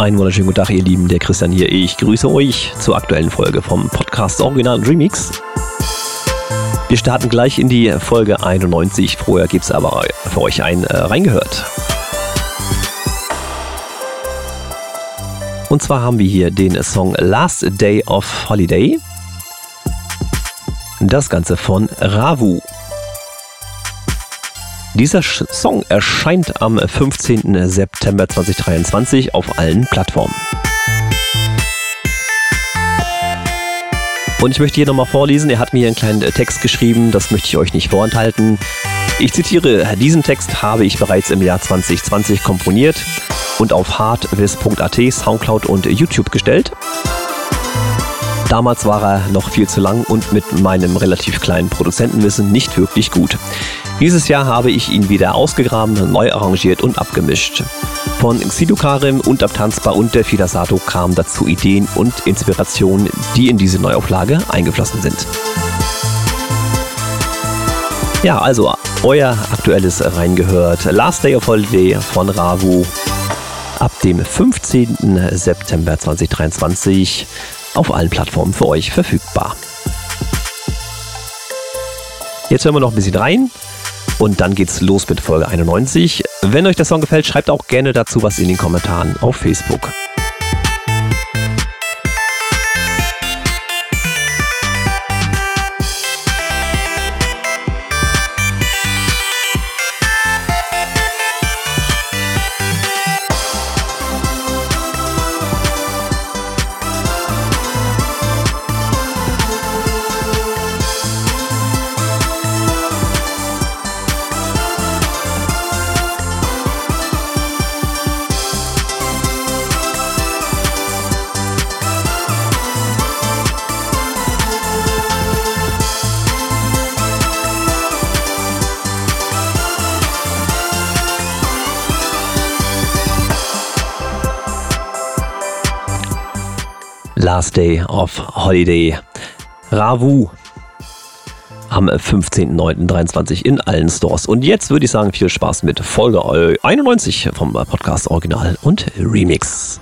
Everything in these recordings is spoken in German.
Einen wunderschönen guten Tag, ihr Lieben. Der Christian hier. Ich grüße euch zur aktuellen Folge vom Podcast Original Remix. Wir starten gleich in die Folge 91. Vorher gibt es aber für euch ein äh, Reingehört. Und zwar haben wir hier den Song Last Day of Holiday. Das Ganze von Ravu. Dieser Song erscheint am 15. September 2023 auf allen Plattformen. Und ich möchte hier nochmal vorlesen, er hat mir einen kleinen Text geschrieben, das möchte ich euch nicht vorenthalten. Ich zitiere, diesen Text habe ich bereits im Jahr 2020 komponiert und auf hardwiss.at, Soundcloud und YouTube gestellt. Damals war er noch viel zu lang und mit meinem relativ kleinen Produzentenwissen nicht wirklich gut. Dieses Jahr habe ich ihn wieder ausgegraben, neu arrangiert und abgemischt. Von Xidu Karim und Abtanzbar und der Fidasato kamen dazu Ideen und Inspirationen, die in diese Neuauflage eingeflossen sind. Ja, also euer aktuelles reingehört. Last Day of Holiday von Ravu ab dem 15. September 2023 auf allen Plattformen für euch verfügbar. Jetzt hören wir noch ein bisschen rein und dann geht's los mit Folge 91. Wenn euch der Song gefällt, schreibt auch gerne dazu was in den Kommentaren auf Facebook. Last Day of Holiday. Ravu am 15.09.23 in allen Stores. Und jetzt würde ich sagen, viel Spaß mit Folge 91 vom Podcast Original und Remix.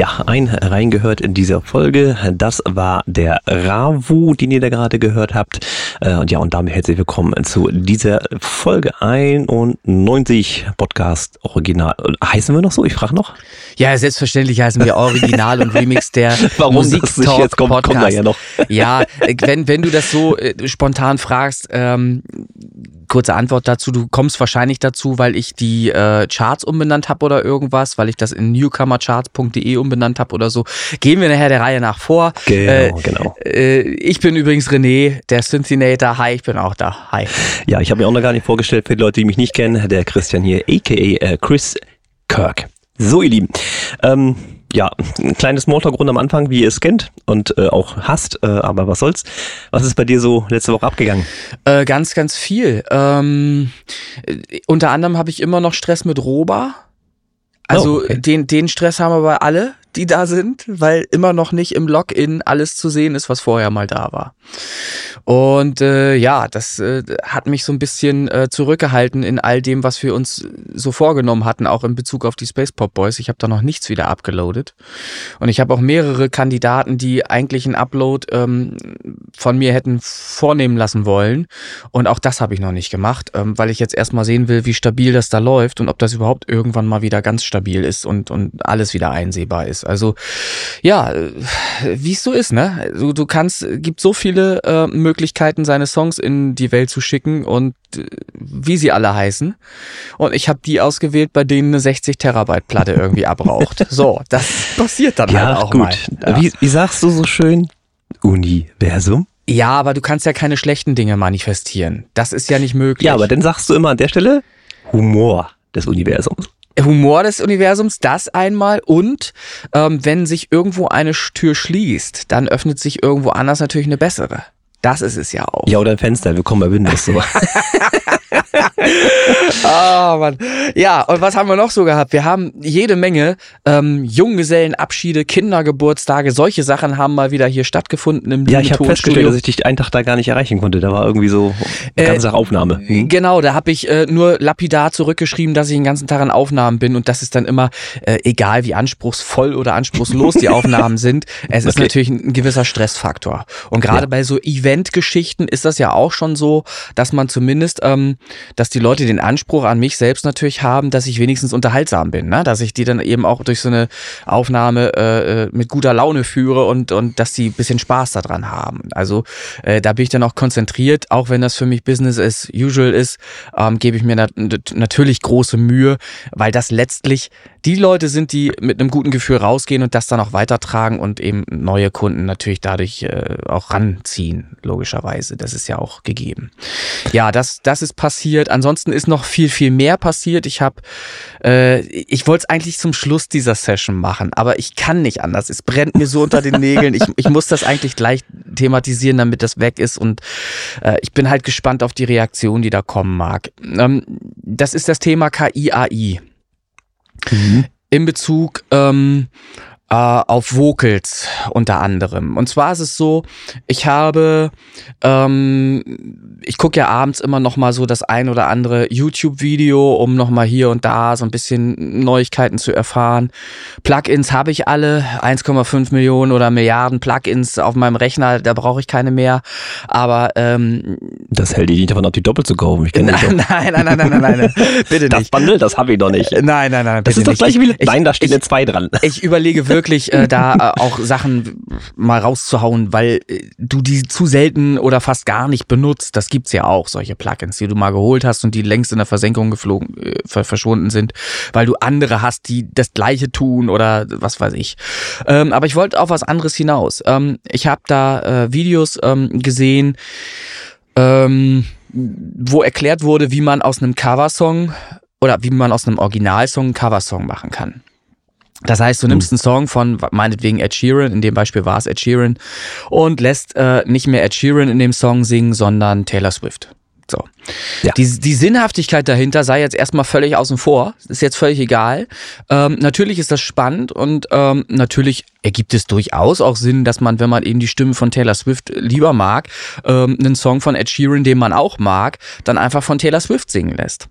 Ja, ein reingehört in dieser Folge. Das war der Ravu, den ihr da gerade gehört habt. Äh, und ja, und damit herzlich willkommen zu dieser Folge 91 Podcast Original. Heißen wir noch so? Ich frage noch. Ja, selbstverständlich heißen wir Original und Remix der Warum Musik das nicht jetzt kommt, kommt da ja noch. Ja, wenn, wenn du das so äh, spontan fragst, ähm, kurze Antwort dazu, du kommst wahrscheinlich dazu, weil ich die äh, Charts umbenannt habe oder irgendwas, weil ich das in newcomercharts.de umbenannt habe oder so. Gehen wir nachher der Reihe nach vor. Genau, äh, genau. Äh, ich bin übrigens René, der Synthinator. Hi, ich bin auch da. Hi. Ja, ich habe mir auch noch gar nicht vorgestellt für die Leute, die mich nicht kennen. Der Christian hier, a.k.a. Äh, Chris Kirk. So, ihr Lieben. Ähm, ja, ein kleines Smalltalk-Runde am Anfang, wie ihr es kennt und äh, auch hasst, äh, aber was soll's. Was ist bei dir so letzte Woche abgegangen? Äh, ganz, ganz viel. Ähm, äh, unter anderem habe ich immer noch Stress mit Roba. Also Oh, okay. den, den Stress haben aber alle, die da sind, weil immer noch nicht im Login alles zu sehen ist, was vorher mal da war. Und äh, ja, das äh, hat mich so ein bisschen äh, zurückgehalten in all dem, was wir uns so vorgenommen hatten, auch in Bezug auf die Space Pop Boys. Ich habe da noch nichts wieder abgeloadet. Und ich habe auch mehrere Kandidaten, die eigentlich einen Upload ähm, von mir hätten vornehmen lassen wollen. Und auch das habe ich noch nicht gemacht, ähm, weil ich jetzt erstmal sehen will, wie stabil das da läuft und ob das überhaupt irgendwann mal wieder ganz stabil ist und, und alles wieder einsehbar ist. Also ja, äh, wie es so ist, ne? Du, du kannst, gibt so viele äh, Möglichkeiten, seine Songs in die Welt zu schicken und äh, wie sie alle heißen. Und ich habe die ausgewählt, bei denen eine 60 Terabyte Platte irgendwie abraucht. So, das passiert dann Ja, halt auch gut. mal. Ja. Wie, wie sagst du so schön? Universum? ja, aber du kannst ja keine schlechten Dinge manifestieren. Das ist ja nicht möglich. Ja, aber dann sagst du immer an der Stelle Humor des Universums. Humor des Universums, das einmal. Und ähm, wenn sich irgendwo eine Tür schließt, dann öffnet sich irgendwo anders natürlich eine bessere. Das ist es ja auch. Ja, oder ein Fenster, willkommen bei Windows. So. oh Mann. Ja, und was haben wir noch so gehabt? Wir haben jede Menge ähm, Junggesellenabschiede, Kindergeburtstage, solche Sachen haben mal wieder hier stattgefunden im Ja, ich habe festgestellt, dass ich dich einen Tag da gar nicht erreichen konnte. Da war irgendwie so eine ganze äh, Aufnahme. Hm? Genau, da habe ich äh, nur lapidar zurückgeschrieben, dass ich den ganzen Tag an Aufnahmen bin und das ist dann immer, äh, egal wie anspruchsvoll oder anspruchslos die Aufnahmen sind, es ist okay. natürlich ein, ein, gewisser Stressfaktor. Und gerade ja. bei so Eventgeschichten ist das ja auch schon so, dass man zumindest, ähm, dass die Leute den Anspruch an mich selbst natürlich haben, dass ich wenigstens unterhaltsam bin, ne? dass ich die dann eben auch durch so eine Aufnahme äh, äh mit guter Laune führe und, und dass die bisschen Spaß daran haben. Also äh, da bin ich dann auch konzentriert, auch wenn das für mich Business as usual ist, ähm, gebe ich mir nat natürlich große Mühe, weil das letztlich die Leute sind, die mit einem guten Gefühl rausgehen und das dann auch weitertragen und eben neue Kunden natürlich dadurch äh, auch ranziehen, logischerweise. Das ist ja auch gegeben. Ja, das, das ist passiert. Ansonsten ist noch viel, viel mehr passiert. Ich habe, äh, ich wollte es eigentlich zum Schluss dieser Session machen, aber ich kann nicht anders. Es brennt mir so unter den Nägeln. Ich, ich muss das eigentlich gleich thematisieren, damit das weg ist. Und äh, ich bin halt gespannt auf die Reaktion, die da kommen mag. Ähm, das ist das Thema KI-AI. Mhm. In Bezug ähm, äh, auf Vocals unter anderem. Und zwar ist es so, ich habe, ähm, ich gucke ja abends immer noch mal so das ein oder andere YouTube-Video, um noch mal hier und da so ein bisschen Neuigkeiten zu erfahren. Plugins habe ich alle, 1,5 Millionen oder Milliarden Plugins auf meinem Rechner, da brauche ich keine mehr. Aber ähm, das hält dich nicht davon ab, die doppelt zu kaufen. Ich nein, nein, nein, nein, nein, nein, nein, bitte nicht. Das Bundle, das habe ich doch nicht. Nein, nein, nein, das ist das gleiche wie. Nein, da steht eine 2 dran. Ich überlege wirklich wirklich äh, da äh, auch Sachen mal rauszuhauen, weil äh, du die zu selten oder fast gar nicht benutzt. Das gibt's ja auch, solche Plugins, die du mal geholt hast und die längst in der Versenkung geflogen, äh, verschwunden sind, weil du andere hast, die das gleiche tun oder was weiß ich. Ähm, aber ich wollte auf was anderes hinaus. Ähm, ich habe da äh, Videos ähm, gesehen, ähm, wo erklärt wurde, wie man aus einem Coversong oder wie man aus einem Originalsong einen Coversong machen kann. Das heißt, du nimmst hm. einen Song von meinetwegen Ed Sheeran, in dem Beispiel war es Ed Sheeran, und lässt äh, nicht mehr Ed Sheeran in dem Song singen, sondern Taylor Swift. So. Ja. Die, die Sinnhaftigkeit dahinter sei jetzt erstmal völlig außen vor. Ist jetzt völlig egal. Ähm, natürlich ist das spannend und ähm, natürlich ergibt es durchaus auch Sinn, dass man, wenn man eben die Stimme von Taylor Swift lieber mag, ähm, einen Song von Ed Sheeran, den man auch mag, dann einfach von Taylor Swift singen lässt.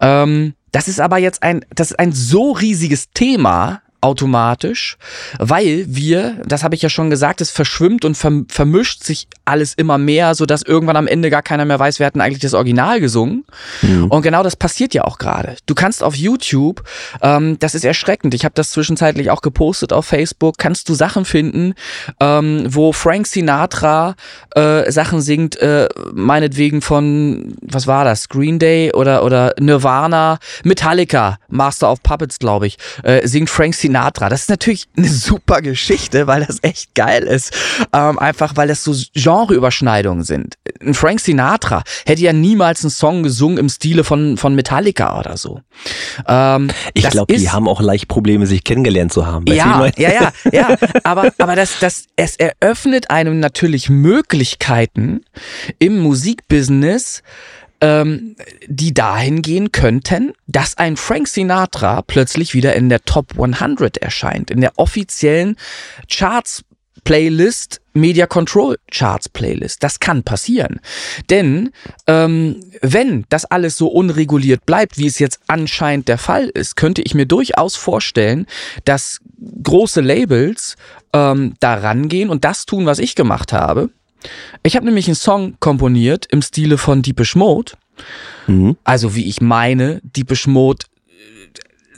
Ähm, das ist aber jetzt ein, das ist ein so riesiges Thema, automatisch, weil wir, das habe ich ja schon gesagt, es verschwimmt und vermischt sich alles immer mehr, so dass irgendwann am Ende gar keiner mehr weiß, wer hat denn eigentlich das Original gesungen. Mhm. Und genau das passiert ja auch gerade. Du kannst auf YouTube, ähm, das ist erschreckend, ich habe das zwischenzeitlich auch gepostet auf Facebook, kannst du Sachen finden, ähm, wo Frank Sinatra äh, Sachen singt, äh, meinetwegen von, was war das, Green Day oder, oder Nirvana, Metallica, Master of Puppets, glaube ich, äh, singt Frank Sinatra Sinatra. Das ist natürlich eine super Geschichte, weil das echt geil ist. Ähm, einfach weil das so Genreüberschneidungen sind. Ein Frank Sinatra hätte ja niemals einen Song gesungen im Stile von, von Metallica oder so. Ähm, ich glaube, die haben auch leicht Probleme, sich kennengelernt zu haben. Ja, ja, ja, ja. Aber, aber das, das, es eröffnet einem natürlich Möglichkeiten im Musikbusiness, ähm, die dahin gehen könnten, dass ein Frank Sinatra plötzlich wieder in der Top 100 erscheint, in der offiziellen Charts Playlist, Media Control Charts Playlist. Das kann passieren. Denn ähm, wenn das alles so unreguliert bleibt, wie es jetzt anscheinend der Fall ist, könnte ich mir durchaus vorstellen, dass große Labels ähm, da rangehen und das tun, was ich gemacht habe ich habe nämlich einen Song komponiert im Stile von Deepish Mode. Mhm. Also wie ich meine, Deepish Mode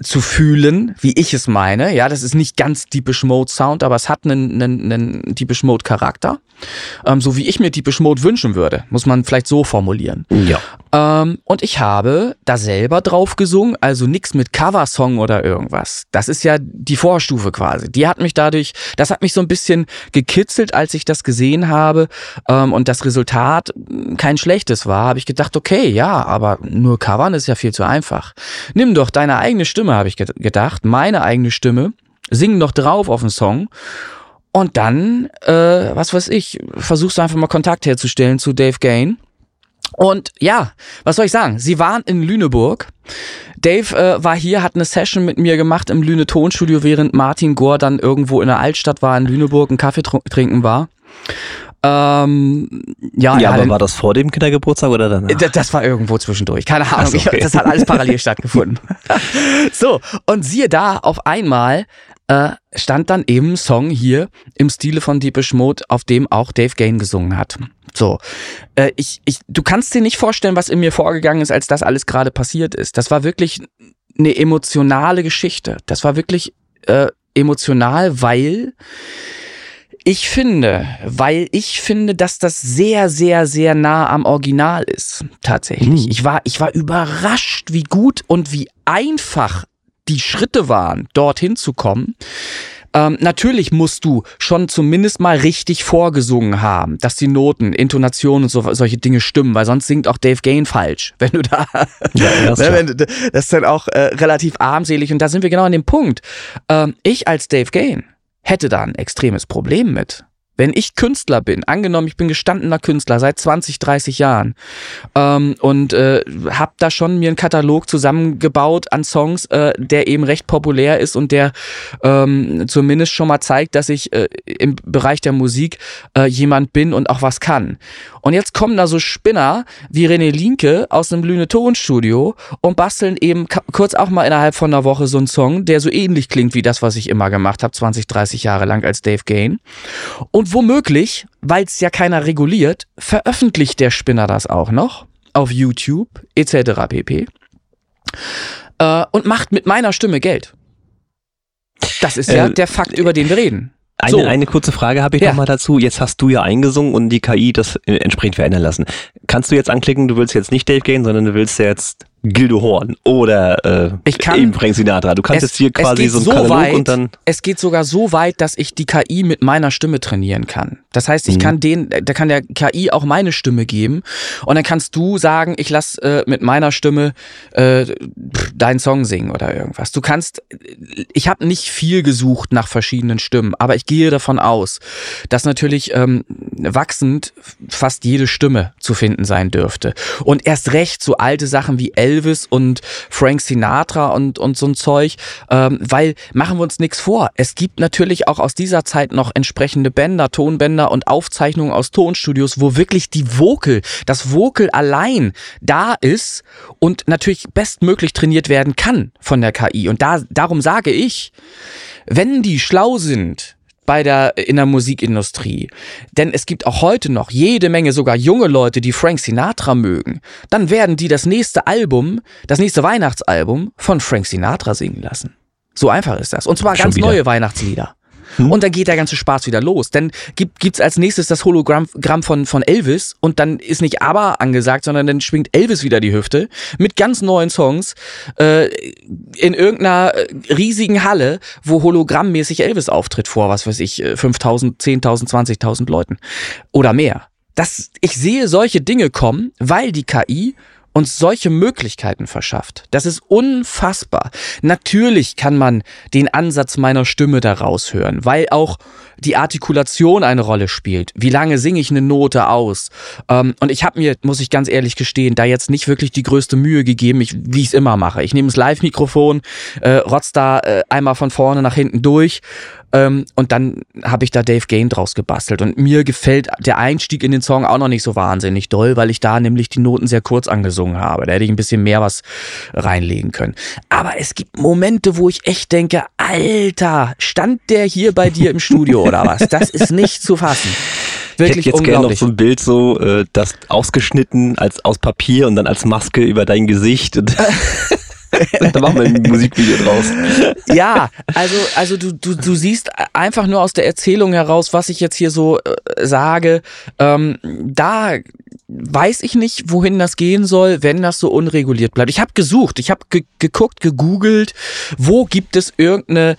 zu fühlen, wie ich es meine. Ja, das ist nicht ganz Deepish Mode Sound, aber es hat einen, einen, einen Deepish Mode Charakter. Ähm, so wie ich mir Deepish Mode wünschen würde, muss man vielleicht so formulieren. Ja. Ähm, und ich habe da selber drauf gesungen, also nix mit Coversong oder irgendwas. Das ist ja die Vorstufe quasi. Die hat mich dadurch, das hat mich so ein bisschen gekitzelt, als ich das gesehen habe ähm, und das Resultat kein schlechtes war, habe ich gedacht, okay, ja, aber nur covern ist ja viel zu einfach. Nimm doch deine eigene Stimme, habe ich gedacht, meine eigene Stimme, sing doch drauf auf den Song und dann, äh, was weiß ich, versuchst du einfach mal Kontakt herzustellen zu Dave Gain Und ja, was soll ich sagen? Sie waren in Lüneburg. Dave äh, war hier, hat eine Session mit mir gemacht im Lüne Tonstudio, während Martin Gore dann irgendwo in der Altstadt war, in Lüneburg, einen Kaffee trinken war. Ähm, ja, ja aber war das vor dem Kindergeburtstag oder danach? Das war irgendwo zwischendurch. Keine Ahnung. So, okay. Das hat alles parallel stattgefunden. so, und siehe da, auf einmal äh, stand dann eben ein Song hier im Stile von Deepish Mode, auf dem auch Dave Gain gesungen hat. So, äh, ich, ich, du kannst dir nicht vorstellen, was in mir vorgegangen ist, als das alles gerade passiert ist. Das war wirklich eine emotionale Geschichte. Das war wirklich äh, emotional, weil ich finde, weil ich finde, dass das sehr, sehr, sehr nah am Original ist. Tatsächlich. Mhm. Ich war, ich war überrascht, wie gut und wie einfach die Schritte waren, dorthin zu kommen. Ähm, natürlich musst du schon zumindest mal richtig vorgesungen haben, dass die Noten, Intonationen und so, solche Dinge stimmen, weil sonst singt auch Dave Gain falsch, wenn du da, ja, das, ne, das ist dann auch äh, relativ armselig und da sind wir genau an dem Punkt. Ähm, ich als Dave Gain hätte da ein extremes Problem mit. Wenn ich Künstler bin, angenommen, ich bin gestandener Künstler seit 20, 30 Jahren ähm, und äh, habe da schon mir einen Katalog zusammengebaut an Songs, äh, der eben recht populär ist und der ähm, zumindest schon mal zeigt, dass ich äh, im Bereich der Musik äh, jemand bin und auch was kann. Und jetzt kommen da so Spinner wie René Linke aus dem Lüne Tonstudio und basteln eben kurz auch mal innerhalb von einer Woche so einen Song, der so ähnlich klingt wie das, was ich immer gemacht habe, 20, 30 Jahre lang als Dave Gain. Und womöglich, weil es ja keiner reguliert, veröffentlicht der Spinner das auch noch auf YouTube etc. pp. Äh, und macht mit meiner Stimme Geld. Das ist ja äh, der Fakt, über den wir reden. Eine, so. eine kurze Frage habe ich ja. noch mal dazu. Jetzt hast du ja eingesungen und die KI das entsprechend verändern lassen. Kannst du jetzt anklicken, du willst jetzt nicht Dave gehen, sondern du willst jetzt Gildo Horn oder äh, ich kann, eben Frank Sinatra. Du kannst es, jetzt hier quasi so ein so Katalog weit, und dann. Es geht sogar so weit, dass ich die KI mit meiner Stimme trainieren kann. Das heißt, ich mhm. kann den, da kann der KI auch meine Stimme geben und dann kannst du sagen, ich lass äh, mit meiner Stimme äh, deinen Song singen oder irgendwas. Du kannst, ich habe nicht viel gesucht nach verschiedenen Stimmen, aber ich gehe davon aus, dass natürlich ähm, wachsend fast jede Stimme zu finden sein dürfte. Und erst recht so alte Sachen wie El Elvis und Frank Sinatra und, und so ein Zeug, ähm, weil machen wir uns nichts vor. Es gibt natürlich auch aus dieser Zeit noch entsprechende Bänder, Tonbänder und Aufzeichnungen aus Tonstudios, wo wirklich die Vocal, das Vocal allein da ist und natürlich bestmöglich trainiert werden kann von der KI. Und da, darum sage ich, wenn die schlau sind, bei der, in der Musikindustrie. Denn es gibt auch heute noch jede Menge sogar junge Leute, die Frank Sinatra mögen. Dann werden die das nächste Album, das nächste Weihnachtsalbum von Frank Sinatra singen lassen. So einfach ist das. Und zwar Schon ganz wieder. neue Weihnachtslieder. Hm? Und dann geht der ganze Spaß wieder los. Dann gibt, gibt's als nächstes das Hologramm von, von Elvis und dann ist nicht aber angesagt, sondern dann schwingt Elvis wieder die Hüfte mit ganz neuen Songs äh, in irgendeiner äh, riesigen Halle, wo hologrammmäßig Elvis auftritt vor, was weiß ich, 5000, 10.000, 20.000 Leuten oder mehr. Das, ich sehe solche Dinge kommen, weil die KI uns solche Möglichkeiten verschafft. Das ist unfassbar. Natürlich kann man den Ansatz meiner Stimme daraus hören, weil auch die Artikulation eine Rolle spielt. Wie lange singe ich eine Note aus? Ähm, und ich habe mir, muss ich ganz ehrlich gestehen, da jetzt nicht wirklich die größte Mühe gegeben, ich, wie ich es immer mache. Ich nehme das Live-Mikrofon, äh, rotz da äh, einmal von vorne nach hinten durch ähm, und dann habe ich da Dave Gain draus gebastelt. Und mir gefällt der Einstieg in den Song auch noch nicht so wahnsinnig doll, weil ich da nämlich die Noten sehr kurz angesungen habe. Da hätte ich ein bisschen mehr was reinlegen können. Aber es gibt Momente, wo ich echt denke, Alter, stand der hier bei dir im Studio oder was? Das ist nicht zu fassen. Wirklich ich hätte jetzt gerne noch so ein Bild so, äh, das ausgeschnitten als aus Papier und dann als Maske über dein Gesicht. da machen wir ein Musikvideo draus. Ja, also, also du, du, du siehst einfach nur aus der Erzählung heraus, was ich jetzt hier so äh, sage. Ähm, da weiß ich nicht, wohin das gehen soll, wenn das so unreguliert bleibt. Ich habe gesucht, ich habe ge geguckt, gegoogelt, wo gibt es irgendeine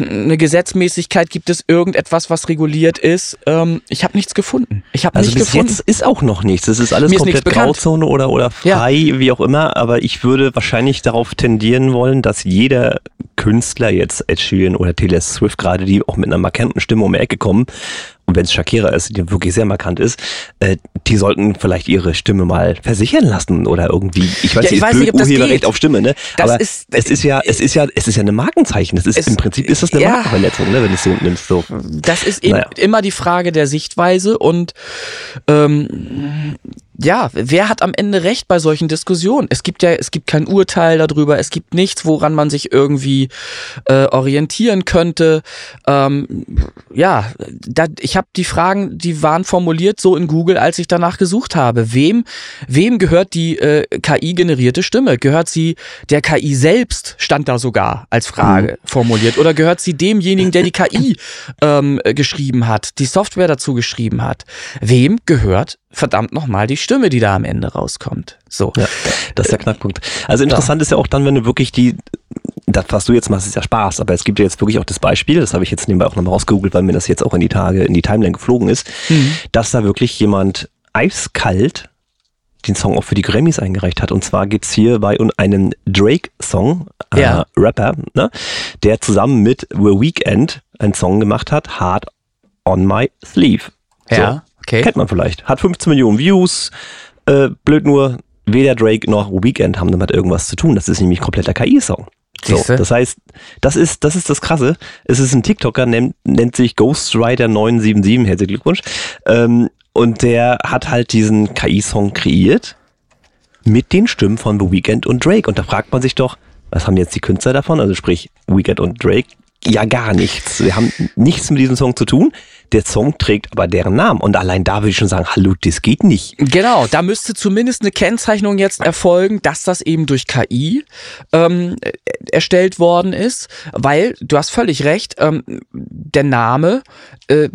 eine Gesetzmäßigkeit, gibt es irgendetwas, was reguliert ist. Ähm, ich habe nichts gefunden. Ich habe also nicht bis gefunden. jetzt ist auch noch nichts. Es ist alles Mir komplett ist Grauzone oder oder frei, ja. wie auch immer. Aber ich würde wahrscheinlich darauf tendieren wollen, dass jeder Künstler jetzt Ed Sheeran oder Taylor Swift gerade, die auch mit einer markanten Stimme um die Ecke kommen, und wenn es Shakira ist, die wirklich sehr markant ist, äh, die sollten vielleicht ihre Stimme mal versichern lassen oder irgendwie, ich weiß ja, nicht, ich weiß nicht, ob Urheberrecht auf Stimme, ne? Das Aber ist, es ist ja, es ist ja, es ist ja eine Markenzeichen. Das ist es, im Prinzip ist das eine ja, Markenverletzung, ne, wenn du es so nimmst. So. Das ist eben naja. immer die Frage der Sichtweise und ähm, ja, wer hat am Ende recht bei solchen Diskussionen? Es gibt ja, es gibt kein Urteil darüber, es gibt nichts, woran man sich irgendwie äh, orientieren könnte. Ähm, ja, da, ich habe die Fragen, die waren formuliert so in Google, als ich danach gesucht habe. Wem, wem gehört die äh, KI-generierte Stimme? Gehört sie der KI selbst? Stand da sogar als Frage mhm. formuliert. Oder gehört sie demjenigen, der die KI ähm, geschrieben hat, die Software dazu geschrieben hat? Wem gehört verdammt nochmal die Stimme, die da am Ende rauskommt. So. Ja, das ist der Knackpunkt. Also interessant ja. ist ja auch dann, wenn du wirklich die, das, was du jetzt machst, ist ja Spaß, aber es gibt ja jetzt wirklich auch das Beispiel, das habe ich jetzt nebenbei auch nochmal rausgegoogelt, weil mir das jetzt auch in die Tage, in die Timeline geflogen ist, mhm. dass da wirklich jemand eiskalt den Song auch für die Grammys eingereicht hat. Und zwar gibt's hier bei einen Drake-Song, äh, ja. Rapper, ne, der zusammen mit The Weeknd einen Song gemacht hat, Hard on My Sleeve. Ja. Okay. Kennt man vielleicht. Hat 15 Millionen Views. Äh, blöd nur, weder Drake noch Weekend haben damit irgendwas zu tun. Das ist nämlich kompletter KI-Song. So, das heißt, das ist, das ist das Krasse. Es ist ein TikToker, nennt, nennt sich Ghostwriter977, herzlichen Glückwunsch. Ähm, und der hat halt diesen KI-Song kreiert mit den Stimmen von The Weeknd und Drake. Und da fragt man sich doch, was haben jetzt die Künstler davon? Also sprich, Weeknd und Drake ja gar nichts. Wir haben nichts mit diesem Song zu tun. Der Song trägt aber deren Namen. Und allein da würde ich schon sagen, hallo, das geht nicht. Genau, da müsste zumindest eine Kennzeichnung jetzt erfolgen, dass das eben durch KI ähm, erstellt worden ist. Weil, du hast völlig recht, ähm, der Name, äh,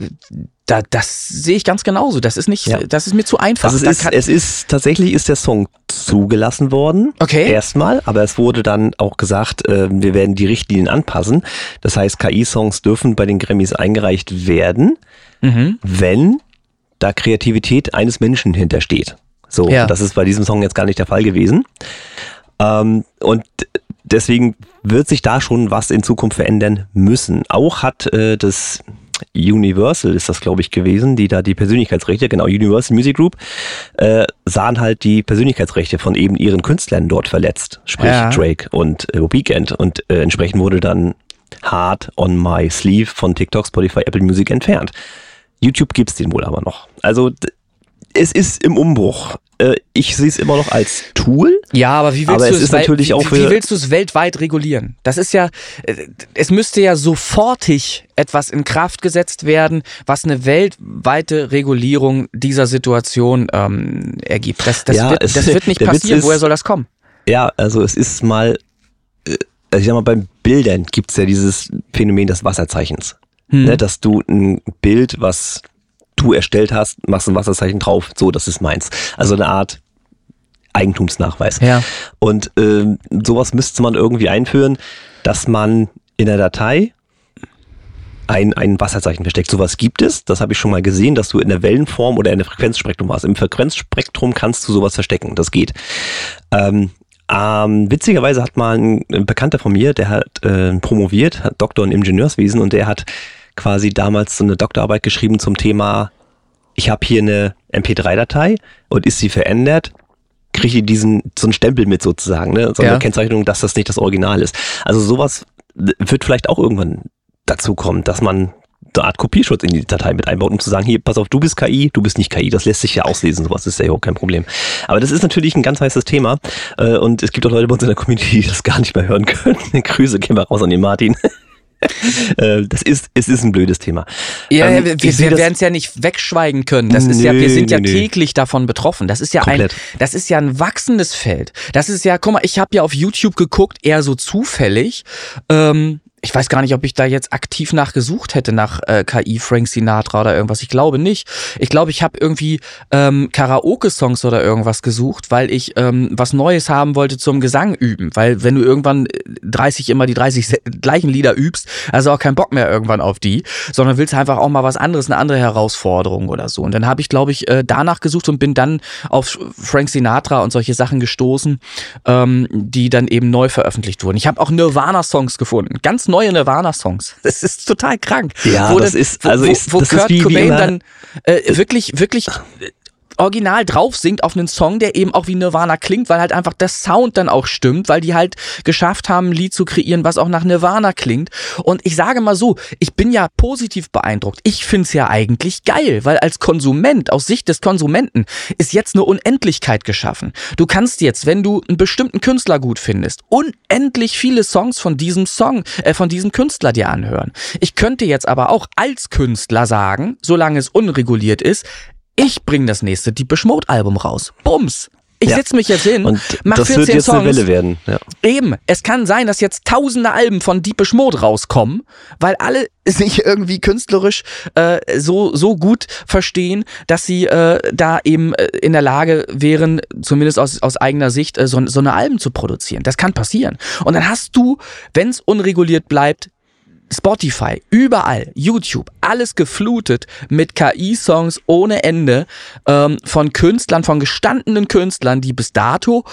da, das sehe ich ganz genauso. Das ist nicht, ja. das ist mir zu einfach. Also es, ist, es ist tatsächlich ist der Song zugelassen worden. Okay. Erstmal, aber es wurde dann auch gesagt, äh, wir werden die Richtlinien anpassen. Das heißt, KI-Songs dürfen bei den Grammys eingereicht werden, mhm. wenn da Kreativität eines Menschen hintersteht. So, ja. das ist bei diesem Song jetzt gar nicht der Fall gewesen. Ähm, und deswegen wird sich da schon was in Zukunft verändern müssen. Auch hat äh, das Universal ist das, glaube ich, gewesen, die da die Persönlichkeitsrechte, genau, Universal Music Group, äh, sahen halt die Persönlichkeitsrechte von eben ihren Künstlern dort verletzt, sprich ja. Drake und äh, Weekend. Und äh, entsprechend wurde dann Hard on My Sleeve von TikTok, Spotify, Apple Music entfernt. YouTube gibt's den wohl aber noch. Also es ist im Umbruch. Äh, ich sehe es immer noch als Tool. Ja, aber wie willst du es, es natürlich wie, auch wie willst du es weltweit regulieren? Das ist ja, äh, es müsste ja sofortig etwas in Kraft gesetzt werden, was eine weltweite Regulierung dieser Situation ähm, ergibt. Das, das, ja, wird, das wird nicht passieren. Ist, Woher soll das kommen? Ja, also es ist mal, äh, also ich sag mal, beim Bildern gibt es ja dieses Phänomen des Wasserzeichens. Hm. Ne, dass du ein Bild, was du erstellt hast, machst ein Wasserzeichen drauf, so, das ist meins. Also eine Art Eigentumsnachweis. Ja. Und äh, sowas müsste man irgendwie einführen, dass man in der Datei ein, ein Wasserzeichen versteckt. Sowas gibt es, das habe ich schon mal gesehen, dass du in der Wellenform oder in der Frequenzspektrum hast. Im Frequenzspektrum kannst du sowas verstecken, das geht. Ähm, ähm, witzigerweise hat mal ein, ein Bekannter von mir, der hat äh, promoviert, hat Doktor in Ingenieurswesen und der hat quasi damals so eine Doktorarbeit geschrieben zum Thema, ich habe hier eine MP3-Datei und ist sie verändert, kriege ich diesen so einen Stempel mit sozusagen, ne? so eine ja. Kennzeichnung, dass das nicht das Original ist. Also sowas wird vielleicht auch irgendwann dazu kommen, dass man eine Art Kopierschutz in die Datei mit einbaut, um zu sagen, hier, pass auf, du bist KI, du bist nicht KI. Das lässt sich ja auslesen, sowas ist ja auch kein Problem. Aber das ist natürlich ein ganz heißes Thema äh, und es gibt auch Leute bei uns in der Community, die das gar nicht mehr hören können. Grüße gehen wir raus an den Martin. Äh, das ist, es ist ein blödes Thema. Ja, ähm, wir, wir werden es ja nicht wegschweigen können. Das ist nö, ja, wir sind ja nö, täglich nö. davon betroffen. Das ist ja Komplett. ein, das ist ja ein wachsendes Feld. Das ist ja, guck mal, ich habe ja auf YouTube geguckt, eher so zufällig. Ähm, ich weiß gar nicht, ob ich da jetzt aktiv nachgesucht hätte nach äh, KI Frank Sinatra oder irgendwas. Ich glaube nicht. Ich glaube, ich habe irgendwie ähm, Karaoke-Songs oder irgendwas gesucht, weil ich ähm, was Neues haben wollte zum Gesang üben. Weil wenn du irgendwann 30 immer die 30 gleichen Lieder übst, also auch keinen Bock mehr irgendwann auf die, sondern willst einfach auch mal was anderes, eine andere Herausforderung oder so. Und dann habe ich, glaube ich, äh, danach gesucht und bin dann auf Frank Sinatra und solche Sachen gestoßen, ähm, die dann eben neu veröffentlicht wurden. Ich habe auch Nirvana-Songs gefunden. Ganz neue Nirvana-Songs. Das ist total krank. Ja, wo das dann, ist- wo, also wo, ist- wo das ist Kurt Cobain dann äh, wirklich, wirklich äh, original drauf singt auf einen Song, der eben auch wie Nirvana klingt, weil halt einfach der Sound dann auch stimmt, weil die halt geschafft haben, ein Lied zu kreieren, was auch nach Nirvana klingt. Und ich sage mal so, ich bin ja positiv beeindruckt. Ich find's ja eigentlich geil, weil als Konsument, aus Sicht des Konsumenten, ist jetzt eine Unendlichkeit geschaffen. Du kannst jetzt, wenn du einen bestimmten Künstler gut findest, unendlich viele Songs von diesem Song, äh, von diesem Künstler dir anhören. Ich könnte jetzt aber auch als Künstler sagen, solange es unreguliert ist, ich bring das nächste Deepish Mode Album raus. Bums. Ich Ja. setz mich jetzt hin, Und mach das 14 wird jetzt Songs. eine Welle werden. Ja. Eben, es kann sein, dass jetzt tausende Alben von Deepish Mode rauskommen, weil alle sich irgendwie künstlerisch äh, so, so gut verstehen, dass sie äh, da eben äh, in der Lage wären, zumindest aus, aus eigener Sicht, äh, so, so eine Alben zu produzieren. Das kann passieren. Und dann hast du, wenn es unreguliert bleibt, Spotify, überall, YouTube, alles geflutet mit KI-Songs ohne Ende ähm, von Künstlern, von gestandenen Künstlern, die bis dato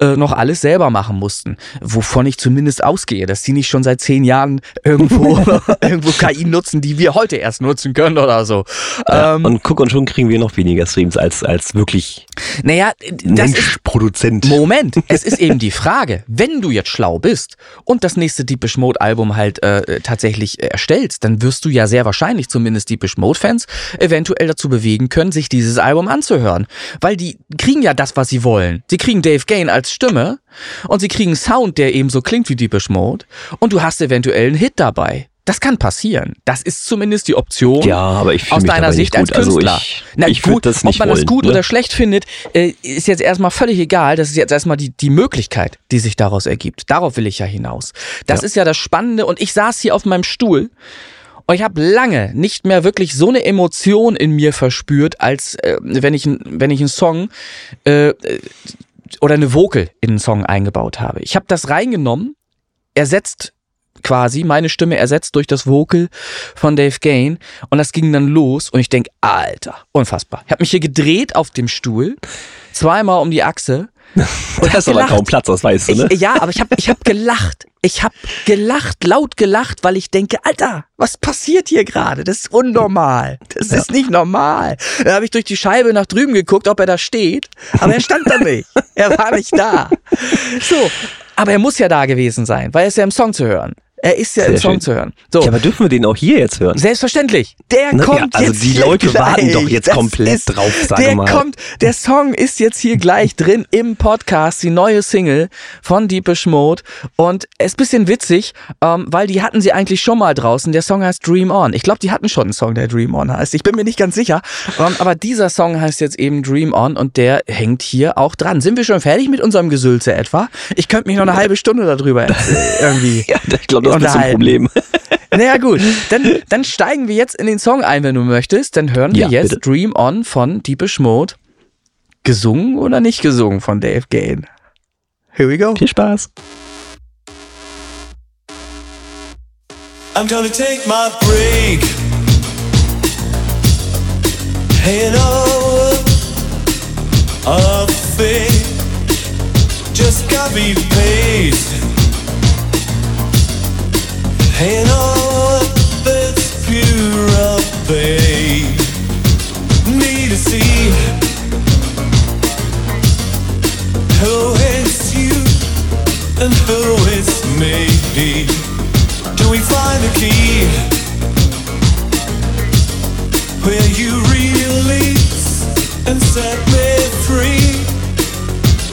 äh, noch alles selber machen mussten. Wovon ich zumindest ausgehe, dass die nicht schon seit zehn Jahren irgendwo, irgendwo KI nutzen, die wir heute erst nutzen können oder so. Ja, Ähm, und guck, und schon kriegen wir noch weniger Streams als, als wirklich naja, das ist, Mensch-Produzent. Moment, es ist eben die Frage, wenn du jetzt schlau bist und das nächste Deepish Mode Album halt äh, tatsächlich äh, erstellst, dann wirst du ja sehr wahrscheinlich zumindest Deepish Mode Fans eventuell dazu bewegen können, sich dieses Album anzuhören. Weil die kriegen ja das, was sie wollen. Sie kriegen Dave Gain als Stimme und sie kriegen Sound, der eben so klingt wie Deepish Mode und du hast eventuell einen Hit dabei. Das kann passieren. Das ist zumindest die Option Ja, aber ich aus mich deiner Sicht als Künstler. Also ich, Na ich gut, das nicht ob man wollen, das gut ne? oder schlecht findet, äh, ist jetzt erstmal völlig egal. Das ist jetzt erstmal die, die Möglichkeit, die sich daraus ergibt. Darauf will ich ja hinaus. Das Ja. ist ja das Spannende. Und ich saß hier auf meinem Stuhl und ich habe lange nicht mehr wirklich so eine Emotion in mir verspürt, als äh, wenn ich wenn ich einen Song äh, äh, oder eine Vocal in einen Song eingebaut habe. Ich habe das reingenommen, ersetzt quasi, meine Stimme ersetzt durch das Vocal von Dave Gain und das ging dann los und ich denk, Alter, unfassbar. Ich habe mich hier gedreht auf dem Stuhl, zweimal um die Achse Da ist aber kaum Platz, das weißt du, ne? Ich, ja, aber ich habe ich hab gelacht. Ich habe gelacht, laut gelacht, weil ich denke, Alter, was passiert hier gerade? Das ist unnormal. Das ist nicht normal. Dann habe ich durch die Scheibe nach drüben geguckt, ob er da steht. Aber er stand da nicht. Er war nicht da. So, aber er muss ja da gewesen sein, weil er ist ja im Song zu hören. Er ist ja Sehr im Song schön. zu hören. So, Ja, aber dürfen wir den auch hier jetzt hören? Selbstverständlich. Der Na ja, kommt also jetzt die hier Leute gleich. warten doch jetzt Das komplett ist, drauf, sag der mal. kommt, der Song ist jetzt hier gleich drin im Podcast, die neue Single von Deepish Mode und es ist ein bisschen witzig, ähm, weil die hatten sie eigentlich schon mal draußen. Der Song heißt Dream On. Ich glaube, die hatten schon einen Song, der Dream On heißt. Ich bin mir nicht ganz sicher, ähm, aber dieser Song heißt jetzt eben Dream On und der hängt hier auch dran. Sind wir schon fertig mit unserem Gesülze etwa? Ich könnte mich noch eine halbe Stunde darüber irgendwie. Ja, ich glaube, das ist ein. Problem. Naja gut, dann, dann steigen wir jetzt in den Song ein, wenn du möchtest. Dann hören wir Ja, jetzt bitte. Dream On von Deepish Mode. Gesungen oder nicht gesungen von Dave Gain? Here we go. Viel Spaß. I'm gonna take my break. Hanging over a thing. Just copy paste. Where you release and set me free?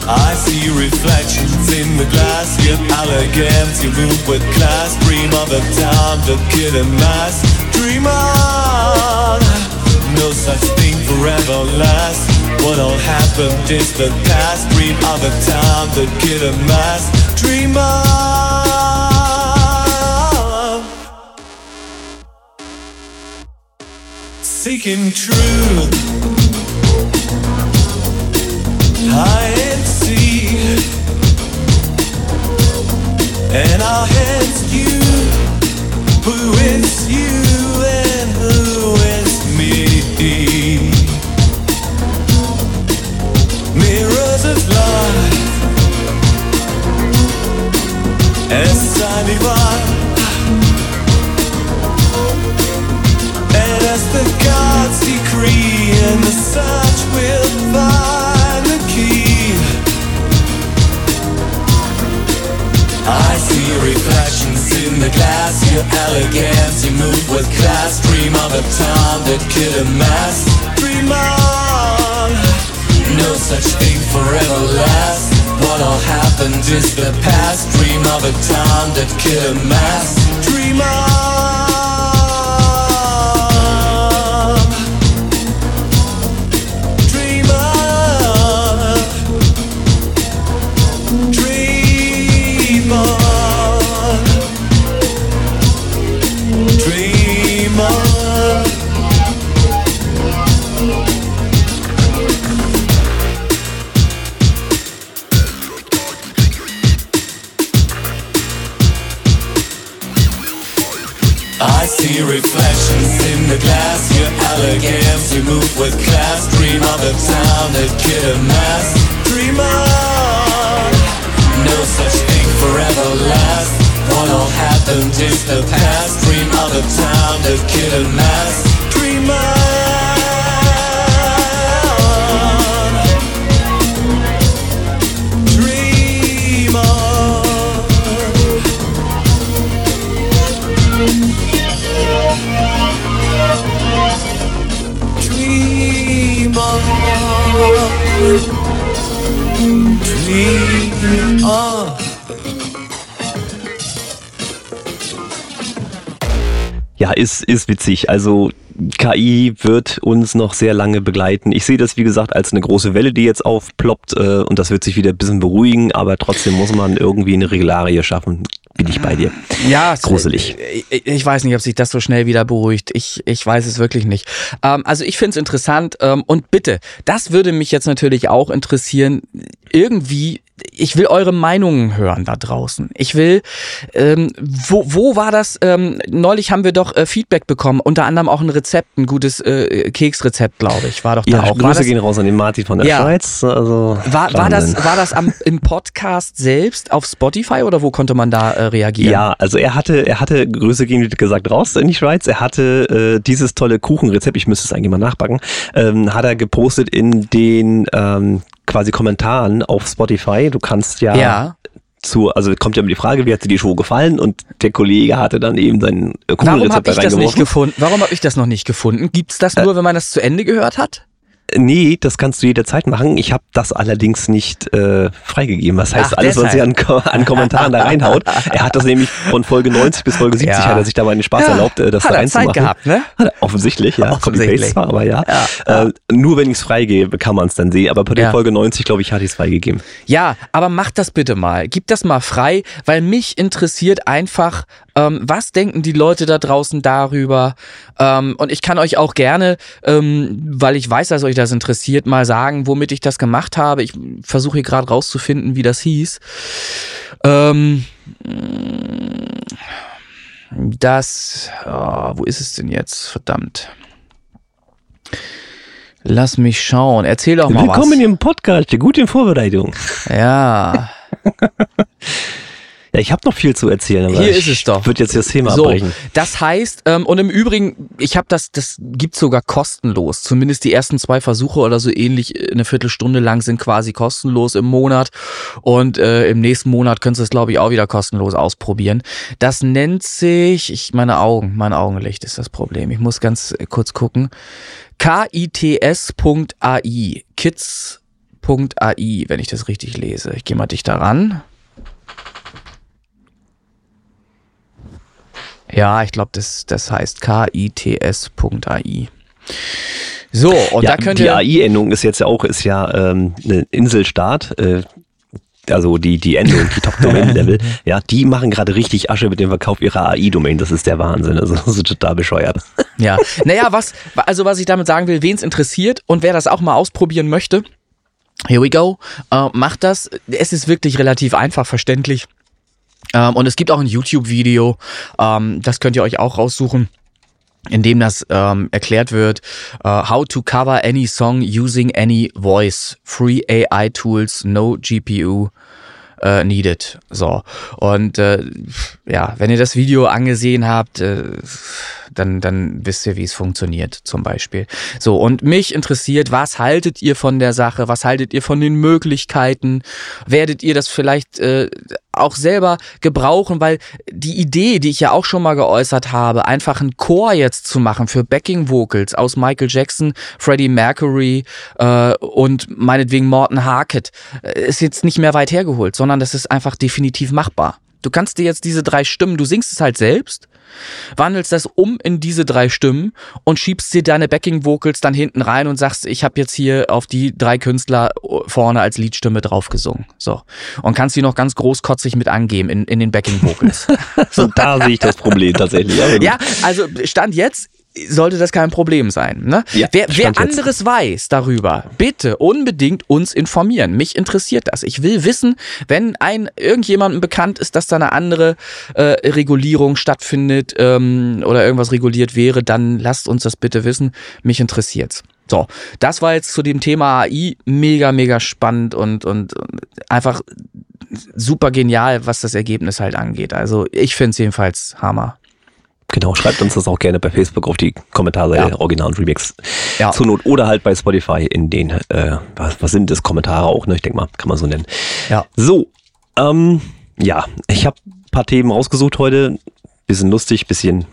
I see reflections in the glass, yet elegance. You move with class, dream of a time to kid and mass. Dream on, no such thing forever lasts. What all happened is the past. Dream of a time that kid and mass. Dream on. Seeking truth. Hide And I'll ask you, who is you and who is me? Mirrors of life, as And as the gods decree and the search will find. Glass, your elegance, you move with class. Dream of a town that could amass. Dream on, no such thing forever lasts. What all happened is the past. Dream of a town that could amass. Dream on. See reflections in the glass, your elegance, you move with class. Dream of a town that could amass. Dream on, no such thing forever lasts. What all happened is the past. Dream of a town that could amass. Dream on. Ja, ist, ist witzig. Also KI wird uns noch sehr lange begleiten. Ich sehe das, wie gesagt, als eine große Welle, die jetzt aufploppt äh, und das wird sich wieder ein bisschen beruhigen, aber trotzdem muss man irgendwie eine Regularie schaffen. Bin ich bei dir. Ja, Gruselig. Ich, ich weiß nicht, ob sich das so schnell wieder beruhigt. Ich, ich weiß es wirklich nicht. Ähm, also ich finde es interessant ähm, und bitte, das würde mich jetzt natürlich auch interessieren. Irgendwie, ich will eure Meinungen hören da draußen. Ich will, ähm, wo, wo war das? Ähm, neulich haben wir doch äh, Feedback bekommen, unter anderem auch ein Rezept, ein gutes äh, Keksrezept, glaube ich, war doch da Ja, auch. Grüße das, gehen raus an den Martin von der Ja. Schweiz. Also war, war das, war das am, im Podcast selbst auf Spotify oder wo konnte man da äh, reagieren? Ja, also er hatte, er hatte, Grüße gehen wie gesagt raus in die Schweiz, er hatte äh, dieses tolle Kuchenrezept, ich müsste es eigentlich mal nachbacken, ähm, hat er gepostet in den ähm, quasi Kommentaren auf Spotify. Du kannst ja, Ja. zu, also kommt ja immer die Frage, wie hat dir die Show gefallen? Und der Kollege hatte dann eben sein äh, Warum habe Kuchenrezept da ich das nicht gefunden? Warum habe ich das noch nicht gefunden? Gibt's das nur, wenn man das zu Ende gehört hat? Nee, das kannst du jederzeit machen. Ich habe das allerdings nicht äh, freigegeben. Was heißt, Ach, alles, was er an, deshalb. Ko- an Kommentaren da reinhaut. Er hat das nämlich von Folge 90 bis Folge 70 Ja. hat er sich dabei den Spaß Ja, erlaubt, äh, das hat da er reinzumachen. Zeit gehabt, ne? Hat er offensichtlich, ja. Offensichtlich. Zwar, aber ja. Ja, Äh, nur wenn ich es freigebe, kann man es dann sehen. Aber bei der. Folge 90, glaube ich, hatte ich es freigegeben. Ja, aber macht das bitte mal. Gib das mal frei, weil mich interessiert einfach, ähm, was denken die Leute da draußen darüber? Ähm, und ich kann euch auch gerne, ähm, weil ich weiß, dass euch das interessiert, mal sagen, womit ich das gemacht habe. Ich versuche hier gerade rauszufinden, wie das hieß. Ähm, das, oh, wo ist es denn jetzt? Verdammt. Lass mich schauen. Erzähl doch mal was. Willkommen im Podcast, gut in Vorbereitung. Ja. Ja, ich habe noch viel zu erzählen, aber Hier ist es doch. würde jetzt das Thema So, abbrechen. das heißt, ähm, und im Übrigen, ich habe das, das gibt's sogar kostenlos. Zumindest die ersten zwei Versuche oder so ähnlich, äh, eine Viertelstunde lang sind quasi kostenlos im Monat. Und äh, im nächsten Monat könntest du es, glaube ich, auch wieder kostenlos ausprobieren. Das nennt sich, ich meine Augen, mein Augenlicht ist das Problem. Ich muss ganz äh, kurz gucken. kits.ai, kids.ai, wenn ich das richtig lese. Ich gehe mal dichter ran. Ja, ich glaube, das, das heißt kits.ai. So, und ja, da könnt die ihr. AI-Endung ist jetzt ja auch ist ja ähm, eine Inselstaat. Äh, also die, die Endung, die Top-Domain-Level, ja, die machen gerade richtig Asche mit dem Verkauf ihrer AI-Domain. Das ist der Wahnsinn. Also das ist total bescheuert. Ja, naja, was, also was ich damit sagen will, wen es interessiert und wer das auch mal ausprobieren möchte, here we go, äh, macht das. Es ist wirklich relativ einfach verständlich. Ähm, und es gibt auch ein YouTube-Video, ähm, das könnt ihr euch auch raussuchen in dem das ähm, erklärt wird, uh, how to cover any song using any voice, free AI tools, no GPU äh, needed. So und äh, ja, wenn ihr das Video angesehen habt, äh, dann, dann wisst ihr, wie es funktioniert, zum Beispiel. So, und mich interessiert, was haltet ihr von der Sache? Was haltet ihr von den Möglichkeiten? Werdet ihr das vielleicht äh, auch selber gebrauchen? Weil die Idee, die ich ja auch schon mal geäußert habe, einfach einen Chor jetzt zu machen für Backing Vocals aus Michael Jackson, Freddie Mercury äh, und meinetwegen Morton Harkett, äh, ist jetzt nicht mehr weit hergeholt, sondern das ist einfach definitiv machbar. Du kannst dir jetzt diese drei Stimmen, du singst es halt selbst, wandelst das um in diese drei Stimmen und schiebst dir deine Backing Vocals dann hinten rein und sagst, ich habe jetzt hier auf die drei Künstler vorne als Liedstimme drauf gesungen. So. Und kannst die noch ganz großkotzig mit angeben in, in den Backing Vocals. so, da sehe ich das Problem tatsächlich. Ja, also Stand jetzt sollte das kein Problem sein. Ne? Ja, wer wer anderes jetzt. weiß darüber, bitte unbedingt uns informieren. Mich interessiert das. Ich will wissen, wenn ein irgendjemandem bekannt ist, dass da eine andere äh, Regulierung stattfindet ähm, oder irgendwas reguliert wäre, dann lasst uns das bitte wissen. Mich interessiert's. So, das war jetzt zu dem Thema AI mega, mega spannend und, und, und einfach super genial, was das Ergebnis halt angeht. Also ich finde es jedenfalls Hammer. Genau, schreibt uns das auch gerne bei Facebook auf die Kommentarseite ja. Original und Remix ja. zur Not oder halt bei Spotify in den, äh, was, was sind das, Kommentare auch, ne? Ich denke mal, kann man so nennen. Ja. So, ähm, ja, ich habe ein paar Themen rausgesucht heute. Bisschen lustig, bisschen,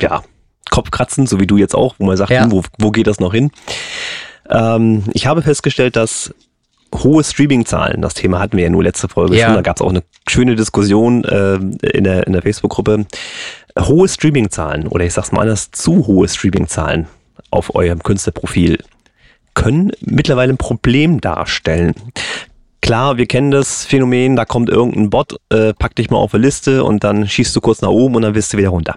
ja, Kopfkratzen, so wie du jetzt auch, wo man sagt, ja. wo, wo geht das noch hin? Ähm, ich habe festgestellt, dass hohe Streaming-Zahlen, das Thema hatten wir ja nur letzte Folge ja. schon, da gab es auch eine schöne Diskussion äh, in der, in der Facebook-Gruppe, hohe Streaming-Zahlen oder ich sag's mal anders, zu hohe Streaming-Zahlen auf eurem Künstlerprofil können mittlerweile ein Problem darstellen. Klar, wir kennen das Phänomen, da kommt irgendein Bot, äh, pack dich mal auf eine Liste und dann schießt du kurz nach oben und dann wirst du wieder runter.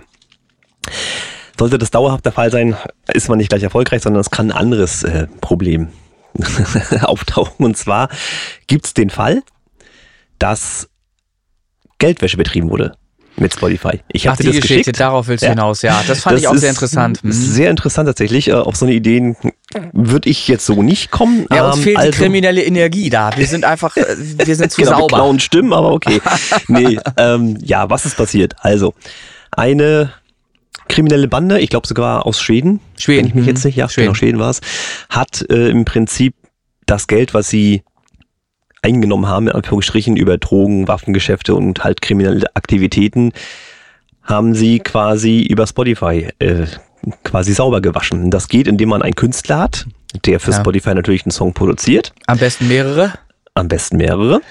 Sollte das dauerhaft der Fall sein, ist man nicht gleich erfolgreich, sondern es kann ein anderes äh, Problem auftauchen. Und zwar gibt es den Fall, dass Geldwäsche betrieben wurde mit Spotify. Ich habe dir das Geschichte, geschickt. darauf willst du ja. hinaus, ja. Das fand das ich auch sehr interessant. Mhm. Sehr interessant tatsächlich. Äh, auf so eine Ideen würde ich jetzt so nicht kommen. Ja, uns ähm, fehlt also, die kriminelle Energie da. Wir sind einfach, äh, wir sind zu genau, sauber. Wir klauen Stimmen, aber okay. nee, ähm, ja, was ist passiert? Also, eine kriminelle Bande, ich glaube sogar aus Schweden, Schweden. wenn ich mich jetzt nicht, ja, Schweden, genau, Schweden war es, hat äh, im Prinzip das Geld, was sie eingenommen haben, in Anführungsstrichen, über Drogen, Waffengeschäfte und halt kriminelle Aktivitäten, haben sie quasi über Spotify äh, quasi sauber gewaschen. Das geht, indem man einen Künstler hat, der für ja. Spotify natürlich einen Song produziert. Am besten mehrere. Am besten mehrere.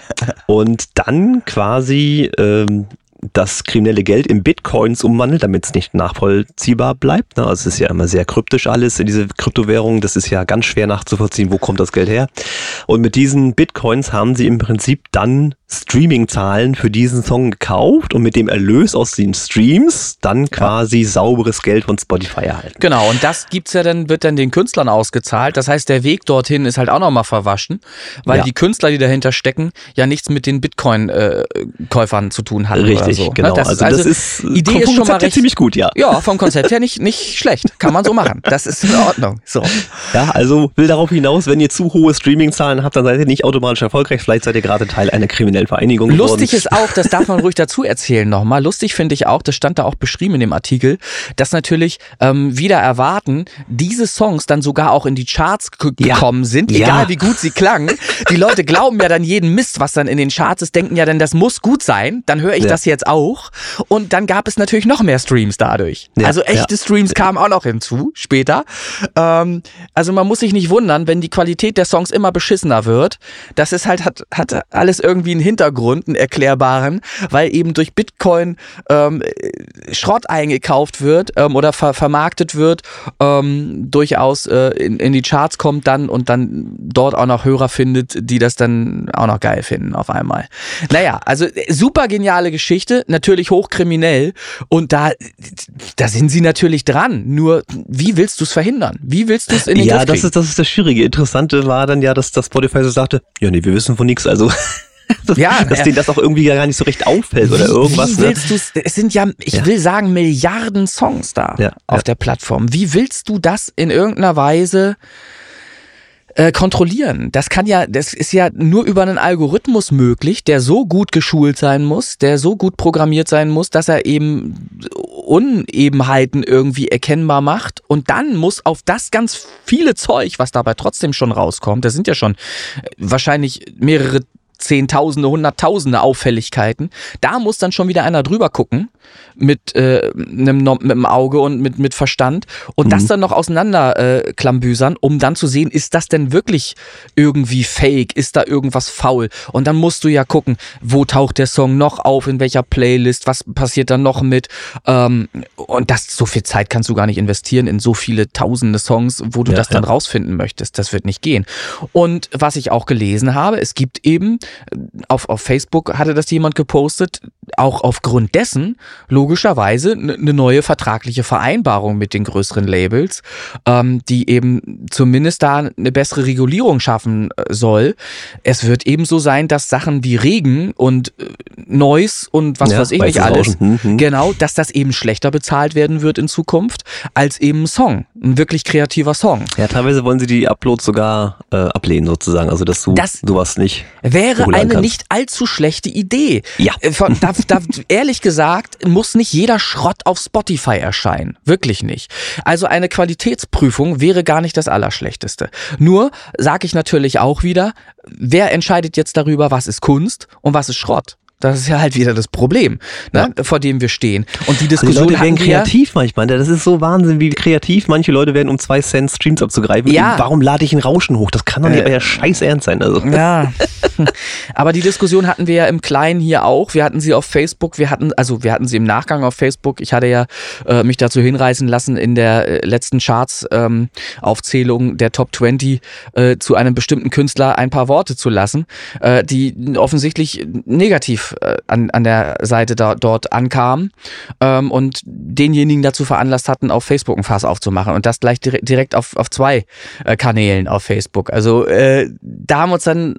Und dann quasi ähm, das kriminelle Geld in Bitcoins umwandelt, damit es nicht nachvollziehbar bleibt. Ne? Also es ist ja immer sehr kryptisch alles in diese Kryptowährung. Das ist ja ganz schwer nachzuvollziehen, wo kommt das Geld her. Und mit diesen Bitcoins haben sie im Prinzip dann Streaming-Zahlen für diesen Song gekauft und mit dem Erlös aus den Streams dann quasi ja. sauberes Geld von Spotify erhalten. Genau, und das gibt's ja dann, wird dann den Künstlern ausgezahlt. Das heißt, der Weg dorthin ist halt auch nochmal verwaschen, weil ja. die Künstler, die dahinter stecken, ja nichts mit den Bitcoin-Käufern zu tun haben. Richtig, so. Ne? genau. Das also, also das ist Idee ist schon mal recht, ziemlich gut, ja. Ja, vom Konzept her nicht, nicht schlecht. Kann man so machen. Das ist in Ordnung. So. Ja, also will darauf hinaus, wenn ihr zu hohe Streaming-Zahlen habt, dann seid ihr nicht automatisch erfolgreich. Vielleicht seid ihr gerade Teil einer kriminellen Vereinigung. Lustig ist auch, das darf man ruhig dazu erzählen nochmal. Lustig finde ich auch, das stand da auch beschrieben in dem Artikel, dass natürlich ähm, wieder erwarten, diese Songs dann sogar auch in die Charts gekommen ja. sind, egal ja. wie gut sie klangen. Die Leute glauben ja dann jeden Mist, was dann in den Charts ist, denken ja dann, das muss gut sein. Dann höre ich ja. das jetzt auch. Und dann gab es natürlich noch mehr Streams dadurch. also echte Streams kamen auch noch hinzu später. Ähm, also man muss sich nicht wundern, wenn die Qualität der Songs immer beschissener wird. Das ist halt hat, hat alles irgendwie einen Hintergrund, einen erklärbaren, weil eben durch Bitcoin ähm, Schrott eingekauft wird ähm, oder ver vermarktet wird, ähm, durchaus äh, in, in die Charts kommt dann und dann dort auch noch Hörer findet, die das dann auch noch geil finden auf einmal. Naja, also super geniale Geschichte, natürlich hochkriminell und da, da sind sie natürlich dran. Nur, wie willst du es verhindern? Wie willst du es in den Ja, das ist, das ist das Schwierige. Interessante war dann ja, dass das Spotify so sagte, ja nee, wir wissen von nichts, also ja, dass ja. denen das auch irgendwie gar nicht so recht auffällt oder irgendwas. Wie ne? willst ne? Es sind ja, ich ja. will sagen, Milliarden Songs da ja, auf der Plattform. Wie willst du das in irgendeiner Weise äh, kontrollieren? Das kann ja, das ist ja nur über einen Algorithmus möglich, der so gut geschult sein muss, der so gut programmiert sein muss, dass er eben Unebenheiten irgendwie erkennbar macht und dann muss auf das ganz viele Zeug, was dabei trotzdem schon rauskommt, das sind ja schon äh, wahrscheinlich mehrere Zehntausende, Hunderttausende Auffälligkeiten. Da muss dann schon wieder einer drüber gucken mit, äh, einem, mit einem Auge und mit, mit Verstand und mhm. das dann noch auseinander äh, klambüsern, um dann zu sehen, ist das denn wirklich irgendwie fake? Ist da irgendwas faul? Und dann musst du ja gucken, wo taucht der Song noch auf, in welcher Playlist, was passiert da noch mit? Ähm, und das, so viel Zeit kannst du gar nicht investieren in so viele tausende Songs, wo du ja, das dann ja. rausfinden möchtest. Das wird nicht gehen. Und was ich auch gelesen habe, es gibt eben auf, auf Facebook hatte das jemand gepostet, auch aufgrund dessen logischerweise eine neue vertragliche Vereinbarung mit den größeren Labels, ähm, die eben zumindest da eine bessere Regulierung schaffen äh, soll. Es wird eben so sein, dass Sachen wie Regen und äh, Noise und was ja, weiß ich nicht alles, hm, hm. genau, dass das eben schlechter bezahlt werden wird in Zukunft als eben ein Song, ein wirklich kreativer Song. Ja, teilweise wollen sie die Uploads sogar äh, ablehnen sozusagen, also dass du das sowas nicht wäre eine kannst. nicht allzu schlechte Idee. Ja. Äh, von, da, da, ehrlich gesagt, muss nicht jeder Schrott auf Spotify erscheinen. Wirklich nicht. Also eine Qualitätsprüfung wäre gar nicht das Allerschlechteste. Nur sage ich natürlich auch wieder, wer entscheidet jetzt darüber, was ist Kunst und was ist Schrott? Das ist ja halt wieder das Problem, ne, ja. vor dem wir stehen. Und die Diskussion also die Leute werden kreativ manchmal. Das ist so Wahnsinn, wie kreativ manche Leute werden, um zwei Cent Streams abzugreifen. Ja. Warum lade ich ein Rauschen hoch? Das kann doch nicht äh, euer Scheiß ernst sein. Also. Ja. Aber die Diskussion hatten wir ja im Kleinen hier auch. Wir hatten sie auf Facebook. Wir hatten, also wir hatten sie im Nachgang auf Facebook. Ich hatte ja äh, mich dazu hinreißen lassen, in der äh, letzten Charts-Aufzählung ähm, der Top 20 äh, zu einem bestimmten Künstler ein paar Worte zu lassen, äh, die offensichtlich negativ äh, an, an der Seite da, dort ankam ähm, und denjenigen dazu veranlasst hatten, auf Facebook ein Fass aufzumachen und das gleich direkt auf, auf zwei äh, Kanälen auf Facebook. Also äh, da haben wir uns dann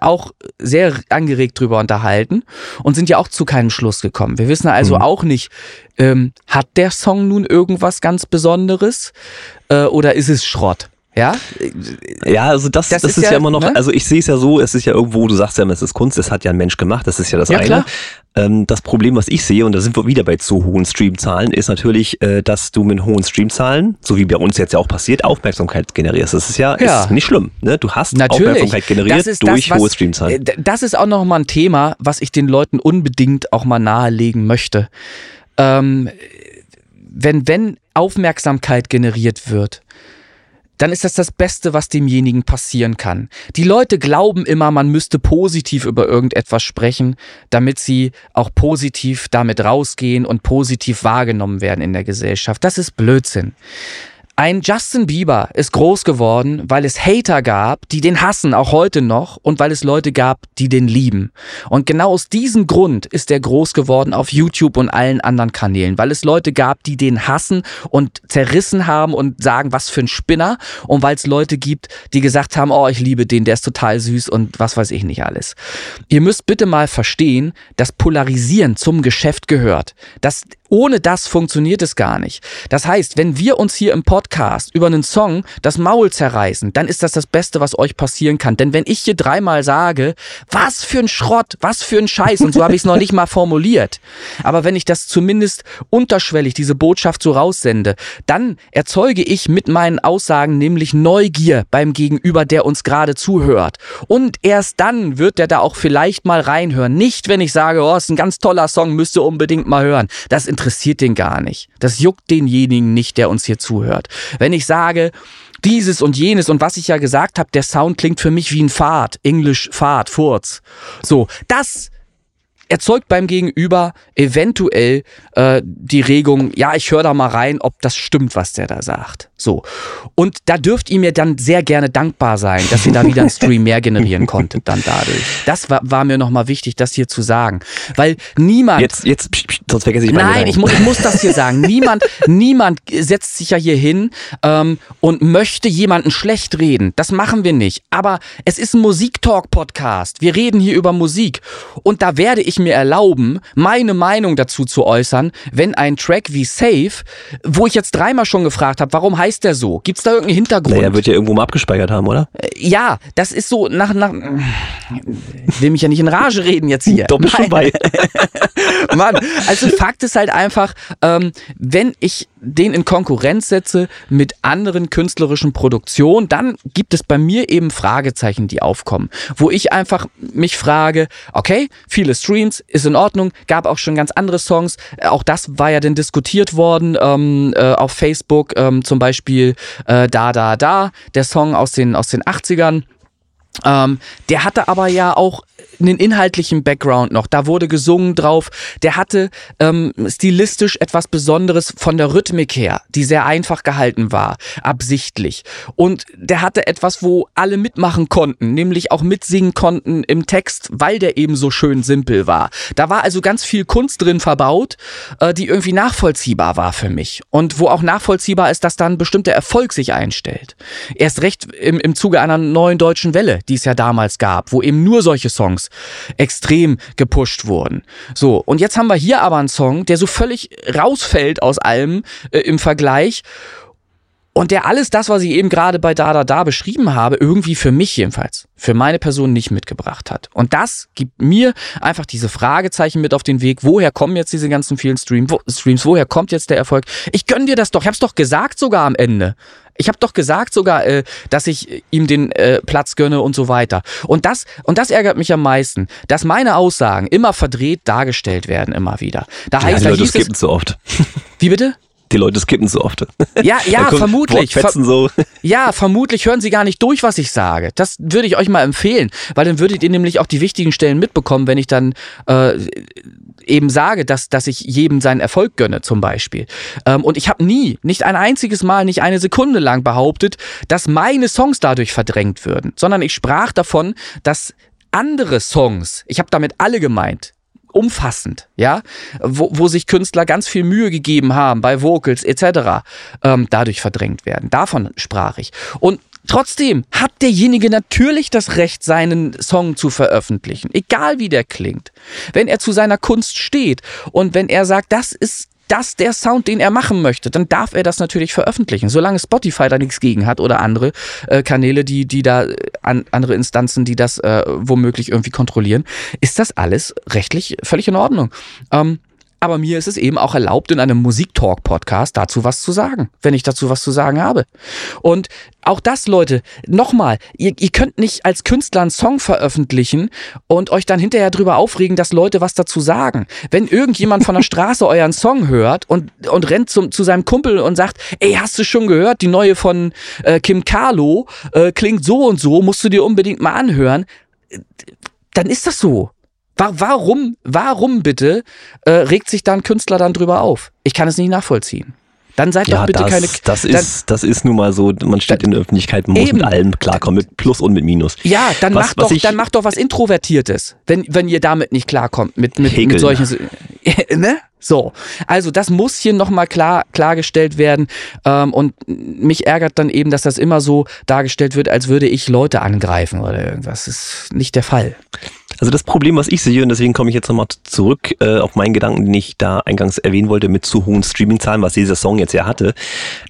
auch sehr angeregt drüber unterhalten und sind ja auch zu keinem Schluss gekommen. Wir wissen also mhm. auch nicht, ähm, hat der Song nun irgendwas ganz Besonderes äh, oder ist es Schrott? Ja? Ja, also das, das, das ist, ist, ja, ja immer noch, ne? also ich sehe es ja so, es ist ja irgendwo, du sagst ja, es ist Kunst, es hat ja ein Mensch gemacht, das ist ja das ja, eine. Ähm, das Problem, was ich sehe, und da sind wir wieder bei zu hohen Streamzahlen, ist natürlich, äh, dass du mit hohen Streamzahlen, so wie bei uns jetzt ja auch passiert, Aufmerksamkeit generierst. Das ist ja, ja. Ist nicht schlimm. Ne? Du hast natürlich. Aufmerksamkeit generiert durch das, was, hohe Streamzahlen. Äh, das ist auch nochmal ein Thema, was ich den Leuten unbedingt auch mal nahelegen möchte. Ähm, wenn, wenn Aufmerksamkeit generiert wird, dann ist das das Beste, was demjenigen passieren kann. Die Leute glauben immer, man müsste positiv über irgendetwas sprechen, damit sie auch positiv damit rausgehen und positiv wahrgenommen werden in der Gesellschaft. Das ist Blödsinn. Ein Justin Bieber ist groß geworden, weil es Hater gab, die den hassen, auch heute noch, und weil es Leute gab, die den lieben. Und genau aus diesem Grund ist er groß geworden auf YouTube und allen anderen Kanälen, weil es Leute gab, die den hassen und zerrissen haben und sagen, was für ein Spinner, und weil es Leute gibt, die gesagt haben, oh, ich liebe den, der ist total süß und was weiß ich nicht alles. Ihr müsst bitte mal verstehen, dass Polarisieren zum Geschäft gehört. Das ohne das funktioniert es gar nicht. Das heißt, wenn wir uns hier im Podcast über einen Song das Maul zerreißen, dann ist das das Beste, was euch passieren kann. Denn wenn ich hier dreimal sage, was für ein Schrott, was für ein Scheiß, und so habe ich es noch nicht mal formuliert, aber wenn ich das zumindest unterschwellig, diese Botschaft so raussende, dann erzeuge ich mit meinen Aussagen nämlich Neugier beim Gegenüber, der uns gerade zuhört. Und erst dann wird der da auch vielleicht mal reinhören. Nicht, wenn ich sage, oh, ist ein ganz toller Song, müsst ihr unbedingt mal hören. Das interessiert den gar nicht. Das juckt denjenigen nicht, der uns hier zuhört. Wenn ich sage, dieses und jenes und was ich ja gesagt habe, der Sound klingt für mich wie ein Fahrt, Englisch Fahrt, Furz. So, das erzeugt beim Gegenüber eventuell äh, die Regung, ja, ich höre da mal rein, ob das stimmt, was der da sagt. So. Und da dürft ihr mir dann sehr gerne dankbar sein, dass ihr da wieder einen Stream mehr generieren konntet dann dadurch. Das war, war mir nochmal wichtig, das hier zu sagen. Weil niemand. Jetzt, jetzt, sonst vergesse ich meine Nein, ich, mu ich muss das hier sagen. Niemand, niemand setzt sich ja hier hin ähm, und möchte jemanden schlecht reden. Das machen wir nicht. Aber es ist ein Musiktalk-Podcast. Wir reden hier über Musik. Und da werde ich ich mir erlauben, meine Meinung dazu zu äußern, wenn ein Track wie Safe, wo ich jetzt dreimal schon gefragt habe, warum heißt der so? Gibt's da irgendeinen Hintergrund? Naja, wird ja irgendwo mal abgespeichert haben, oder? Äh, ja, das ist so nach, nach, ich will mich ja nicht in Rage reden jetzt hier. Bist schon bei. Mann, also Fakt ist halt einfach, ähm, wenn ich den in Konkurrenz setze mit anderen künstlerischen Produktionen, dann gibt es bei mir eben Fragezeichen, die aufkommen, wo ich einfach mich frage, okay, viele Streams, ist in Ordnung, gab auch schon ganz andere Songs, auch das war ja dann diskutiert worden ähm, äh, auf Facebook, ähm, zum Beispiel äh, Da Da Da, der Song aus den, aus den 80ern. Ähm, der hatte aber ja auch einen inhaltlichen Background noch. Da wurde gesungen drauf. Der hatte ähm, stilistisch etwas Besonderes von der Rhythmik her, die sehr einfach gehalten war, absichtlich. Und der hatte etwas, wo alle mitmachen konnten, nämlich auch mitsingen konnten im Text, weil der eben so schön simpel war. Da war also ganz viel Kunst drin verbaut, äh, die irgendwie nachvollziehbar war für mich. Und wo auch nachvollziehbar ist, dass dann bestimmter Erfolg sich einstellt. Erst recht im, im Zuge einer neuen deutschen Welle, die es ja damals gab, wo eben nur solche Songs extrem gepusht wurden. So, und jetzt haben wir hier aber einen Song, der so völlig rausfällt aus allem äh, im Vergleich und der alles das, was ich eben gerade bei Da Da Da beschrieben habe, irgendwie für mich jedenfalls, für meine Person nicht mitgebracht hat. Und das gibt mir einfach diese Fragezeichen mit auf den Weg. Woher kommen jetzt diese ganzen vielen Stream, Streams? Woher kommt jetzt der Erfolg? Ich gönn dir das doch. Ich hab's doch gesagt sogar am Ende. Ich habe doch gesagt sogar, äh, dass ich ihm den äh, Platz gönne und so weiter. Und das und das ärgert mich am meisten, dass meine Aussagen immer verdreht dargestellt werden immer wieder. Da heißt, ja, die Leute hieß es, zu oft. wie bitte? Die Leute skippen zu oft. Ja, ja, kommt vermutlich. Wortfetzen so. Ja, vermutlich hören Sie gar nicht durch, was ich sage. Das würde ich euch mal empfehlen, weil dann würdet ihr nämlich auch die wichtigen Stellen mitbekommen, wenn ich dann äh, eben sage, dass, dass ich jedem seinen Erfolg gönne, zum Beispiel. Ähm, und ich habe nie, nicht ein einziges Mal, nicht eine Sekunde lang behauptet, dass meine Songs dadurch verdrängt würden, sondern ich sprach davon, dass andere Songs, ich habe damit alle gemeint, umfassend, ja, wo, wo sich Künstler ganz viel Mühe gegeben haben bei Vocals etc., ähm, dadurch verdrängt werden. Davon sprach ich. Und Trotzdem hat derjenige natürlich das Recht, seinen Song zu veröffentlichen, egal wie der klingt. Wenn er zu seiner Kunst steht und wenn er sagt, das ist das der Sound, den er machen möchte, dann darf er das natürlich veröffentlichen. Solange Spotify da nichts gegen hat oder andere äh, Kanäle, die, die da, äh, an, andere Instanzen, die das äh, womöglich irgendwie kontrollieren, ist das alles rechtlich völlig in Ordnung. Ähm, aber mir ist es eben auch erlaubt, in einem Musiktalk-Podcast dazu was zu sagen, wenn ich dazu was zu sagen habe. Und auch das, Leute, nochmal, ihr, ihr könnt nicht als Künstler einen Song veröffentlichen und euch dann hinterher drüber aufregen, dass Leute was dazu sagen. Wenn irgendjemand von der Straße euren Song hört und, und rennt zum, zu seinem Kumpel und sagt, ey, hast du schon gehört, die neue von äh, Kim Carlo äh, klingt so und so, musst du dir unbedingt mal anhören, dann ist das so. Wa- Warum, warum bitte äh, regt sich da ein Künstler dann drüber auf? Ich kann es nicht nachvollziehen. Dann seid Ja, doch bitte das, keine. das, dann, ist, das ist nun mal so, man steht in der Öffentlichkeit, man muss Eben. mit allem klarkommen, mit Plus und mit Minus. ja, dann Was- macht was doch, ich- dann macht doch was Introvertiertes, wenn wenn ihr damit nicht klarkommt mit mit, mit solchen, ne? So, also das muss hier nochmal klar klargestellt werden ähm, und mich ärgert dann eben, dass das immer so dargestellt wird, als würde ich Leute angreifen oder irgendwas. Das ist nicht der Fall. Also das Problem, was ich sehe, und deswegen komme ich jetzt nochmal zurück äh, auf meinen Gedanken, den ich da eingangs erwähnen wollte, mit zu hohen Streaming-Zahlen, was dieser Song jetzt ja hatte,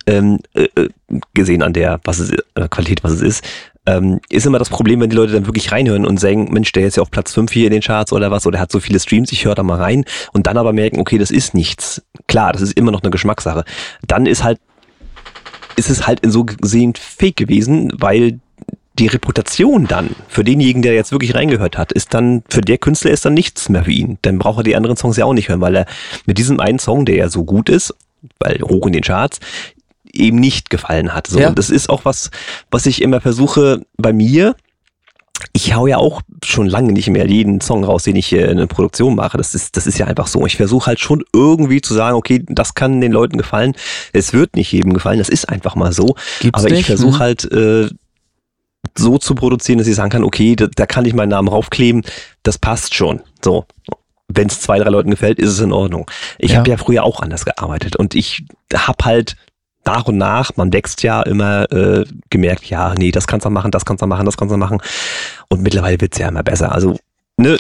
ähm, äh, äh, gesehen an der was es, äh, Qualität, was es ist, ähm, ist immer das Problem, wenn die Leute dann wirklich reinhören und sagen, Mensch, der ist ja auf Platz 5 hier in den Charts oder was, oder hat so viele Streams, ich höre da mal rein und dann aber merken, okay, das ist nichts. Klar, das ist immer noch eine Geschmackssache. Dann ist halt, ist es halt in so gesehen fake gewesen, weil die Reputation dann für denjenigen, der jetzt wirklich reingehört hat, ist dann, für der Künstler ist dann nichts mehr für ihn. Dann braucht er die anderen Songs ja auch nicht hören, weil er mit diesem einen Song, der ja so gut ist, weil hoch in den Charts, eben nicht gefallen hat. So, Ja. und das ist auch was, was ich immer versuche bei mir. Ich hau ja auch schon lange nicht mehr jeden Song raus, den ich in eine Produktion mache. Das ist, das ist ja einfach so. Ich versuche halt schon irgendwie zu sagen, okay, das kann den Leuten gefallen. Es wird nicht jedem gefallen. Das ist einfach mal so. Gibt's Aber ich nicht, versuche hm? halt äh, so zu produzieren, dass ich sagen kann, okay, da, da kann ich meinen Namen raufkleben, das passt schon. So. Wenn es zwei, drei Leuten gefällt, ist es in Ordnung. Ich Ja. habe ja früher auch anders gearbeitet und ich habe halt nach und nach, man wächst ja immer, äh, gemerkt, ja, nee, das kannst du machen, das kannst du machen, das kannst du machen. Und mittlerweile wird's ja immer besser. Also ne,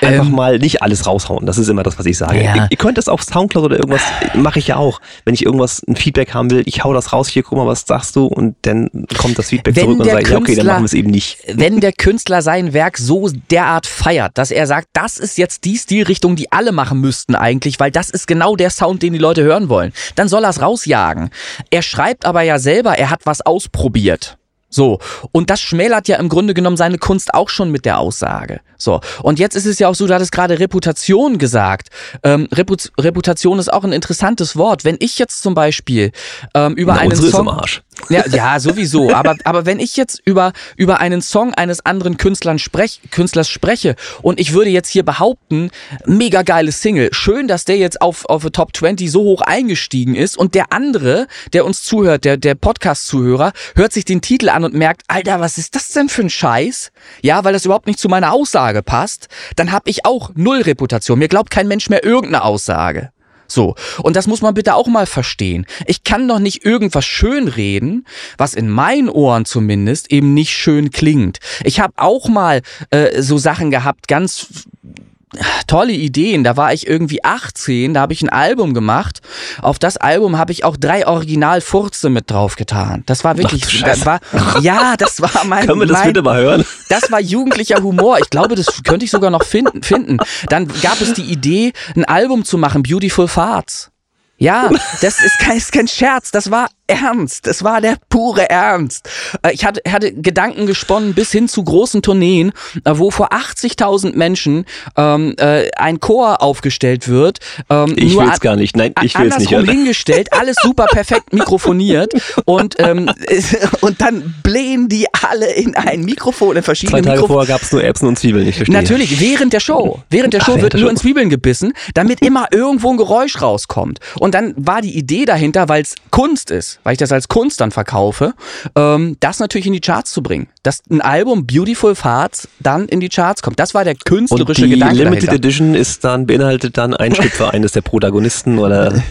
einfach Ähm. mal nicht alles raushauen. Das ist immer das, was ich sage. Ja. Ihr, ihr könnt das auf Soundcloud oder irgendwas, mache ich ja auch. Wenn ich irgendwas, ein Feedback haben will, ich hau das raus, hier, guck mal, was sagst du? Und dann kommt das Feedback Wenn zurück und ich, ja, okay, dann machen wir es eben nicht. wenn der Künstler sein Werk so derart feiert, dass er sagt, das ist jetzt die Stilrichtung, die alle machen müssten eigentlich, weil das ist genau der Sound, den die Leute hören wollen, dann soll er es rausjagen. Er schreibt aber ja selber, er hat was ausprobiert. So. Und das schmälert ja im Grunde genommen seine Kunst auch schon mit der Aussage. So. Und jetzt ist es ja auch so, du hattest gerade Reputation gesagt. Ähm, Reput Reputation ist auch ein interessantes Wort. Wenn ich jetzt zum Beispiel ähm, über Na, einen unsere ist Song. im Arsch. Ja, ja, sowieso. Aber, aber wenn ich jetzt über, über einen Song eines anderen Künstlers, sprech, Künstlers spreche und ich würde jetzt hier behaupten, mega geile Single, schön, dass der jetzt auf, auf Top 20 so hoch eingestiegen ist und der andere, der uns zuhört, der, der Podcast-Zuhörer, hört sich den Titel an und merkt, Alter, was ist das denn für ein Scheiß? Ja, weil das überhaupt nicht zu meiner Aussage passt, dann habe ich auch null Reputation. Mir glaubt kein Mensch mehr irgendeine Aussage. So, und das muss man bitte auch mal verstehen. Ich kann doch nicht irgendwas schönreden, was in meinen Ohren zumindest eben nicht schön klingt. Ich habe auch mal äh, so Sachen gehabt, ganz tolle Ideen. Da war ich irgendwie 18, da habe ich ein Album gemacht. Auf das Album habe ich auch drei Original-Furze mit draufgetan. Das war wirklich, Ach das war, ja, das war mein, Können wir das mein, bitte mal hören? das war jugendlicher Humor. Ich glaube, das könnte ich sogar noch finden. finden. Dann gab es die Idee, ein Album zu machen, Beautiful Farts. Ja, das ist kein, ist kein Scherz, das war ernst, das war der pure Ernst. Äh, Ich hatte, hatte Gedanken gesponnen bis hin zu großen Tourneen, äh, wo vor 80.000 Menschen ähm, äh, ein Chor aufgestellt wird. Ähm, Ich will's an- gar nicht. Nein, ich will's nicht andersrum hingestellt, alles super perfekt mikrofoniert und, ähm, und dann blähen die alle in ein Mikrofon, in verschiedene Zwei Tage Mikrofone. vorher gab es nur Erbsen und Zwiebeln, ich verstehe. Natürlich, während der Show. Während der Ach, Show während wird der nur Show. in Zwiebeln gebissen, damit immer irgendwo ein Geräusch rauskommt. Und dann war die Idee dahinter, weil es Kunst ist, weil ich das als Kunst dann verkaufe, ähm, das natürlich in die Charts zu bringen. Dass ein Album Beautiful Farts dann in die Charts kommt. Das war der Und künstlerische die Gedanke Limited dahinter. Edition ist dann, beinhaltet dann ein Stück für eines der Protagonisten oder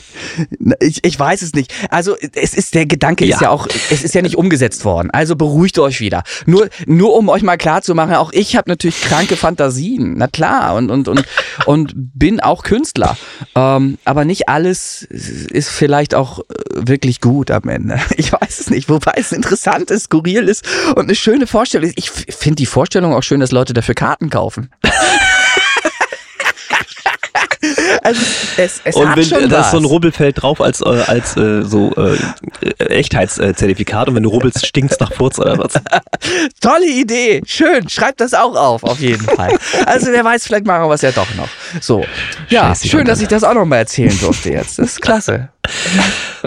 Ich, ich weiß es nicht. Also es ist der Gedanke ist Ja. ja auch, es ist ja nicht umgesetzt worden. Also beruhigt euch wieder. Nur, nur um euch mal klar zu machen, auch ich habe natürlich kranke Fantasien. Na klar und und und und bin auch Künstler. Ähm, aber nicht alles ist vielleicht auch äh, wirklich gut am Ende. Ich weiß es nicht. Wobei es interessant ist, skurril ist und eine schöne Vorstellung ist. Ich finde die Vorstellung auch schön, dass Leute dafür Karten kaufen. Also es, es und wenn schon da was. ist so ein Rubbelfeld drauf als äh, als äh, so äh, Echtheitszertifikat und wenn du rubbelst, stinkt's nach Furz oder was? Tolle Idee. Schön. Schreibt das auch auf, auf jeden Fall. Also wer weiß, vielleicht machen wir es ja doch noch. So. Ja, Scheiße, schön, dass ich das auch noch mal erzählen durfte jetzt. Das ist klasse.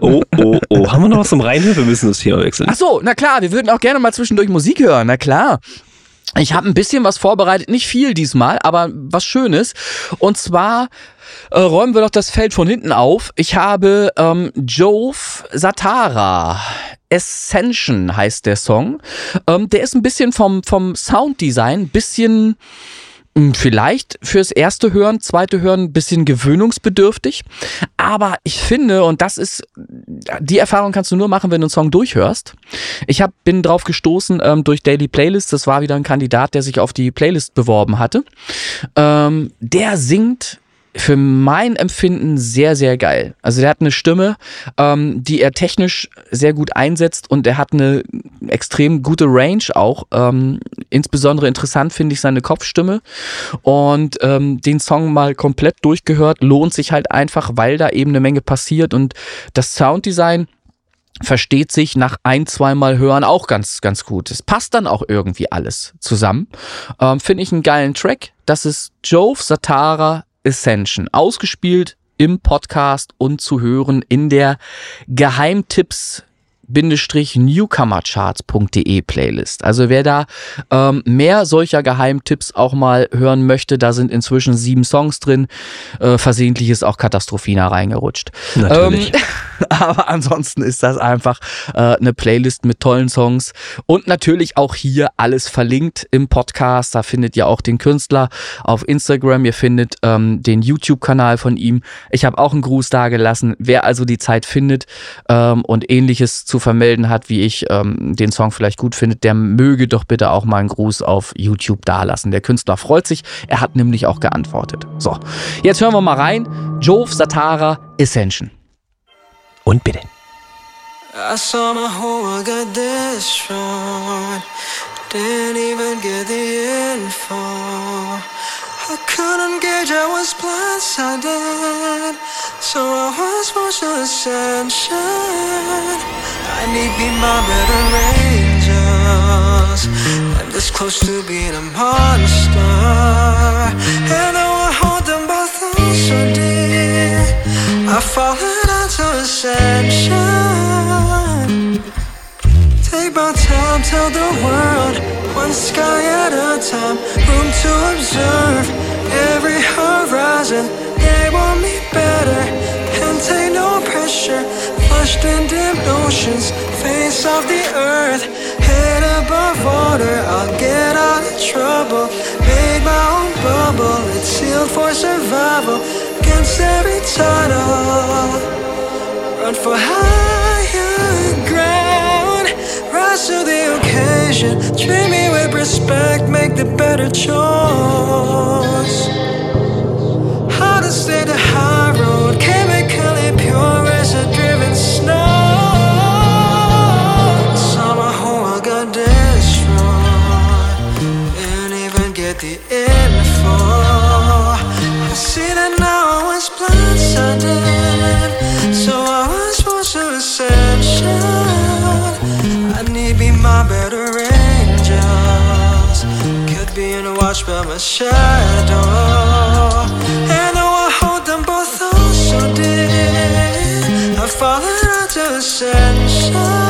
Oh, oh, oh. Haben wir noch was zum Reinhören? Wir müssen das Thema wechseln. Ach so, na klar, wir würden auch gerne mal zwischendurch Musik hören. Na klar. Ich habe ein bisschen was vorbereitet, nicht viel diesmal, aber was Schönes. Und zwar äh, räumen wir doch das Feld von hinten auf. Ich habe ähm, Jove Satara. Ascension heißt der Song. Ähm, der ist ein bisschen vom, vom Sounddesign, bisschen vielleicht fürs erste Hören, zweite Hören ein bisschen gewöhnungsbedürftig. Aber ich finde, und das ist, die Erfahrung kannst du nur machen, wenn du einen Song durchhörst. Ich hab, bin drauf gestoßen ähm, durch Daily Playlist. Das war wieder ein Kandidat, der sich auf die Playlist beworben hatte. Ähm, der singt für mein Empfinden sehr, sehr geil. Also der hat eine Stimme, ähm, die er technisch sehr gut einsetzt und er hat eine extrem gute Range auch. Ähm, insbesondere interessant finde ich seine Kopfstimme. Und ähm, den Song mal komplett durchgehört, lohnt sich halt einfach, weil da eben eine Menge passiert und das Sounddesign versteht sich nach ein, zweimal hören auch ganz, ganz gut. Es passt dann auch irgendwie alles zusammen. Ähm, Finde ich einen geilen Track. Das ist Jove Satara Ascension. Ausgespielt im Podcast und zu hören in der Geheimtipps newcomercharts.de Playlist. Also wer da ähm, mehr solcher Geheimtipps auch mal hören möchte, da sind inzwischen sieben Songs drin. Äh, versehentlich ist auch Katastrophina reingerutscht. Natürlich. Ähm, aber ansonsten ist das einfach äh, eine Playlist mit tollen Songs und natürlich auch hier alles verlinkt im Podcast. Da findet ihr auch den Künstler auf Instagram. Ihr findet ähm, den YouTube-Kanal von ihm. Ich habe auch einen Gruß da gelassen. Wer also die Zeit findet ähm, und ähnliches zu zu vermelden hat, wie ich ähm, den Song vielleicht gut finde, der möge doch bitte auch mal einen Gruß auf YouTube dalassen. Der Künstler freut sich, er hat nämlich auch geantwortet. So, jetzt hören wir mal rein. Jove Satara Ascension. Und bitte. I saw my whole world got destroyed. Didn't even get the info. I couldn't gauge, I was blindsided. So I was forced to ascension. I need be my better angels. I'm this close to being a monster. And I hold them both so dear, I've fallen onto ascension. Take my time, tell the world, one sky at a time, room to observe every horizon. They want me better, and take no pressure. Flushed in dim oceans, face of the earth, head above water. I'll get out of trouble, make my own bubble. It's sealed for survival against every title. Run for ground, rise to the occasion. Treat me with respect, make the better choice. How to stay the high road, chemically pure as a driven snow. My whole world got destroyed, didn't even get the info. I see that now I was blindsided, my better angels. Could be in a watch by my shadow. And though I hold them both on so dear, I've fallen onto ascension.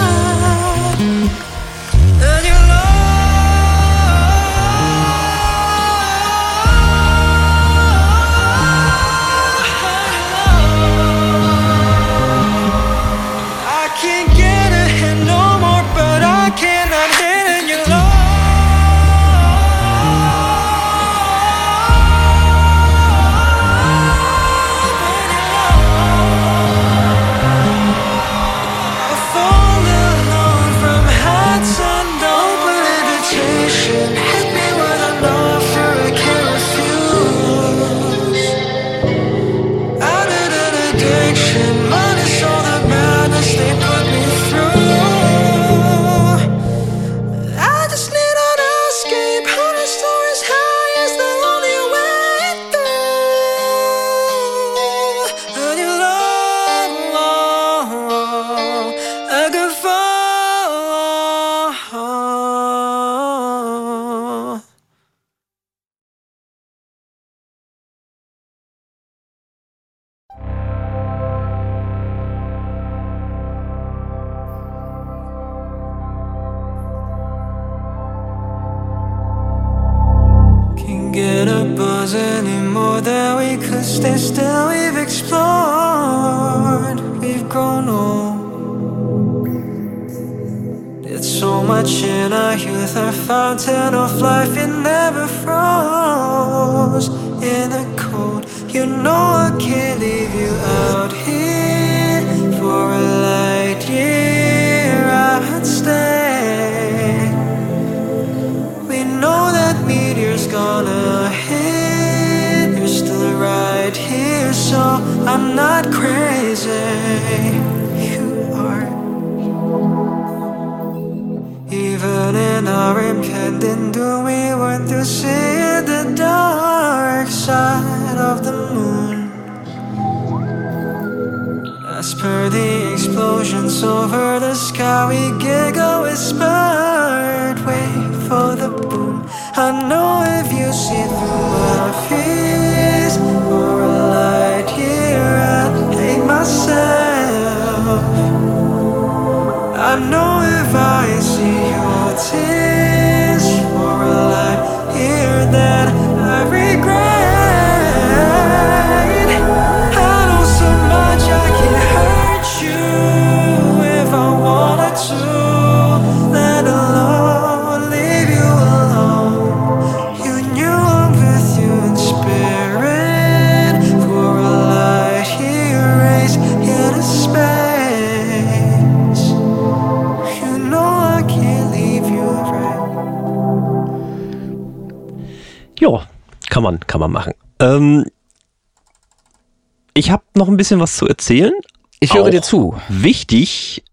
Ein bisschen was zu erzählen. Ich höre Auch dir zu. Wichtig,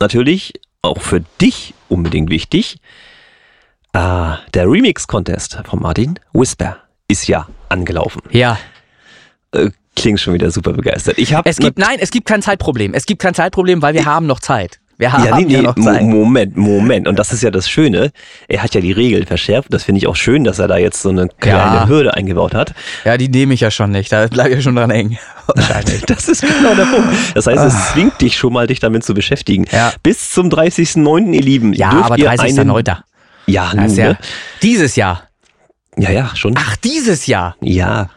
natürlich, auch für dich unbedingt wichtig, äh, der Remix-Contest von Martin Whisper ist ja angelaufen. Ja. Äh, klingt schon wieder super begeistert. Ich habe Es gibt, nein, es gibt kein Zeitproblem. Es gibt kein Zeitproblem, weil wir haben noch Zeit. Wir haben ja, nee, ja nee, noch Mo- Zeit. Moment, Moment. Und das ist ja das Schöne. Er hat ja die Regeln verschärft. Das finde ich auch schön, dass er da jetzt so eine kleine Ja. Hürde eingebaut hat. Ja, die nehme ich ja schon nicht. Da bleib ich ja schon dran hängen. Wahrscheinlich. Das ist genau der Punkt. Das heißt, es zwingt dich schon mal, dich damit zu beschäftigen. Ah. Ja. Bis zum 30.09., ihr Lieben. Ja, aber ihr 30. einen, Neuter. Ja, nun, ja ne? dieses Jahr. ja, ja, schon. Ach, dieses Jahr. Ja,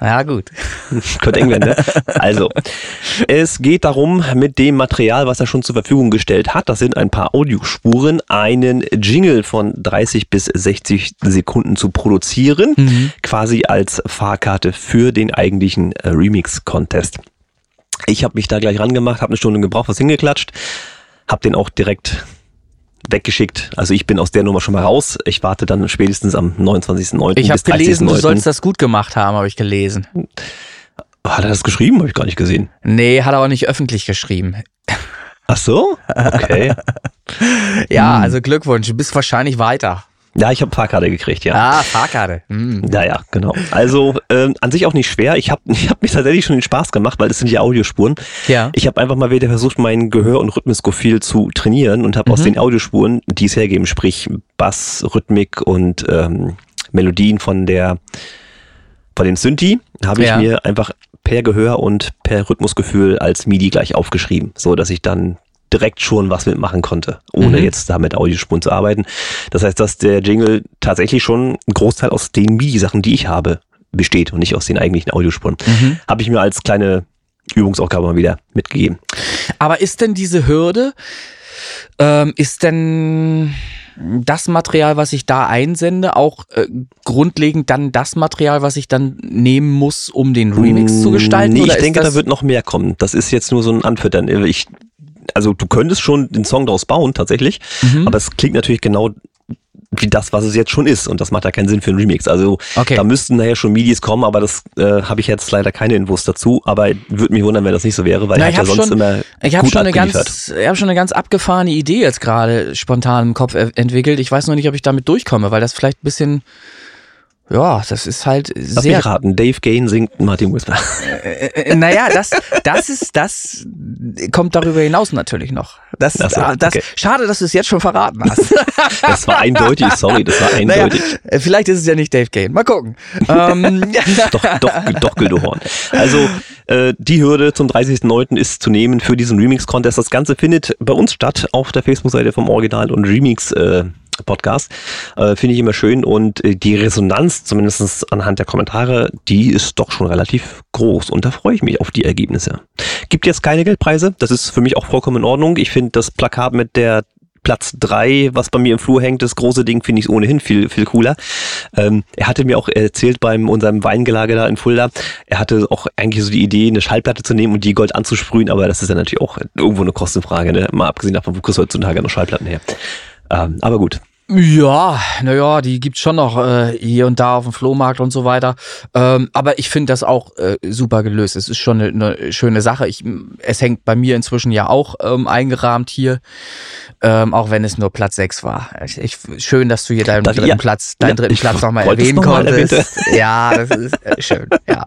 Ja, gut. Kurt England, ne? Also, es geht darum, mit dem Material, was er schon zur Verfügung gestellt hat, das sind ein paar Audiospuren, einen Jingle von 30 bis 60 Sekunden zu produzieren, Mhm. quasi als Fahrkarte für den eigentlichen äh, Remix-Contest. Ich habe mich da gleich rangemacht, habe eine Stunde gebraucht, was hingeklatscht, habe den auch direkt weggeschickt. Also ich bin aus der Nummer schon mal raus. Ich warte dann spätestens am 29.09. Ich habe gelesen, du 30.09.. sollst das gut gemacht haben, habe ich gelesen. Hat er das geschrieben? Habe ich gar nicht gesehen. Nee, hat er auch nicht öffentlich geschrieben. Ach so? Okay. Ja, Hm. also Glückwunsch, du bist wahrscheinlich weiter. Ja, ich habe Fahrkarte gekriegt, ja. Ah, Fahrkarte. Hm. Ja, ja, genau. Also ähm, an sich auch nicht schwer. Ich habe ich hab mir tatsächlich schon den Spaß gemacht, weil das sind ja Audiospuren. Ja. Ich habe einfach mal wieder versucht, mein Gehör- und Rhythmuskophil zu trainieren und habe aus den Audiospuren, die es hergeben, sprich Bass, Rhythmik und ähm, Melodien von der von den Synthi, habe ich Ja. mir einfach per Gehör und per Rhythmusgefühl als MIDI gleich aufgeschrieben, so dass ich dann direkt schon was mitmachen konnte, ohne Mhm. jetzt da mit Audiospuren zu arbeiten. Das heißt, dass der Jingle tatsächlich schon ein Großteil aus den MIDI-Sachen, die ich habe, besteht und nicht aus den eigentlichen Audiospuren. Mhm. Habe ich mir als kleine Übungsaufgabe mal wieder mitgegeben. Aber ist denn diese Hürde, ähm, ist denn das Material, was ich da einsende, auch äh, grundlegend dann das Material, was ich dann nehmen muss, um den Remix zu gestalten? Nee, ich denke, da wird noch mehr kommen. Das ist jetzt nur so ein Anfüttern. Ich, also du könntest schon den Song daraus bauen, tatsächlich, Mhm. aber es klingt natürlich genau wie das, was es jetzt schon ist. Und das macht ja keinen Sinn für einen Remix. Also Okay. da müssten nachher schon MIDIs kommen, aber das äh, habe ich jetzt leider keine Infos dazu. Aber würde mich wundern, wenn das nicht so wäre, weil Na, er ich hat ja hab sonst schon- immer Ich habe gut schon, eine ganz, ich hab schon eine ganz abgefahrene Idee jetzt gerade spontan im Kopf e- entwickelt. Ich weiß noch nicht, ob ich damit durchkomme, weil das vielleicht ein bisschen, ja, das ist halt Lass sehr mich raten, Dave Gain singt Martin Whisper. Äh, naja, das, das ist, das kommt darüber hinaus natürlich noch. Das, so, das, okay. Schade, dass du es jetzt schon verraten hast. Das war eindeutig, sorry, das war naja, eindeutig. äh, vielleicht ist es ja nicht Dave Gain. Mal gucken. ähm, doch, doch, doch, Gildehorn. Also äh, die Hürde zum 30.09. ist zu nehmen für diesen Remix-Contest. Das Ganze findet bei uns statt auf der Facebook-Seite vom Original und Remix äh, Podcast. Äh, Finde ich immer schön und äh, die Resonanz, zumindest anhand der Kommentare, die ist doch schon relativ groß und da freue ich mich auf die Ergebnisse. Gibt jetzt keine Geldpreise, das ist für mich auch vollkommen in Ordnung. Ich finde das Plakat mit der Platz drei, was bei mir im Flur hängt, das große Ding finde ich ohnehin viel, viel cooler. Ähm, er hatte mir auch erzählt beim unserem Weingelage da in Fulda, er hatte auch eigentlich so die Idee, eine Schallplatte zu nehmen und die Gold anzusprühen, aber das ist ja natürlich auch irgendwo eine Kostenfrage, ne? Mal abgesehen davon, wo kriegst du heutzutage noch Schallplatten her. Ähm, aber gut. Ja, naja, die gibt's schon noch äh, hier und da auf dem Flohmarkt und so weiter. Ähm, aber ich finde das auch äh, super gelöst. Es ist schon eine, eine schöne Sache. Ich, es hängt bei mir inzwischen ja auch ähm, eingerahmt hier, ähm, auch wenn es nur Platz 6 war. Ich, ich, schön, dass du hier deinen Das- dritten ja. Platz, deinen Ja, dritten Platz nochmal erwähnen noch mal konntest. Ja, das ist äh, schön. Ja.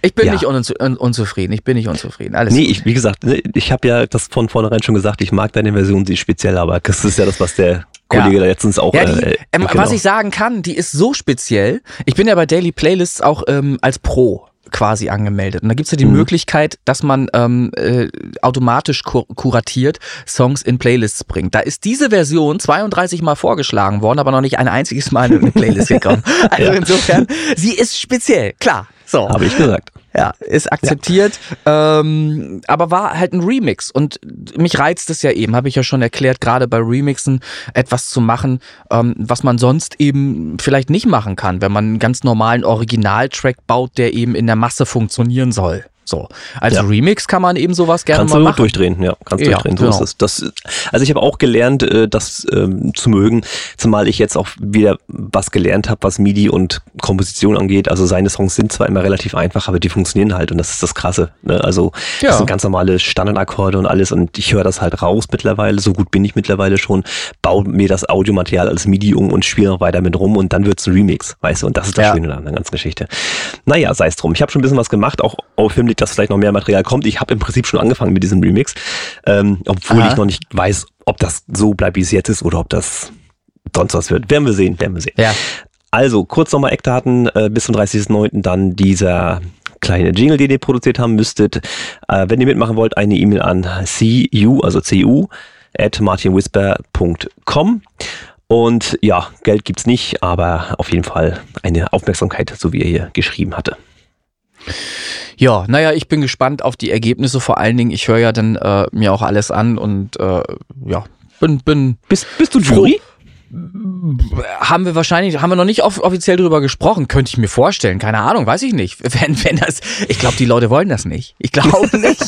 Ich bin Ja. nicht unzu un unzufrieden. Ich bin nicht unzufrieden. Alles Nee, gut. ich, wie gesagt, ne, ich habe ja das von vornherein schon gesagt, ich mag deine Version, sie ist speziell, aber das ist ja das, was der Kollege Ja. da letztens auch Ja, die, äh, ähm, genau. was ich sagen kann, die ist so speziell. Ich bin ja bei Daily Playlists auch ähm, als Pro quasi angemeldet. Und da gibt's ja die Mhm. Möglichkeit, dass man ähm, äh, automatisch kur kuratiert Songs in Playlists bringt. Da ist diese Version 32 Mal vorgeschlagen worden, aber noch nicht ein einziges Mal in eine Playlist gekommen. Also Ja. insofern, sie ist speziell, klar. So. Habe ich gesagt. Ja, ist akzeptiert, ähm, aber war halt ein Remix und mich reizt es ja eben, habe ich ja schon erklärt, gerade bei Remixen etwas zu machen, ähm, was man sonst eben vielleicht nicht machen kann, wenn man einen ganz normalen Originaltrack baut, der eben in der Masse funktionieren soll. So. Als Ja. Remix kann man eben sowas gerne Kannst mal du machen. durchdrehen, ja, kannst Ja, durchdrehen. So genau. ist es. Das, also ich habe auch gelernt, äh, das ähm, zu mögen, zumal ich jetzt auch wieder was gelernt habe, was MIDI und Komposition angeht. Also seine Songs sind zwar immer relativ einfach, aber die funktionieren halt und das ist das Krasse. Ne? Also Ja. das sind ganz normale Standardakkorde und alles und ich höre das halt raus mittlerweile. So gut bin ich mittlerweile schon. Baue mir das Audiomaterial als MIDI um und spiele noch weiter mit rum und dann wird's ein Remix, weißt du? Und das ist das. Schöne an der ganzen Geschichte. Naja, sei es drum. Ich habe schon ein bisschen was gemacht, auch auf Hinblick, dass vielleicht noch mehr Material kommt. Ich habe im Prinzip schon angefangen mit diesem Remix, ähm, obwohl Aha. ich noch nicht weiß, ob das so bleibt, wie es jetzt ist oder ob das sonst was wird. Werden wir sehen, werden wir sehen. Ja. Also, kurz nochmal Eckdaten, äh, bis zum 30.09. dann dieser kleine Jingle, den ihr produziert haben müsstet. Äh, wenn ihr mitmachen wollt, eine E-Mail an cu, also cu, at martinwhisper.com. Und ja, Geld gibt's nicht, aber auf jeden Fall eine Aufmerksamkeit, so wie er hier geschrieben hatte. Ja, naja, ich bin gespannt auf die Ergebnisse. Vor allen Dingen, ich höre ja dann äh, mir auch alles an und äh, ja, bin, bin Bist, bist du. Jury? Haben wir wahrscheinlich, haben wir noch nicht off offiziell drüber gesprochen, könnte ich mir vorstellen. Keine Ahnung, weiß ich nicht. Wenn, wenn das, ich glaube, die Leute wollen das nicht. Ich glaube nicht.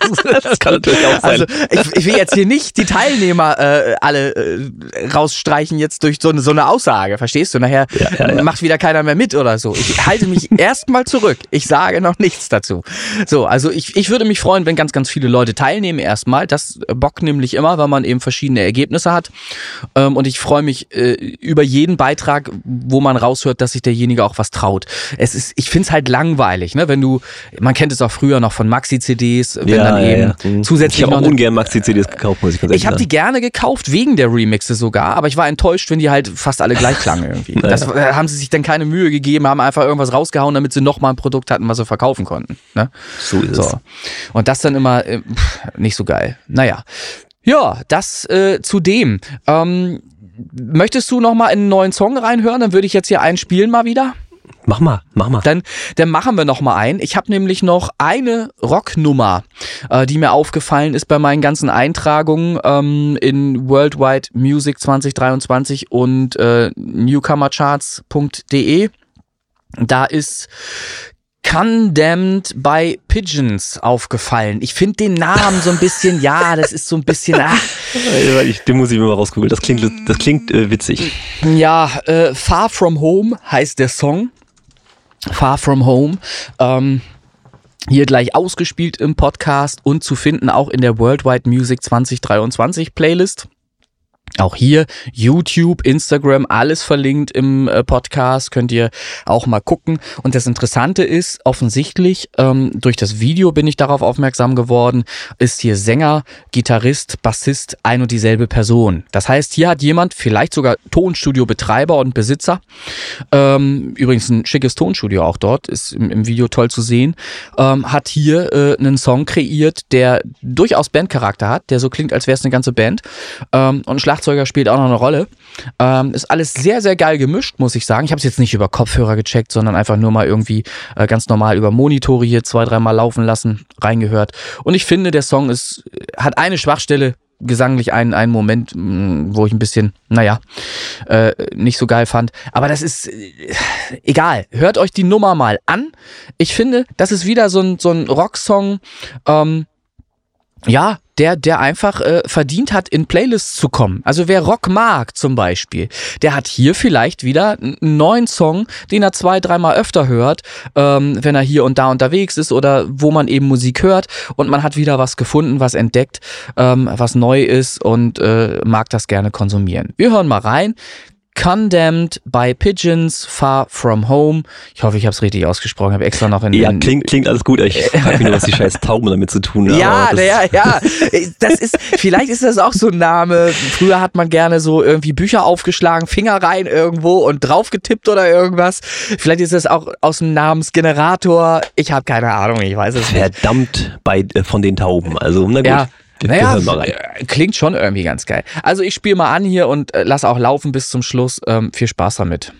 Also, Das kann natürlich auch sein. Also ich, ich will jetzt hier nicht die Teilnehmer äh, alle äh, rausstreichen jetzt durch so eine, so eine Aussage, verstehst du? Nachher Ja, ja, ja. macht wieder keiner mehr mit oder so. Ich halte mich erstmal zurück. Ich sage noch nichts dazu. So, also ich, ich würde mich freuen, wenn ganz, ganz viele Leute teilnehmen erstmal. Das bockt nämlich immer, weil man eben verschiedene Ergebnisse hat. Ähm, und ich freue mich äh, über jeden Beitrag, wo man raushört, dass sich derjenige auch was traut. Es ist, ich finde es halt langweilig, ne? Wenn du, man kennt es auch früher noch von Maxi-CDs, wenn dann eben Mhm. zusätzlich ich habe auch ungern Maxi-CDs gekauft, muss ich ganz ehrlich ich habe die gerne gekauft, wegen der Remixe sogar, aber ich war enttäuscht, wenn die halt fast alle gleich klangen irgendwie. Das äh, haben sie sich dann keine Mühe gegeben, haben einfach irgendwas rausgehauen, damit sie nochmal ein Produkt hatten, was sie verkaufen konnten. Ne? So ist es. So. Und das dann immer äh, nicht so geil. Naja. Ja, das äh, zu dem. Ähm, möchtest du nochmal in einen neuen Song reinhören? Dann würde ich jetzt hier einen spielen mal wieder. Mach mal, mach mal. Dann, dann machen wir noch mal einen. Ich habe nämlich noch eine Rocknummer, äh, die mir aufgefallen ist bei meinen ganzen Eintragungen ähm, in Worldwide Music 2023 und äh, newcomercharts.de. Da ist Condemned by Pigeons aufgefallen. Ich finde den Namen so ein bisschen, ja, das ist so ein bisschen, ah, Äh, Ich, den muss ich mir mal rausgucken. Das klingt, das klingt äh, witzig. Ja, äh, Far From Home heißt der Song. Far From Home. Ähm, hier gleich ausgespielt im Podcast und zu finden auch in der Worldwide Music 2023 Playlist. Auch hier YouTube, Instagram, alles verlinkt im äh, Podcast, könnt ihr auch mal gucken. Und das Interessante ist, offensichtlich, ähm, durch das Video bin ich darauf aufmerksam geworden, ist hier Sänger, Gitarrist, Bassist ein und dieselbe Person. Das heißt, hier hat jemand, vielleicht sogar Tonstudio-Betreiber und Besitzer, ähm, übrigens ein schickes Tonstudio auch dort, ist im, im Video toll zu sehen, ähm, hat hier äh, einen Song kreiert, der durchaus Bandcharakter hat, der so klingt, als wäre es eine ganze Band. Ähm, und ein Schlagzeuger spielt auch noch eine Rolle. Ähm, ist alles sehr, sehr geil gemischt, muss ich sagen. Ich habe es jetzt nicht über Kopfhörer gecheckt, sondern einfach nur mal irgendwie äh, ganz normal über Monitore hier zwei, dreimal laufen lassen, reingehört. Und ich finde, der Song ist, hat eine Schwachstelle, gesanglich einen, einen Moment, mh, wo ich ein bisschen, naja, äh, nicht so geil fand. Aber das ist äh, egal. Hört euch die Nummer mal an. Ich finde, das ist wieder so ein, so ein Rocksong, ähm, ja, der, der einfach äh, verdient hat, in Playlists zu kommen. Also wer Rock mag zum Beispiel, der hat hier vielleicht wieder einen neuen Song, den er zwei, dreimal öfter hört, ähm, wenn er hier und da unterwegs ist oder wo man eben Musik hört und man hat wieder was gefunden, was entdeckt, ähm, was neu ist und äh, mag das gerne konsumieren. Wir hören mal rein. Condemned by Pigeons, Far From Home. Ich hoffe, ich habe es richtig ausgesprochen. Habe extra noch in Ja, in- klingt, klingt alles gut. Ich frage mich nur, was die scheiß Tauben damit zu tun haben. ja, ja, ja. Das ist, vielleicht ist das auch so ein Name. Früher hat man gerne so irgendwie Bücher aufgeschlagen, Finger rein irgendwo und drauf getippt oder irgendwas. Vielleicht ist das auch aus dem Namensgenerator. Ich habe keine Ahnung, ich weiß es nicht. Verdammt bei, äh, von den Tauben. Also, na gut. Ja. Naja, äh, klingt schon irgendwie ganz geil. Also ich spiele mal an hier und äh, lass auch laufen bis zum Schluss. Ähm, viel Spaß damit.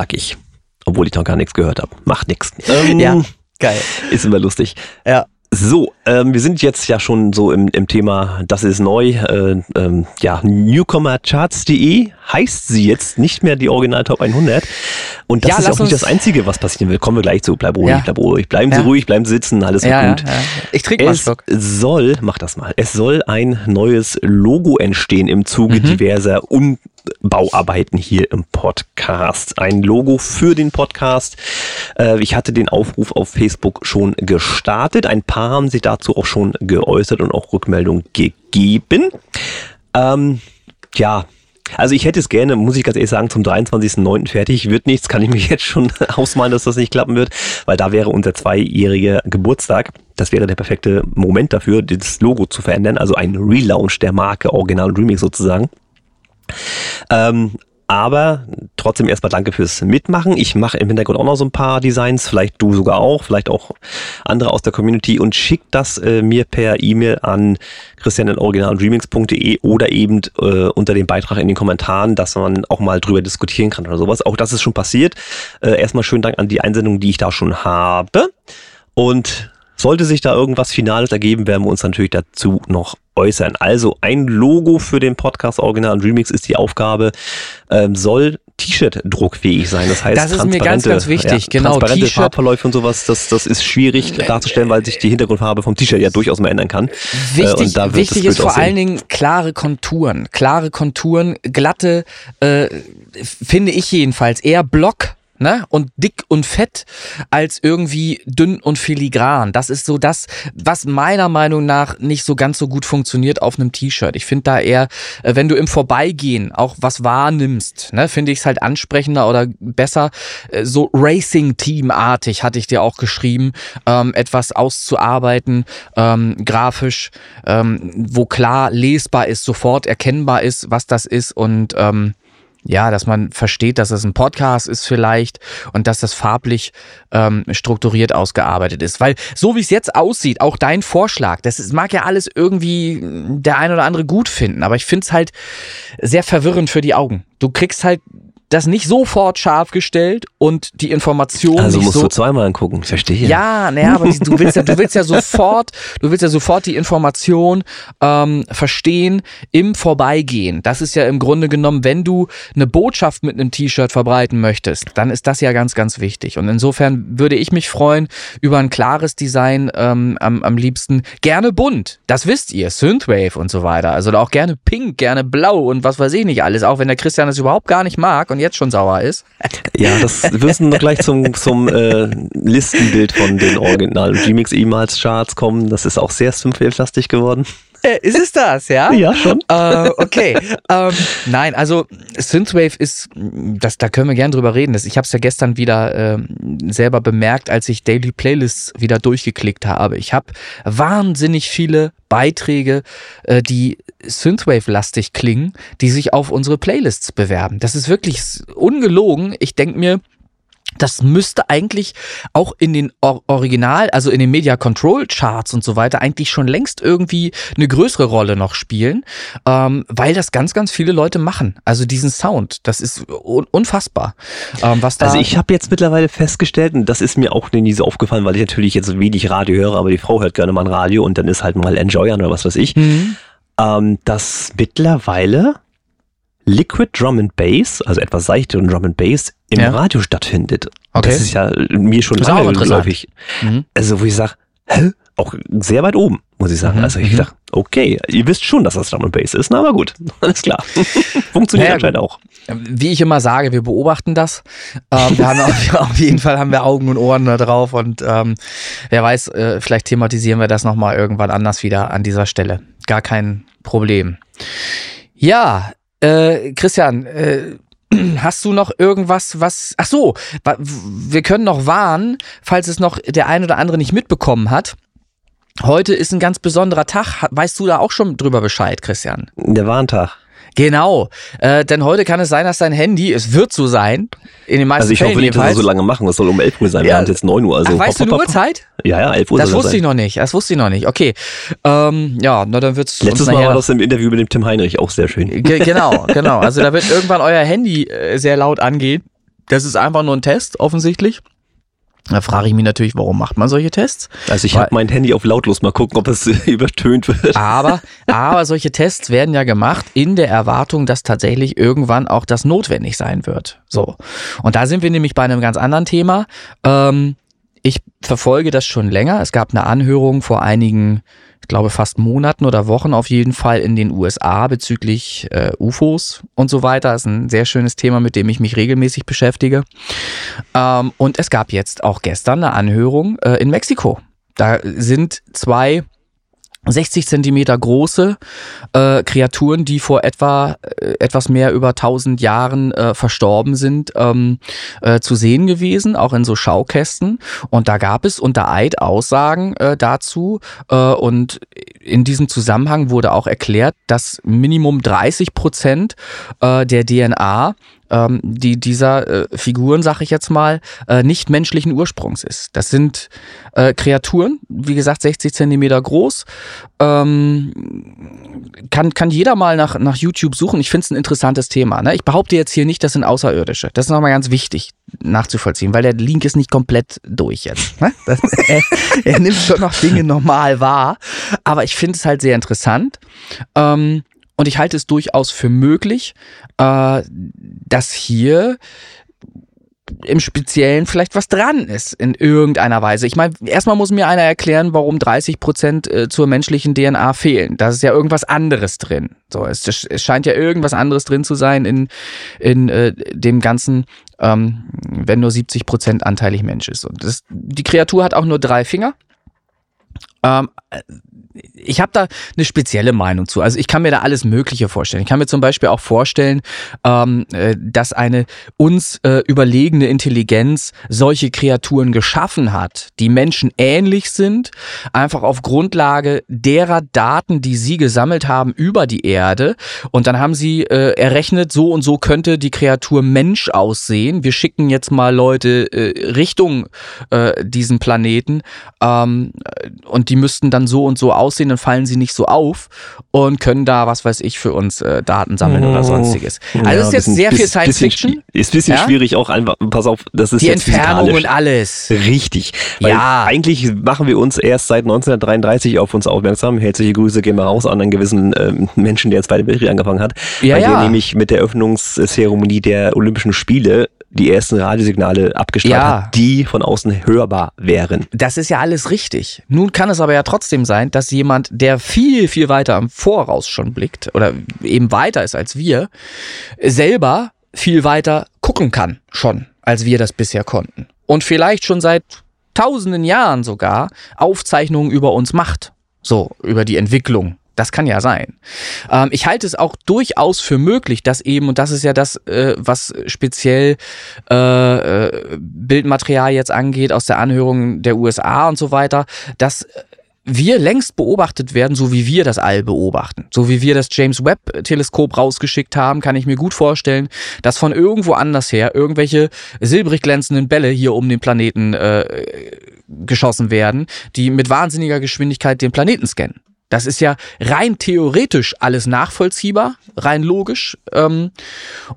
Sag ich. Obwohl ich noch gar nichts gehört habe. Macht nichts. Ähm, Ja, geil. Ist immer lustig. Ja. So, ähm, wir sind jetzt ja schon so im, im Thema, das ist neu. Äh, ähm, ja, newcomercharts.de heißt sie jetzt nicht mehr die Original Top 100. Und das Ja, ist ja auch nicht das Einzige, was passieren will. Kommen wir gleich zu. Bleib ruhig, Ja. bleib ruhig. Bleiben Sie Ja. ruhig, bleiben Sie sitzen, alles wird gut. Ich trinke mal einen Es Schluck. soll, mach das mal, es soll ein neues Logo entstehen im Zuge Mhm. diverser Umbauarbeiten hier im Podcast. Ein Logo für den Podcast. Äh, ich hatte den Aufruf auf Facebook schon gestartet. Ein paar haben sich dazu auch schon geäußert und auch Rückmeldung gegeben. Ähm, ja, also ich hätte es gerne, muss ich ganz ehrlich sagen, zum 23.09. fertig. Wird nichts, kann ich mir jetzt schon ausmalen, dass das nicht klappen wird, weil da wäre unser zweijähriger Geburtstag. Das wäre der perfekte Moment dafür, das Logo zu verändern. Also ein Relaunch der Marke Original Remix sozusagen. Ähm, aber trotzdem erstmal danke fürs Mitmachen. Ich mache im Hintergrund auch noch so ein paar Designs, vielleicht du sogar auch, vielleicht auch andere aus der Community und schick das äh, mir per E-Mail an christian.originaldreamings.de oder eben äh, unter dem Beitrag in den Kommentaren, dass man auch mal drüber diskutieren kann oder sowas. Auch das ist schon passiert. Äh, erstmal schönen Dank an die Einsendung, die ich da schon habe. Und sollte sich da irgendwas Finales ergeben, werden wir uns natürlich dazu noch äußern. Also ein Logo für den Podcast Original und Remix ist die Aufgabe, ähm, soll T-Shirt druckfähig sein. Das heißt, Das ist mir ganz, transparente- ganz wichtig. Genau, transparente Farbverläufe und sowas, das, das ist schwierig darzustellen, weil sich die Hintergrundfarbe vom T-Shirt ja durchaus mal ändern kann. Äh, Wichtig, wird wichtig ist vor aussehen. allen Dingen klare Konturen. Klare Konturen, glatte, äh, finde ich jedenfalls, eher Block. Ne? Und dick und fett als irgendwie dünn und filigran. Das ist so das, was meiner Meinung nach nicht so ganz so gut funktioniert auf einem T-Shirt. Ich finde da eher, äh, wenn du im Vorbeigehen auch was wahrnimmst, ne, finde ich es halt ansprechender oder besser, äh, so Racing-Team-artig, hatte ich dir auch geschrieben, ähm, etwas auszuarbeiten, ähm, grafisch, ähm, wo klar lesbar ist, sofort erkennbar ist, was das ist und ähm, ja, dass man versteht, dass es ein Podcast ist vielleicht und dass das farblich ähm, strukturiert ausgearbeitet ist. Weil so wie es jetzt aussieht, auch dein Vorschlag, das ist, mag ja alles irgendwie der ein oder andere gut finden, aber ich finde es halt sehr verwirrend für die Augen. Du kriegst halt das nicht sofort scharf gestellt und die Information Also nicht musst so du zweimal angucken, ich verstehe. ja, naja, aber du willst ja, du willst ja sofort, du willst ja sofort die Information ähm, verstehen im Vorbeigehen. Das ist ja im Grunde genommen, wenn du eine Botschaft mit einem T-Shirt verbreiten möchtest, dann ist das ja ganz, ganz wichtig. Und insofern würde ich mich freuen über ein klares Design, ähm, am, am liebsten gerne bunt. Das wisst ihr, Synthwave und so weiter. Also auch gerne pink, gerne blau und was weiß ich nicht alles. Auch wenn der Christian das überhaupt gar nicht mag und jetzt schon sauer ist. Ja, das wirst du noch gleich zum, zum äh, Listenbild von den originalen Remix E-Mails Charts kommen. Das ist auch sehr Synthwave-lastig geworden. Äh, Ist es das, ja? Ja, schon. Äh, okay. ähm, nein, also Synthwave ist, das, da können wir gern drüber reden. Das, ich habe es ja gestern wieder ähm, selber bemerkt, als ich Daily Playlists wieder durchgeklickt habe. Ich habe wahnsinnig viele Beiträge, äh, die Synthwave-lastig klingen, die sich auf unsere Playlists bewerben. Das ist wirklich ungelogen. Ich denk mir, das müsste eigentlich auch in den Or Original, also in den Media Control Charts und so weiter, eigentlich schon längst irgendwie eine größere Rolle noch spielen, ähm, weil das ganz, ganz viele Leute machen. Also diesen Sound, das ist un unfassbar. Ähm, was da Also ich habe jetzt mittlerweile festgestellt, und das ist mir auch nie so aufgefallen, weil ich natürlich jetzt wenig Radio höre, aber die Frau hört gerne mal ein Radio und dann ist halt mal Enjoyern oder was weiß ich, Mhm. ähm, dass mittlerweile Liquid Drum and Bass, also etwas seichteren Drum and Bass, im Ja. Radio stattfindet. Okay. Das ist ja mir schon lange interessant. geläufig. Mhm. Also wo ich sage, hä? Auch sehr weit oben, muss ich sagen. Mhm, Also ich mhm. dachte, okay, ihr wisst schon, dass das Drum and Bass ist, na aber gut, alles klar. Funktioniert Naja, anscheinend auch. Wie ich immer sage, wir beobachten das. Ähm, wir haben auf, auf jeden Fall haben wir Augen und Ohren da drauf und ähm, wer weiß, äh, vielleicht thematisieren wir das nochmal irgendwann anders wieder an dieser Stelle. Gar kein Problem. Ja, äh, Christian, äh, Hast du noch irgendwas, was. Ach so, wir können noch warnen, falls es noch der ein oder andere nicht mitbekommen hat. Heute ist ein ganz besonderer Tag. Weißt du da auch schon drüber Bescheid, Christian? Der Warntag. Genau, äh, denn heute kann es sein, dass dein Handy, es wird so sein, in den meisten Also ich Fällen hoffe nicht, dass wir so lange machen. Es soll um 11 Uhr sein. Wir Ja. haben jetzt 9 Uhr. Also Ach, weißt du hopp, hopp, hopp. Uhrzeit? Ja, ja, 11 Uhr Das wusste ich noch nicht. Das wusste ich noch nicht. Okay. Ähm, ja, na dann wird's Letztes Mal war das im Interview mit dem Tim Heinrich auch sehr schön. Ge genau, genau. Also da wird irgendwann euer Handy äh, sehr laut angehen. Das ist einfach nur ein Test, offensichtlich. Da frage ich mich natürlich, warum macht man solche Tests? Also ich habe mein Handy auf lautlos. Mal gucken, ob es übertönt wird. Aber, aber solche Tests werden ja gemacht in der Erwartung, dass tatsächlich irgendwann auch das notwendig sein wird. So. Und da sind wir nämlich bei einem ganz anderen Thema. Ähm, ich verfolge das schon länger. Es gab eine Anhörung vor einigen, glaube fast Monaten oder Wochen auf jeden Fall in den USA bezüglich äh, UFOs und so weiter. Das ist ein sehr schönes Thema, mit dem ich mich regelmäßig beschäftige. Ähm, und es gab jetzt auch gestern eine Anhörung äh, in Mexiko. Da sind zwei 60 Zentimeter große äh, Kreaturen, die vor etwa äh, etwas mehr über 1000 Jahren äh, verstorben sind, ähm, äh, zu sehen gewesen, auch in so Schaukästen. Und da gab es unter Eid Aussagen äh, dazu. Äh, und in diesem Zusammenhang wurde auch erklärt, dass Minimum 30 Prozent äh, der DNA ähm, die dieser äh, Figuren, sag ich jetzt mal, äh, nicht menschlichen Ursprungs ist. Das sind äh, Kreaturen, wie gesagt, 60 Zentimeter groß. Ähm, kann, kann jeder mal nach, nach YouTube suchen. Ich finde es ein interessantes Thema. Ne? Ich behaupte jetzt hier nicht, das sind Außerirdische. Das ist nochmal ganz wichtig nachzuvollziehen, weil der Link ist nicht komplett durch jetzt. Ne? Das, er, er nimmt schon noch Dinge normal wahr. Aber ich finde es halt sehr interessant. Ähm, und ich halte es durchaus für möglich, äh, dass hier im Speziellen vielleicht was dran ist in irgendeiner Weise. Ich meine, erstmal muss mir einer erklären, warum 30 Prozent äh, zur menschlichen DNA fehlen. Da ist ja irgendwas anderes drin. So, es, es scheint ja irgendwas anderes drin zu sein in, in äh, dem Ganzen, ähm, wenn nur 70 Prozent anteilig Mensch ist. Und das, die Kreatur hat auch nur drei Finger. Ähm, ich habe da eine spezielle Meinung zu. Also ich kann mir da alles Mögliche vorstellen. Ich kann mir zum Beispiel auch vorstellen, ähm, äh, dass eine uns äh, überlegene Intelligenz solche Kreaturen geschaffen hat, die Menschen ähnlich sind, einfach auf Grundlage derer Daten, die sie gesammelt haben über die Erde. Und dann haben sie äh, errechnet, so und so könnte die Kreatur Mensch aussehen. Wir schicken jetzt mal Leute äh, Richtung äh, diesen Planeten ähm, und die müssten dann so und so aussehen, dann fallen sie nicht so auf und können da, was weiß ich, für uns äh, Daten sammeln oder sonstiges. Also Ja, es ist jetzt bisschen- sehr viel Science Fiction. Ist ein bisschen Ja? schwierig auch einfach, pass auf, das ist Die jetzt Entfernung und alles. Richtig. Weil Ja. eigentlich machen wir uns erst seit 1933 auf uns aufmerksam. Herzliche Grüße gehen wir raus an einen gewissen ähm, Menschen, der Zweite Weltkrieg angefangen hat. Ja, weil ja. der nämlich mit der Öffnungszeremonie der Olympischen Spiele die ersten Radiosignale abgestrahlt Ja. hat, die von außen hörbar wären. Das ist ja alles richtig. Nun kann es aber ja trotzdem sein, dass jemand, der viel, viel weiter am Voraus schon blickt oder eben weiter ist als wir, selber viel weiter gucken kann schon, als wir das bisher konnten. Und vielleicht schon seit tausenden Jahren sogar Aufzeichnungen über uns macht. So, über die Entwicklung. Das kann ja sein. Ähm, ich halte es auch durchaus für möglich, dass eben, und das ist ja das, äh, was speziell äh, äh, Bildmaterial jetzt angeht aus der Anhörung der USA und so weiter, dass wir längst beobachtet werden, so wie wir das All beobachten. So wie wir das James Webb-Teleskop rausgeschickt haben, kann ich mir gut vorstellen, dass von irgendwo anders her irgendwelche silbrig glänzenden Bälle hier um den Planeten äh, geschossen werden, die mit wahnsinniger Geschwindigkeit den Planeten scannen. Das ist ja rein theoretisch alles nachvollziehbar, rein logisch. Ähm,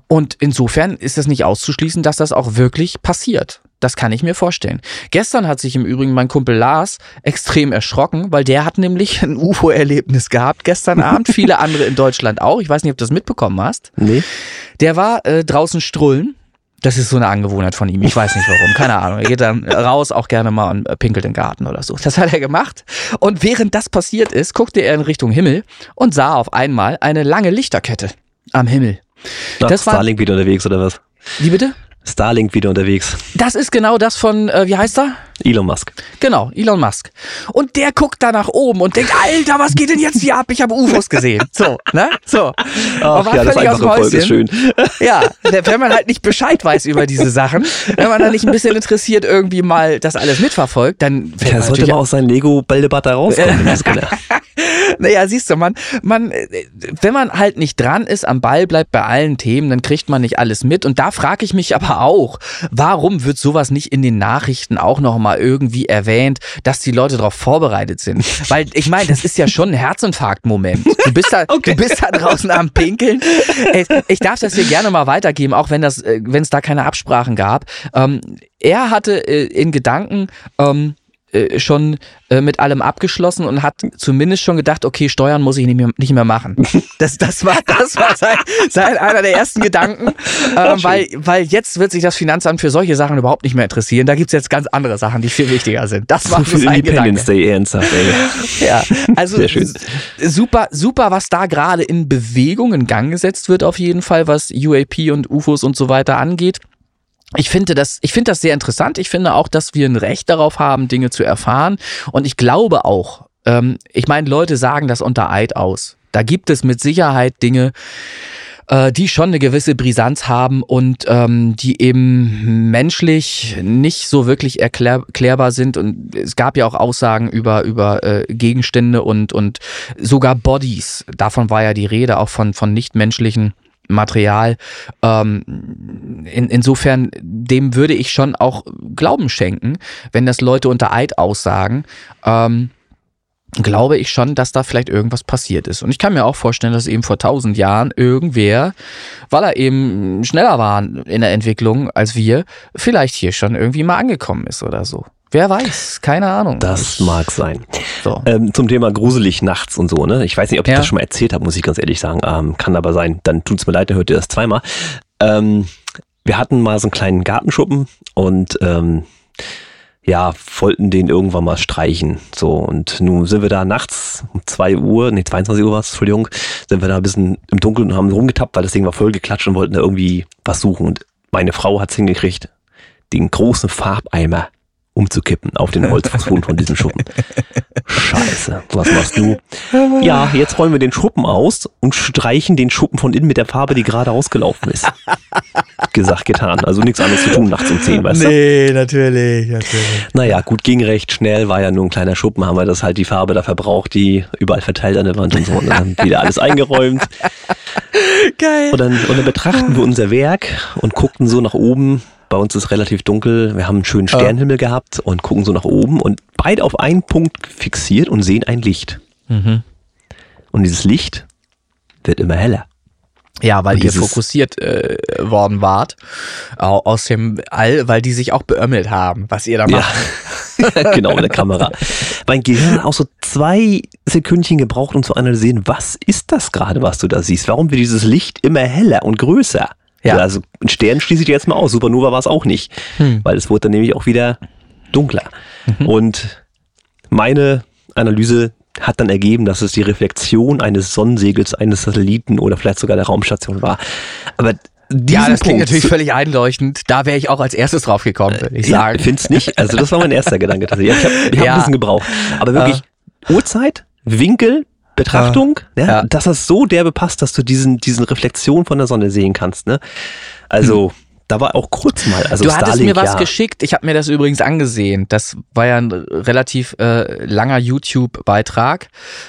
und insofern ist es nicht auszuschließen, dass das auch wirklich passiert. Das kann ich mir vorstellen. Gestern hat sich im Übrigen mein Kumpel Lars extrem erschrocken, weil der hat nämlich ein UFO-Erlebnis gehabt gestern Abend. Viele andere in Deutschland auch. Ich weiß nicht, ob du das mitbekommen hast. Nee? Der war äh, draußen strullen. Das ist so eine Angewohnheit von ihm. Ich weiß nicht warum. Keine Ahnung. Er geht dann raus, auch gerne mal und äh, pinkelt im Garten oder so. Das hat er gemacht. Und während das passiert ist, guckte er in Richtung Himmel und sah auf einmal eine lange Lichterkette am Himmel. Ach, Das war- Starlink wieder unterwegs oder was? Wie bitte? Starlink wieder unterwegs. Das ist genau das von, äh, wie heißt er? Elon Musk. Genau, Elon Musk. Und der guckt da nach oben und denkt, Alter, was geht denn jetzt hier ab? Ich habe UFOs gesehen. So, ne? So. Ach ja, das einfache Volk ist schön. Ja, wenn man halt nicht Bescheid weiß über diese Sachen, wenn man da nicht ein bisschen interessiert irgendwie mal das alles mitverfolgt, dann man sollte mal aus seinem Lego-Bällebad da rauskommen. Naja, siehst du, man, man, äh, wenn man halt nicht dran ist, am Ball bleibt bei allen Themen, dann kriegt man nicht alles mit. Und da frage ich mich aber auch, warum wird sowas nicht in den Nachrichten auch nochmal irgendwie erwähnt, dass die Leute darauf vorbereitet sind? Weil ich meine, das ist ja schon ein Herzinfarkt-Moment. Du bist da, du bist da draußen am Pinkeln. Ey, Ich darf das hier gerne mal weitergeben, auch wenn das, äh, wenn es da keine Absprachen gab. Ähm, er hatte äh, in Gedanken ähm, äh, schon äh, mit allem abgeschlossen und hat zumindest schon gedacht, okay, Steuern muss ich nicht mehr, nicht mehr machen. Das, das war, das war sein, sein einer der ersten Gedanken, äh, weil, weil jetzt wird sich das Finanzamt für solche Sachen überhaupt nicht mehr interessieren. Da gibt's jetzt ganz andere Sachen, die viel wichtiger sind. Das war So viel sein Independence Gedanke. Day ernsthaft, ey. Ja, also Sehr schön. s- super, super, was da gerade in Bewegung in Gang gesetzt wird auf jeden Fall, was UAP und UFOs und so weiter angeht. Ich finde das, ich finde das sehr interessant. Ich finde auch, dass wir ein Recht darauf haben, Dinge zu erfahren. Und ich glaube auch, ähm, ich meine, Leute sagen das unter Eid aus. Da gibt es mit Sicherheit Dinge, äh, die schon eine gewisse Brisanz haben und ähm, die eben menschlich nicht so wirklich erklär erklärbar sind. Und es gab ja auch Aussagen über, über äh, Gegenstände und, und sogar Bodies. Davon war ja die Rede, auch von, von nichtmenschlichen Material. Ähm, in, insofern, dem würde ich schon auch Glauben schenken, wenn das Leute unter Eid aussagen. Ähm, glaube ich schon, dass da vielleicht irgendwas passiert ist. Und ich kann mir auch vorstellen, dass eben vor tausend Jahren irgendwer, weil er eben schneller war in der Entwicklung als wir, vielleicht hier schon irgendwie mal angekommen ist oder so. Wer weiß, keine Ahnung. Das mag sein. so. Ähm, zum Thema gruselig nachts und so, ne? Ich weiß nicht, ob ich Ja. das schon mal erzählt habe, muss ich ganz ehrlich sagen. Ähm, kann aber sein. Dann tut's mir leid, dann hört ihr das zweimal. Ähm, wir hatten mal so einen kleinen Gartenschuppen und ähm, ja, wollten den irgendwann mal streichen. So, und nun sind wir da nachts um 2 Uhr, nee, 22 Uhr war es, Entschuldigung, sind wir da ein bisschen im Dunkeln und haben rumgetappt, weil das Ding war voll geklatscht und wollten da irgendwie was suchen. Und meine Frau hat's hingekriegt, den großen Farbeimer umzukippen auf den Holzfußboden von diesem Schuppen. Scheiße. Was machst du? Ja, jetzt rollen wir den Schuppen aus und streichen den Schuppen von innen mit der Farbe, die gerade ausgelaufen ist. Gesagt, getan. Also nichts anderes zu tun nachts um 10, weißt du? Nee, natürlich, natürlich. Naja, gut, ging recht schnell, war ja nur ein kleiner Schuppen, haben wir das halt die Farbe da verbraucht, die überall verteilt an der Wand und so. Und dann wieder alles eingeräumt. Geil. Und dann, und dann betrachten wir unser Werk und guckten so nach oben. Bei uns ist relativ dunkel. Wir haben einen schönen Sternenhimmel gehabt und gucken so nach oben und beide auf einen Punkt fixiert und sehen ein Licht. Mhm. Und dieses Licht wird immer heller. Ja, weil ihr fokussiert äh, worden wart au- aus dem All, weil die sich auch beömmelt haben, was ihr da Ja, macht. genau, mit der Kamera. Mein Gehirn hat auch so zwei Sekündchen gebraucht, um zu analysieren, was ist das gerade, was du da siehst? Warum wird dieses Licht immer heller und größer? Ja. Also ein Stern schließe ich jetzt mal aus. Supernova war es auch nicht, Hm. weil es wurde dann nämlich auch wieder dunkler. Mhm. Und meine Analyse hat dann ergeben, dass es die Reflexion eines Sonnensegels, eines Satelliten oder vielleicht sogar der Raumstation war. Aber diesen Ja, das klingt Punkt natürlich völlig einleuchtend. Da wäre ich auch als erstes drauf gekommen, würde ich ja, sagen. find's nicht. Also das war mein erster Gedanke tatsächlich. Ich habe ich hab Ja. ein bisschen gebraucht. Aber wirklich Uhrzeit, Winkel, Betrachtung, ja, Ja. dass das so derbe passt, dass du diesen, diesen Reflexion von der Sonne sehen kannst. Ne? Also da war auch kurz mal. Also Hm. du hattest Starlink, mir was ja. geschickt. Ich habe mir das übrigens angesehen. Das war ja ein relativ äh, langer YouTube-Beitrag,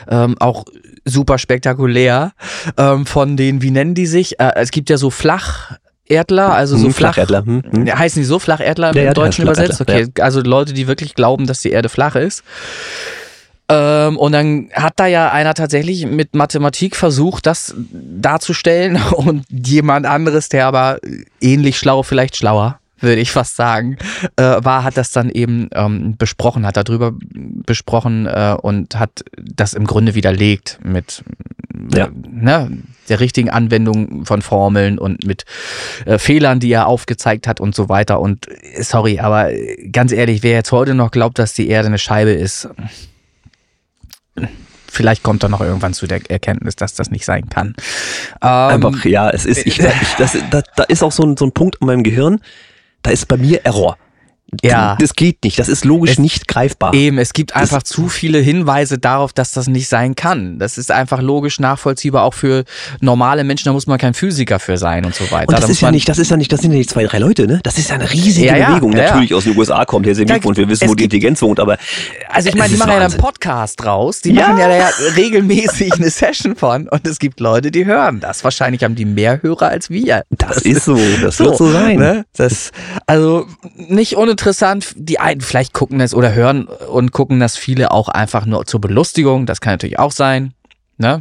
ähm, auch super spektakulär. Ähm, von den, wie nennen die sich? Äh, es gibt ja so Flacherdler, also so Hm, flach. Flacherdler, hm, hm. Ja, Heißen die so Flacherdler Ja, ja, im die Deutschen übersetzt? Okay, also Leute, die wirklich glauben, dass die Erde flach ist. Ähm, und dann hat da ja einer tatsächlich mit Mathematik versucht, das darzustellen und jemand anderes, der aber ähnlich schlau, vielleicht schlauer, würde ich fast sagen, äh, war, hat das dann eben ähm, besprochen, hat darüber besprochen äh, und hat das im Grunde widerlegt mit Ja. ne, der richtigen Anwendung von Formeln und mit äh, Fehlern, die er aufgezeigt hat und so weiter. Und äh, sorry, aber ganz ehrlich, wer jetzt heute noch glaubt, dass die Erde eine Scheibe ist, vielleicht kommt er noch irgendwann zu der Erkenntnis, dass das nicht sein kann. Ähm, Einfach, ja, es ist, ich, ich, das, da, da ist auch so ein, so ein Punkt in meinem Gehirn, da ist bei mir Error. Ja. Das geht nicht, das ist logisch Es- nicht greifbar. Eben, es gibt einfach zu viele Hinweise darauf, dass das nicht sein kann. Das ist einfach logisch nachvollziehbar, auch für normale Menschen, da muss man kein Physiker für sein und so weiter. Und Da das muss ist ja nicht, das ist ja nicht, das sind ja nicht zwei, drei Leute, ne? Das ist ja eine riesige Ja, ja, Bewegung. ja, ja. Natürlich aus den USA kommt Herzlichen Da- Glückwunsch, wir wissen, wo die Intelligenz wohnt, aber Also ich meine, die machen ja Wahnsinn. einen Podcast raus, die Ja. machen ja da regelmäßig eine Session von und es gibt Leute, die hören das. Wahrscheinlich haben die mehr Hörer als wir. Das ist so, das wird so sein. Ne? Das, also nicht uninteressant, die einen vielleicht gucken das oder hören und gucken das viele auch einfach nur zur Belustigung, das kann natürlich auch sein. Ne?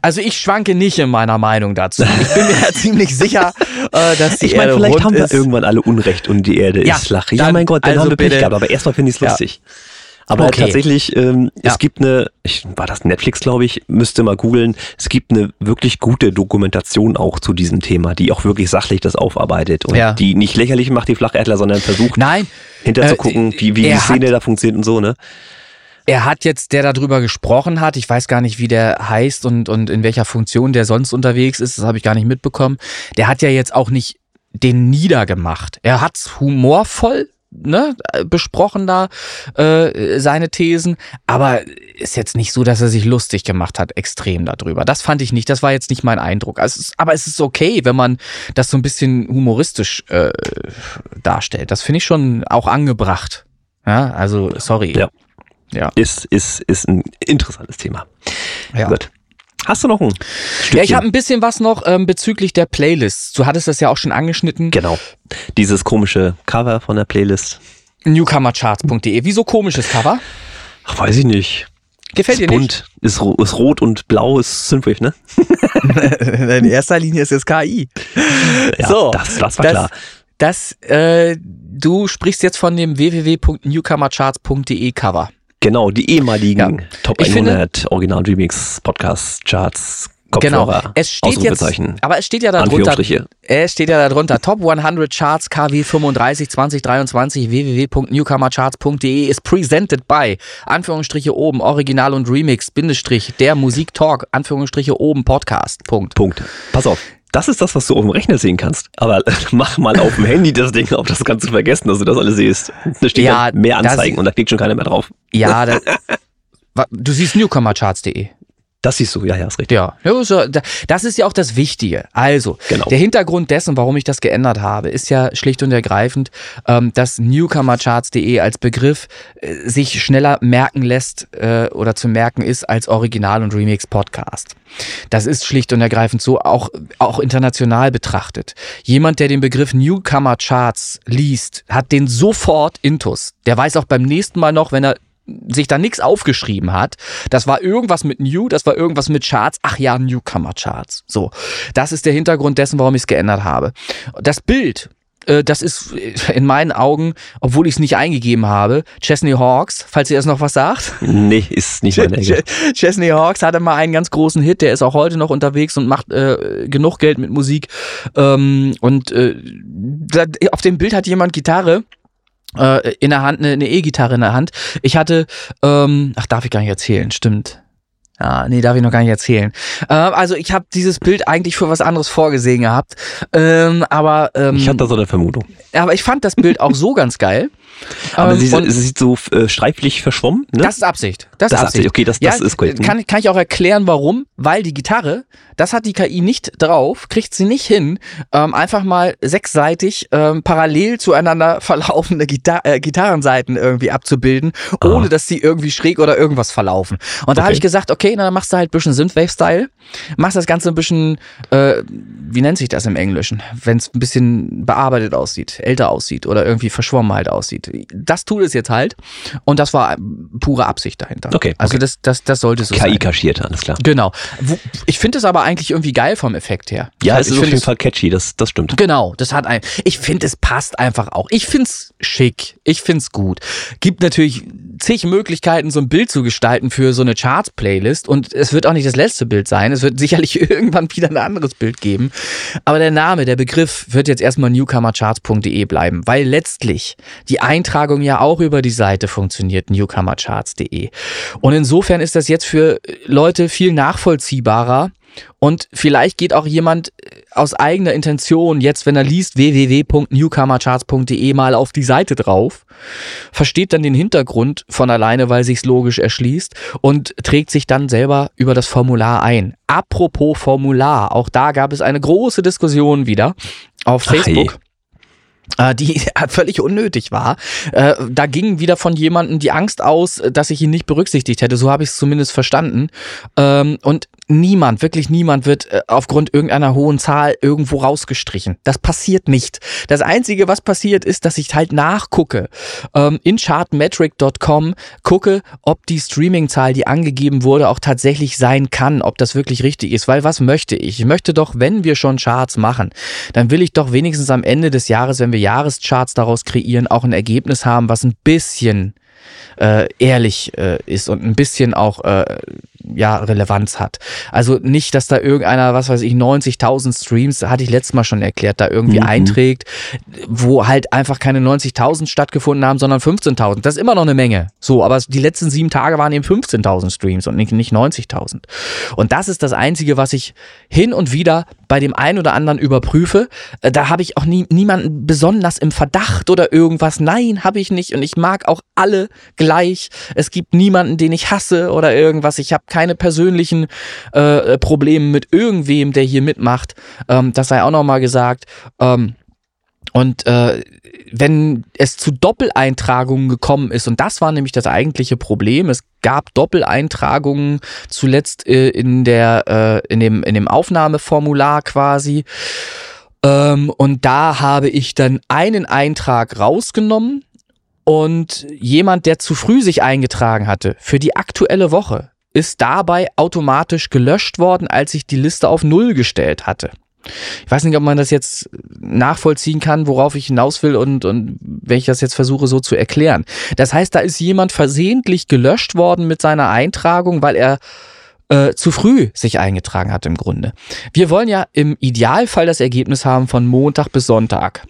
Also ich schwanke nicht in meiner Meinung dazu. Ich bin mir ja ziemlich sicher, äh, dass die Ich meine, Erde vielleicht rund haben wir ist. irgendwann alle Unrecht und die Erde Ja, ist flach. Ja, dann- mein Gott, dann also haben wir Pech bitte. gehabt, aber erstmal finde ich es Ja. Aber Okay. tatsächlich, ähm, Ja. es gibt eine, ich, war das Netflix, glaube ich, müsste mal googeln, es gibt eine wirklich gute Dokumentation auch zu diesem Thema, die auch wirklich sachlich das aufarbeitet und Ja. die nicht lächerlich macht, die Flacherdler, sondern versucht Nein, hinter äh, wie, wie die Szene da funktioniert und so, ne? Er hat jetzt, der darüber gesprochen hat, ich weiß gar nicht, wie der heißt und, und in welcher Funktion der sonst unterwegs ist, das habe ich gar nicht mitbekommen. Der hat ja jetzt auch nicht den niedergemacht. Er hat's humorvoll ne, besprochen da, äh, seine Thesen, aber ist jetzt nicht so, dass er sich lustig gemacht hat, extrem darüber. Das fand ich nicht, das war jetzt nicht mein Eindruck. Also es ist, aber es ist okay, wenn man das so ein bisschen humoristisch äh, darstellt. Das finde ich schon auch angebracht. Ja, also sorry. Ja. Ja. Ist, ist, ist ein interessantes Thema. Ja. Gut. Hast du noch ein Stückchen? Ja, ich habe ein bisschen was noch ähm, bezüglich der Playlists. Du hattest das ja auch schon angeschnitten. Genau. Dieses komische Cover von der Playlist. Newcomercharts.de. Wieso komisches Cover? Ach, weiß ich nicht. Gefällt dir ist bunt, ist, ro- ist rot und blau, ist Synthwave, ne? nicht? In erster Linie ist es KI. Ja, so, das, das war das, klar. Das, äh, du sprichst jetzt von dem www.newcomercharts.de Cover. Genau, die ehemaligen Ja. Top Ich finde- 100 Original Remix Podcast Charts Genau. Kopfhörer. Es steht jetzt, aber es steht ja darunter, es steht ja darunter, Top 100 Charts KW 35 2023 www.newcomercharts.de ist presented by, Anführungsstriche oben, Original und Remix, Bindestrich, der Musiktalk, Anführungsstriche oben, Podcast, Punkt. Punkt. Pass auf. Das ist das, was du auf dem Rechner sehen kannst. Aber mach mal auf dem Handy das Ding auf, das kannst du vergessen, dass du das alles siehst. Da steht Ja, mehr das- Anzeigen und da klickt schon keiner mehr drauf. Ja, das, Du siehst newcomercharts.de. Das siehst du, ja, ja, ist richtig. Ja, das ist ja auch das Wichtige. Also, Genau. der Hintergrund dessen, warum ich das geändert habe, ist ja schlicht und ergreifend, ähm, dass newcomercharts.de als Begriff äh, sich schneller merken lässt äh, oder zu merken ist als Original- und Remix-Podcast. Das ist schlicht und ergreifend so, auch, auch international betrachtet. Jemand, der den Begriff Newcomer Charts liest, hat den sofort intus. Der weiß auch beim nächsten Mal noch, wenn er sich da nichts aufgeschrieben hat. Das war irgendwas mit New, das war irgendwas mit Charts. Ach ja, Newcomer Charts. So, das ist der Hintergrund dessen, warum ich es geändert habe. Das Bild, äh, das ist in meinen Augen, obwohl ich es nicht eingegeben habe, Chesney Hawks, falls ihr das noch was sagt. Nee, ist nicht Ecke. Ch- Chesney Hawks hatte mal einen ganz großen Hit, der ist auch heute noch unterwegs und macht äh, genug Geld mit Musik. Ähm, und äh, auf dem Bild hat jemand Gitarre äh, in der Hand, eine eine E-Gitarre in der Hand. Ich hatte, ähm, ach, darf ich gar nicht erzählen, stimmt. Ja, nee, darf ich noch gar nicht erzählen. Ähm, also ich habe dieses Bild eigentlich für was anderes vorgesehen gehabt. Ähm, aber, ähm, Ich hatte so eine Vermutung. aber ich fand das Bild auch so ganz geil. Aber Ähm, sie, sie sieht so äh, streiflich verschwommen, ne? Das ist Absicht. Das, Das ist ist Absicht. Okay, das- das ist korrekt. Kann, kann ich auch erklären, warum. Weil die Gitarre, das hat die KI nicht drauf, kriegt sie nicht hin, ähm, einfach mal sechsseitig ähm, parallel zueinander verlaufende Gita äh, Gitarrenseiten irgendwie abzubilden, ohne dass sie irgendwie schräg oder irgendwas verlaufen. Und da habe Okay. ich gesagt, okay, na, dann machst du halt ein bisschen Synthwave-Style, machst das Ganze ein bisschen, äh, wie nennt sich das im Englischen, wenn es ein bisschen bearbeitet aussieht, älter aussieht oder irgendwie verschwommen halt aussieht. Das tut es jetzt halt und das war pure Absicht dahinter. Okay, Also okay. das, das, das sollte so KI sein. kaschiert, alles klar. Genau. Ich finde es aber eigentlich irgendwie geil vom Effekt her. Ja, Also es ist auf jeden Fall catchy, das, das stimmt. Genau, das hat ein. Ich finde, es passt einfach auch. Ich find's schick. Ich find's gut. Gibt natürlich zig Möglichkeiten, so ein Bild zu gestalten für so eine Charts-Playlist. Und es wird auch nicht das letzte Bild sein. Es wird sicherlich irgendwann wieder ein anderes Bild geben. Aber der Name, der Begriff wird jetzt erstmal newcomercharts.de bleiben, weil letztlich die Eintragung ja auch über die Seite funktioniert, newcomercharts.de. Und insofern ist das jetzt für Leute viel nachvollziehbarer. Und vielleicht geht auch jemand aus eigener Intention jetzt, wenn er liest www.newcomercharts.de mal auf die Seite drauf, versteht dann den Hintergrund von alleine, weil sich's logisch erschließt und trägt sich dann selber über das Formular ein. Apropos Formular, auch da gab es eine große Diskussion wieder auf. Facebook äh, die völlig unnötig war. Äh, Da ging wieder von jemandem die Angst aus, dass ich ihn nicht berücksichtigt hätte. So habe ich es zumindest verstanden. Ähm, Und niemand, wirklich niemand wird äh, aufgrund irgendeiner hohen Zahl irgendwo rausgestrichen. Das passiert nicht. Das Einzige, was passiert, ist, dass ich halt nachgucke. ähm, In chartmetric.com gucke, ob die Streaming-Zahl, die angegeben wurde, auch tatsächlich sein kann, ob das wirklich richtig ist. Weil was möchte ich? Ich möchte doch, wenn wir schon Charts machen, dann will ich doch wenigstens am Ende des Jahres, wenn wir Jahrescharts daraus kreieren, auch ein Ergebnis haben, was ein bisschen äh, ehrlich äh, ist und ein bisschen auch äh, ja Relevanz hat. Also nicht, dass da irgendeiner, was weiß ich, 90.000 Streams, hatte ich letztes Mal schon erklärt, da irgendwie Mhm. einträgt, wo halt einfach keine 90.000 stattgefunden haben, sondern 15.000. Das ist immer noch eine Menge. So, aber die letzten sieben Tage waren eben 15.000 Streams und nicht, nicht 90.000. Und das ist das Einzige, was ich hin und wieder bei dem einen oder anderen überprüfe. Äh, Da habe ich auch nie, niemanden besonders im Verdacht oder irgendwas. Nein, habe ich nicht. Und ich mag auch alle gleich. Es gibt niemanden, den ich hasse oder irgendwas. Ich habe keine persönlichen äh, Probleme mit irgendwem, der hier mitmacht. Ähm, das sei auch nochmal gesagt. Ähm, und äh, wenn es zu Doppeleintragungen gekommen ist, und das war nämlich das eigentliche Problem, es gab Doppeleintragungen zuletzt äh, in der äh, in dem in dem Aufnahmeformular quasi. Ähm, und da habe ich dann einen Eintrag rausgenommen und jemand, der zu früh sich eingetragen hatte für die aktuelle Woche, ist dabei automatisch gelöscht worden, als ich die Liste auf Null gestellt hatte. Ich weiß nicht, ob man das jetzt nachvollziehen kann, worauf ich hinaus will und, und wenn ich das jetzt versuche so zu erklären. Das heißt, da ist jemand versehentlich gelöscht worden mit seiner Eintragung, weil er äh, zu früh sich eingetragen hat im Grunde. Wir wollen ja im Idealfall das Ergebnis haben von Montag bis Sonntag.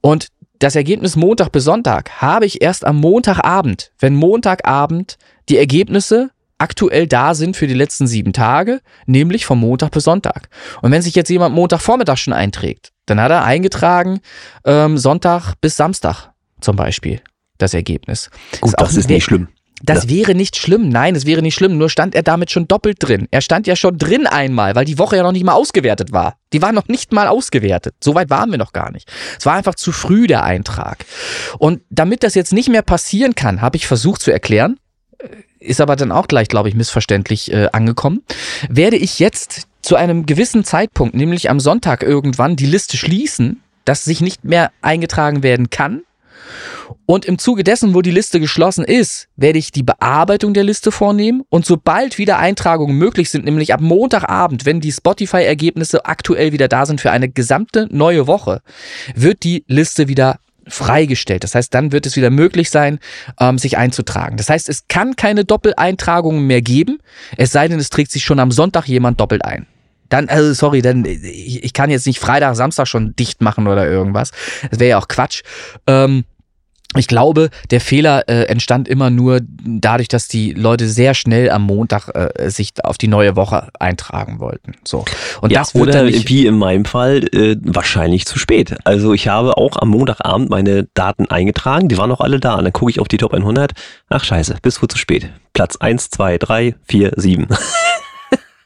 Und das Ergebnis Montag bis Sonntag habe ich erst am Montagabend, wenn Montagabend die Ergebnisse aktuell da sind für die letzten sieben Tage, nämlich vom Montag bis Sonntag. Und wenn sich jetzt jemand Montagvormittag schon einträgt, dann hat er eingetragen ähm, Sonntag bis Samstag zum Beispiel das Ergebnis. Gut, auch das ist nicht schlimm. Das Ja. wäre nicht schlimm. Nein, es wäre nicht schlimm. Nur stand er damit schon doppelt drin. Er stand ja schon drin einmal, weil die Woche ja noch nicht mal ausgewertet war. Die war noch nicht mal ausgewertet. So weit waren wir noch gar nicht. Es war einfach zu früh der Eintrag. Und damit das jetzt nicht mehr passieren kann, habe ich versucht zu erklären, ist aber dann auch gleich, glaube ich, missverständlich äh, angekommen, werde ich jetzt zu einem gewissen Zeitpunkt, nämlich am Sonntag irgendwann, die Liste schließen, dass sich nicht mehr eingetragen werden kann. Und im Zuge dessen, wo die Liste geschlossen ist, werde ich die Bearbeitung der Liste vornehmen. Und sobald wieder Eintragungen möglich sind, nämlich ab Montagabend, wenn die Spotify-Ergebnisse aktuell wieder da sind für eine gesamte neue Woche, wird die Liste wieder freigestellt. Das heißt, dann wird es wieder möglich sein, ähm, sich einzutragen. Das heißt, es kann keine Doppeleintragungen mehr geben, es sei denn, es trägt sich schon am Sonntag jemand doppelt ein. Dann, also sorry, dann ich, ich kann jetzt nicht Freitag, Samstag schon dicht machen oder irgendwas. Das wäre ja auch Quatsch. Ähm, ich glaube, der Fehler äh, entstand immer nur dadurch, dass die Leute sehr schnell am Montag äh, sich auf die neue Woche eintragen wollten. So. Und ja, das wird oder nicht, wie in meinem Fall äh, wahrscheinlich zu spät. Also ich habe auch am Montagabend meine Daten eingetragen, die waren noch alle da. Und dann gucke ich auf die Top 100. Ach scheiße, bis wohl zu spät. Platz 1, 2, 3, 4, 7.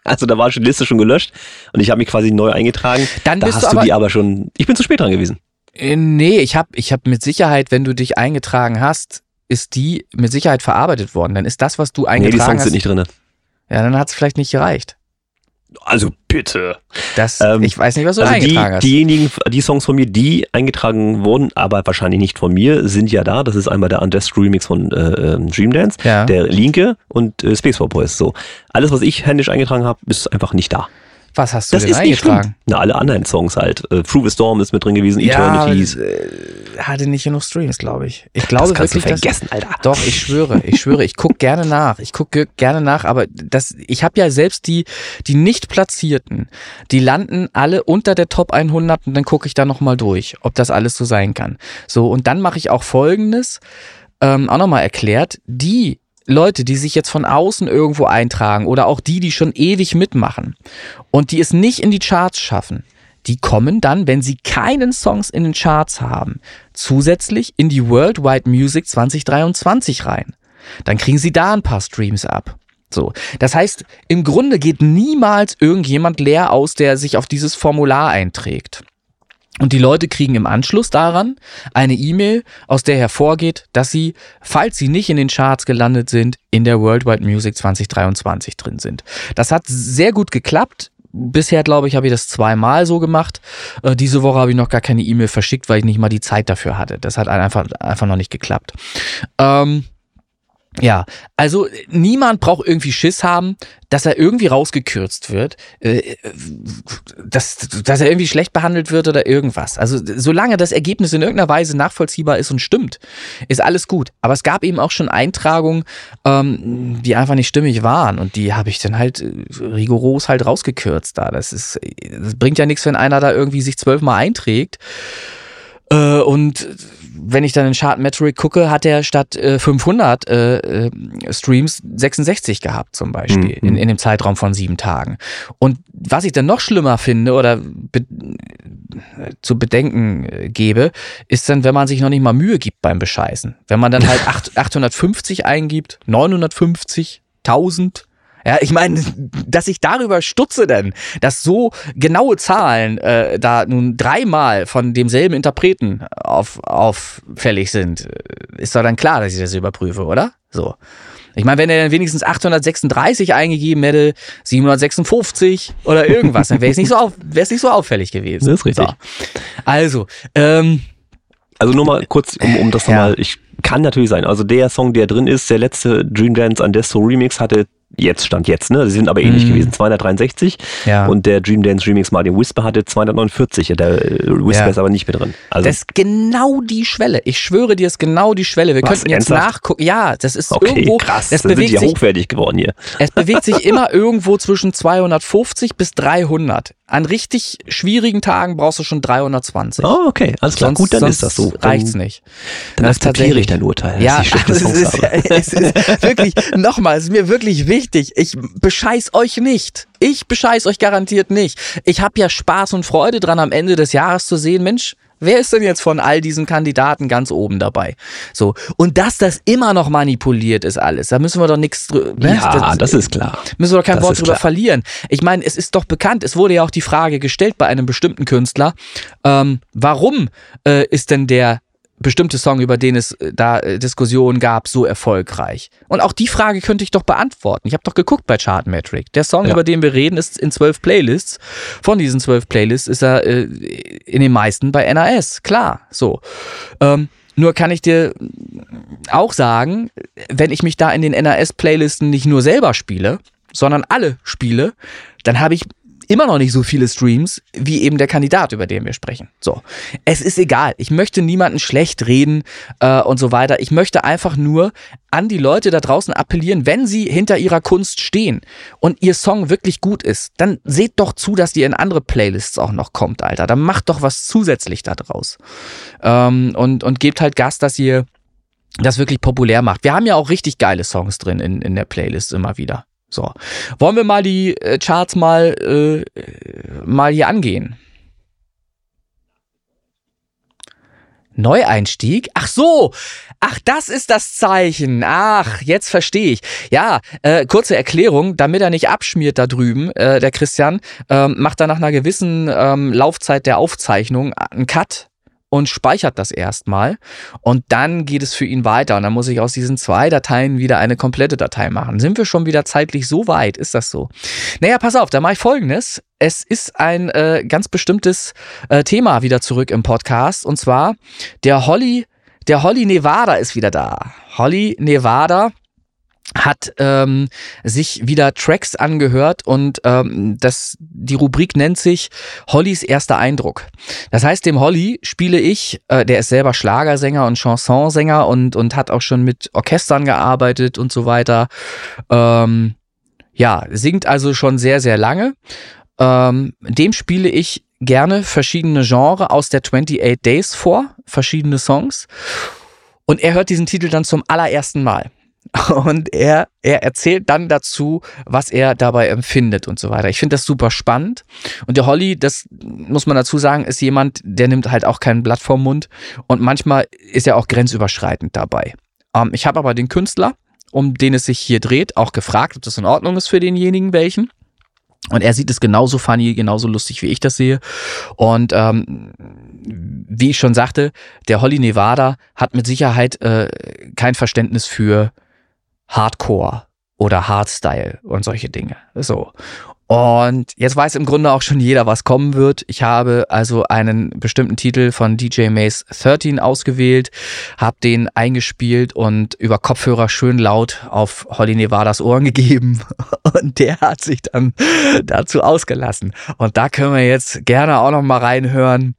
Also da war schon die Liste schon gelöscht und ich habe mich quasi neu eingetragen. Dann da hast du du aber- die aber schon. Ich bin zu spät dran gewesen. Äh, Nee, ich habe ich hab mit Sicherheit, wenn du dich eingetragen hast, ist die mit Sicherheit verarbeitet worden. Dann ist das, was du Nee, eingetragen die Songs hast, sind nicht drin. ja, dann hat es vielleicht nicht gereicht. Also bitte. Das, Ähm, ich weiß nicht, was du Also die, eingetragen hast. diejenigen, die Songs von mir, die eingetragen wurden, aber wahrscheinlich nicht von mir, sind ja da. Das ist einmal der Undressed Remix von äh, ähm, Dream Dance, Ja. der Linke und äh, Space for Boys. So. Alles, was ich händisch eingetragen habe, ist einfach nicht da. Was hast du Das denn ist nicht schlimm. eingetragen? Na, alle anderen Songs halt. Äh, Through the Storm ist mit drin gewesen, Ja, Eternities. aber, äh, hatte nicht genug Streams, glaube ich. Ich glaube das kannst du wirklich, dass, vergessen, Alter. Doch, ich schwöre, ich schwöre, ich gucke gerne nach. Ich gucke gerne nach, aber das, ich habe ja selbst die, die nicht platzierten, die landen alle unter der Top 100 und dann gucke ich da nochmal durch, ob das alles so sein kann. So, und dann mache ich auch Folgendes, ähm, auch nochmal erklärt, die Leute, die sich jetzt von außen irgendwo eintragen oder auch die, die schon ewig mitmachen und die es nicht in die Charts schaffen, die kommen dann, wenn sie keinen Songs in den Charts haben, zusätzlich in die Worldwide Music 2023 rein. Dann kriegen sie da ein paar Streams ab. So. Das heißt, im Grunde geht niemals irgendjemand leer aus, der sich auf dieses Formular einträgt. Und die Leute kriegen im Anschluss daran eine E-Mail, aus der hervorgeht, dass sie, falls sie nicht in den Charts gelandet sind, in der Worldwide Music 2023 drin sind. Das hat sehr gut geklappt. Bisher, glaube ich, habe ich das zweimal so gemacht. Äh, diese Woche habe ich noch gar keine E-Mail verschickt, weil ich nicht mal die Zeit dafür hatte. Das hat einfach, einfach noch nicht geklappt. Ähm, ja, also niemand braucht irgendwie Schiss haben, dass er irgendwie rausgekürzt wird, äh, dass, dass er irgendwie schlecht behandelt wird oder irgendwas. Also solange das Ergebnis in irgendeiner Weise nachvollziehbar ist und stimmt, ist alles gut. Aber es gab eben auch schon Eintragungen, ähm, die einfach nicht stimmig waren und die habe ich dann halt äh, rigoros halt rausgekürzt da. Das ist, das bringt ja nichts, wenn einer da irgendwie sich zwölfmal einträgt. Äh, und wenn ich dann in Chartmetric gucke, hat er statt äh, 500 äh, äh, Streams 66 gehabt zum Beispiel Mhm. in, in dem Zeitraum von sieben Tagen. Und was ich dann noch schlimmer finde oder be äh, zu bedenken gebe, ist dann, wenn man sich noch nicht mal Mühe gibt beim Bescheißen. Wenn man dann halt acht- 850 eingibt, 950, 1000. Ja, ich meine, dass ich darüber stutze denn, dass so genaue Zahlen äh, da nun dreimal von demselben Interpreten auf, auffällig sind, äh, ist doch dann klar, dass ich das überprüfe, oder? So. Ich meine, wenn er dann wenigstens 836 eingegeben hätte, 756 oder irgendwas, dann wäre es nicht so auf, wäre es nicht so auffällig gewesen. Das ist richtig. So. Also, ähm, Also nur mal kurz, um, um das Ja. nochmal, ich kann natürlich sein. Also der Song, der drin ist, der letzte Dream Dance Andesto Remix hatte jetzt stand jetzt, ne? Sie sind aber ähnlich Mhm. gewesen, 263 Ja. und der Dream Dance Remix Martin Whisper hatte 249. Ja, Der äh, Whisper Ja. ist aber nicht mehr drin. Also das ist genau die Schwelle. Ich schwöre dir, ist genau die Schwelle. Wir Was, könnten jetzt ernsthaft? nachgucken. Ja, das ist okay, irgendwo. krass. Das Das sind bewegt ja hochwertig geworden hier. es bewegt sich immer irgendwo zwischen 250 bis 300. An richtig schwierigen Tagen brauchst du schon 320. Oh, okay, alles klar. Sonst, Gut, dann ist das so. Reicht's nicht. dann Das ist akzeptiere ich tatsächlich- dein Urteil. Ja, Songs ist, es ist wirklich, nochmal, es ist mir wirklich wichtig. Ich bescheiß euch nicht. Ich bescheiß euch garantiert nicht. Ich habe ja Spaß und Freude dran, am Ende des Jahres zu sehen, Mensch, Wer ist denn jetzt von all diesen Kandidaten ganz oben dabei? So. Und dass das immer noch manipuliert ist alles, da müssen wir doch nichts drüber. Ne? Ja, das, das, ist klar. Müssen wir doch kein das Wort drüber klar. verlieren. Ich meine, es ist doch bekannt, es wurde ja auch die Frage gestellt bei einem bestimmten Künstler, ähm, warum äh, ist denn der bestimmte Song, über den es äh, da äh, Diskussionen gab, so erfolgreich? Und auch die Frage könnte ich doch beantworten. Ich habe doch geguckt bei Chartmetric. Der Song, ja. über den wir reden, ist in zwölf Playlists. Von diesen zwölf Playlists ist er äh, in den meisten bei NAS. Klar, so. Ähm, nur kann ich dir auch sagen, wenn ich mich da in den NAS-Playlisten nicht nur selber spiele, sondern alle spiele, dann habe ich immer noch nicht so viele Streams wie eben der Kandidat, über den wir sprechen. So, es ist egal. Ich möchte niemanden schlecht reden äh, und so weiter. Ich möchte einfach nur an die Leute da draußen appellieren, wenn sie hinter ihrer Kunst stehen und ihr Song wirklich gut ist, dann seht doch zu, dass ihr in andere Playlists auch noch kommt, Alter. Dann macht doch was zusätzlich da draus ähm, und und gebt halt Gas, dass ihr das wirklich populär macht. Wir haben ja auch richtig geile Songs drin in, in der Playlist immer wieder. So, wollen wir mal die äh, Charts mal, äh, mal hier angehen? Neueinstieg? Ach so, ach, das ist das Zeichen. Ach, jetzt verstehe ich. Ja, äh, kurze Erklärung, damit er nicht abschmiert da drüben, äh, der Christian, ähm, macht er nach einer gewissen ähm, Laufzeit der Aufzeichnung einen Cut und speichert das erstmal und dann geht es für ihn weiter und dann muss ich aus diesen zwei Dateien wieder eine komplette Datei machen. Sind wir schon wieder zeitlich so weit? Ist das so? Naja, pass auf, da mache ich folgendes. Es ist ein äh, ganz bestimmtes äh, Thema wieder zurück im Podcast und zwar der Holly, der Holly Nevada ist wieder da. Holly Nevada hat ähm, sich wieder Tracks angehört und ähm, das die Rubrik nennt sich Hollys erster Eindruck. Das heißt, dem Holly spiele ich, äh, der ist selber Schlagersänger und Chansonsänger und und hat auch schon mit Orchestern gearbeitet und so weiter. Ähm, ja, singt also schon sehr sehr lange. Ähm, dem spiele ich gerne verschiedene Genres aus der 28 Days vor, verschiedene Songs. Und er hört diesen Titel dann zum allerersten Mal. Und er, er erzählt dann dazu, was er dabei empfindet und so weiter. Ich finde das super spannend. Und der Holly, das muss man dazu sagen, ist jemand, der nimmt halt auch kein Blatt vom Mund. Und manchmal ist er auch grenzüberschreitend dabei. Ähm, ich habe aber den Künstler, um den es sich hier dreht, auch gefragt, ob das in Ordnung ist für denjenigen welchen. Und er sieht es genauso funny, genauso lustig, wie ich das sehe. Und ähm, wie ich schon sagte, der Holly Nevada hat mit Sicherheit äh, kein Verständnis für Hardcore oder Hardstyle und solche Dinge. So. Und jetzt weiß im Grunde auch schon jeder, was kommen wird. Ich habe also einen bestimmten Titel von DJ Mace 13 ausgewählt, habe den eingespielt und über Kopfhörer schön laut auf Holly Nevadas Ohren gegeben. Und der hat sich dann dazu ausgelassen. Und da können wir jetzt gerne auch noch mal reinhören.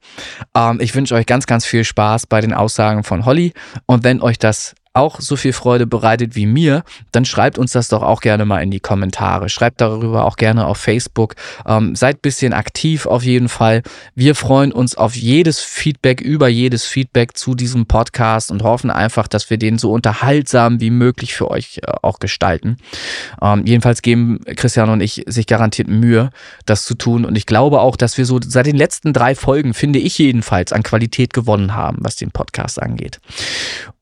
Ähm, ich wünsche euch ganz, ganz viel Spaß bei den Aussagen von Holly. Und wenn euch das auch so viel Freude bereitet wie mir, dann schreibt uns das doch auch gerne mal in die Kommentare. Schreibt darüber auch gerne auf Facebook. Ähm, seid bisschen aktiv auf jeden Fall. Wir freuen uns auf jedes Feedback, über jedes Feedback zu diesem Podcast und hoffen einfach, dass wir den so unterhaltsam wie möglich für euch äh, auch gestalten. Ähm, jedenfalls geben Christian und ich sich garantiert Mühe, das zu tun. Und ich glaube auch, dass wir so seit den letzten drei Folgen, finde ich jedenfalls, an Qualität gewonnen haben, was den Podcast angeht.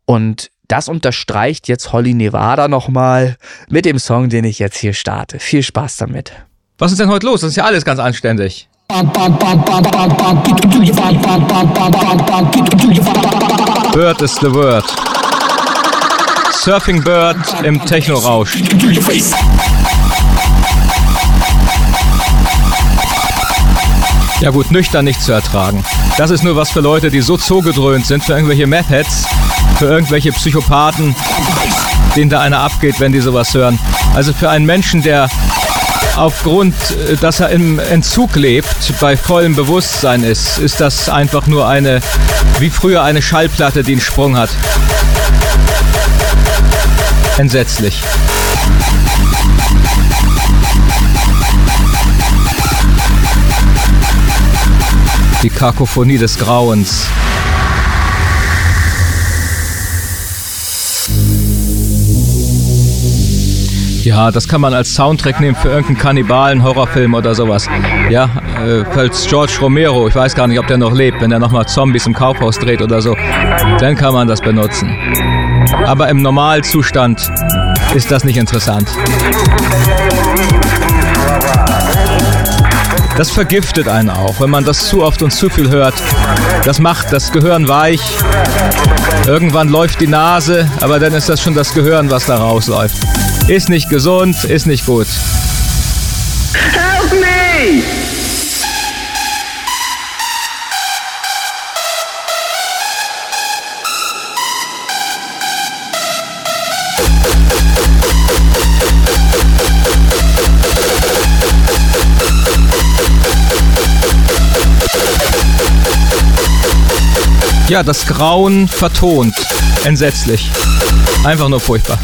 Und das unterstreicht jetzt Holly Nevada nochmal mit dem Song, den ich jetzt hier starte. Viel Spaß damit. Was ist denn heute los? Das ist ja alles ganz anständig. Bird is the word. Surfing Bird im Techno-Rausch. Ja gut, nüchtern nicht zu ertragen. Das ist nur was für Leute, die so zogedröhnt sind, für irgendwelche Meth-Heads, für irgendwelche Psychopathen, denen da einer abgeht, wenn die sowas hören. Also für einen Menschen, der aufgrund, äh, dass er im Entzug lebt, bei vollem Bewusstsein ist, ist das einfach nur eine, wie früher eine Schallplatte, die einen Sprung hat. Entsetzlich. Die Kakophonie des Grauens. Ja, das kann man als Soundtrack nehmen für irgendeinen Kannibalen, Horrorfilm oder sowas. Ja, äh, falls George Romero, ich weiß gar nicht, ob der noch lebt, wenn er nochmal Zombies im Kaufhaus dreht oder so, dann kann man das benutzen. Aber im Normalzustand ist das nicht interessant. Das vergiftet einen auch, wenn man das zu oft und zu viel hört. Das macht das Gehirn weich. Irgendwann läuft die Nase, aber dann ist das schon das Gehirn, was da rausläuft. Ist nicht gesund, ist nicht gut. Ja, das Grauen vertont. Entsetzlich. Einfach nur furchtbar.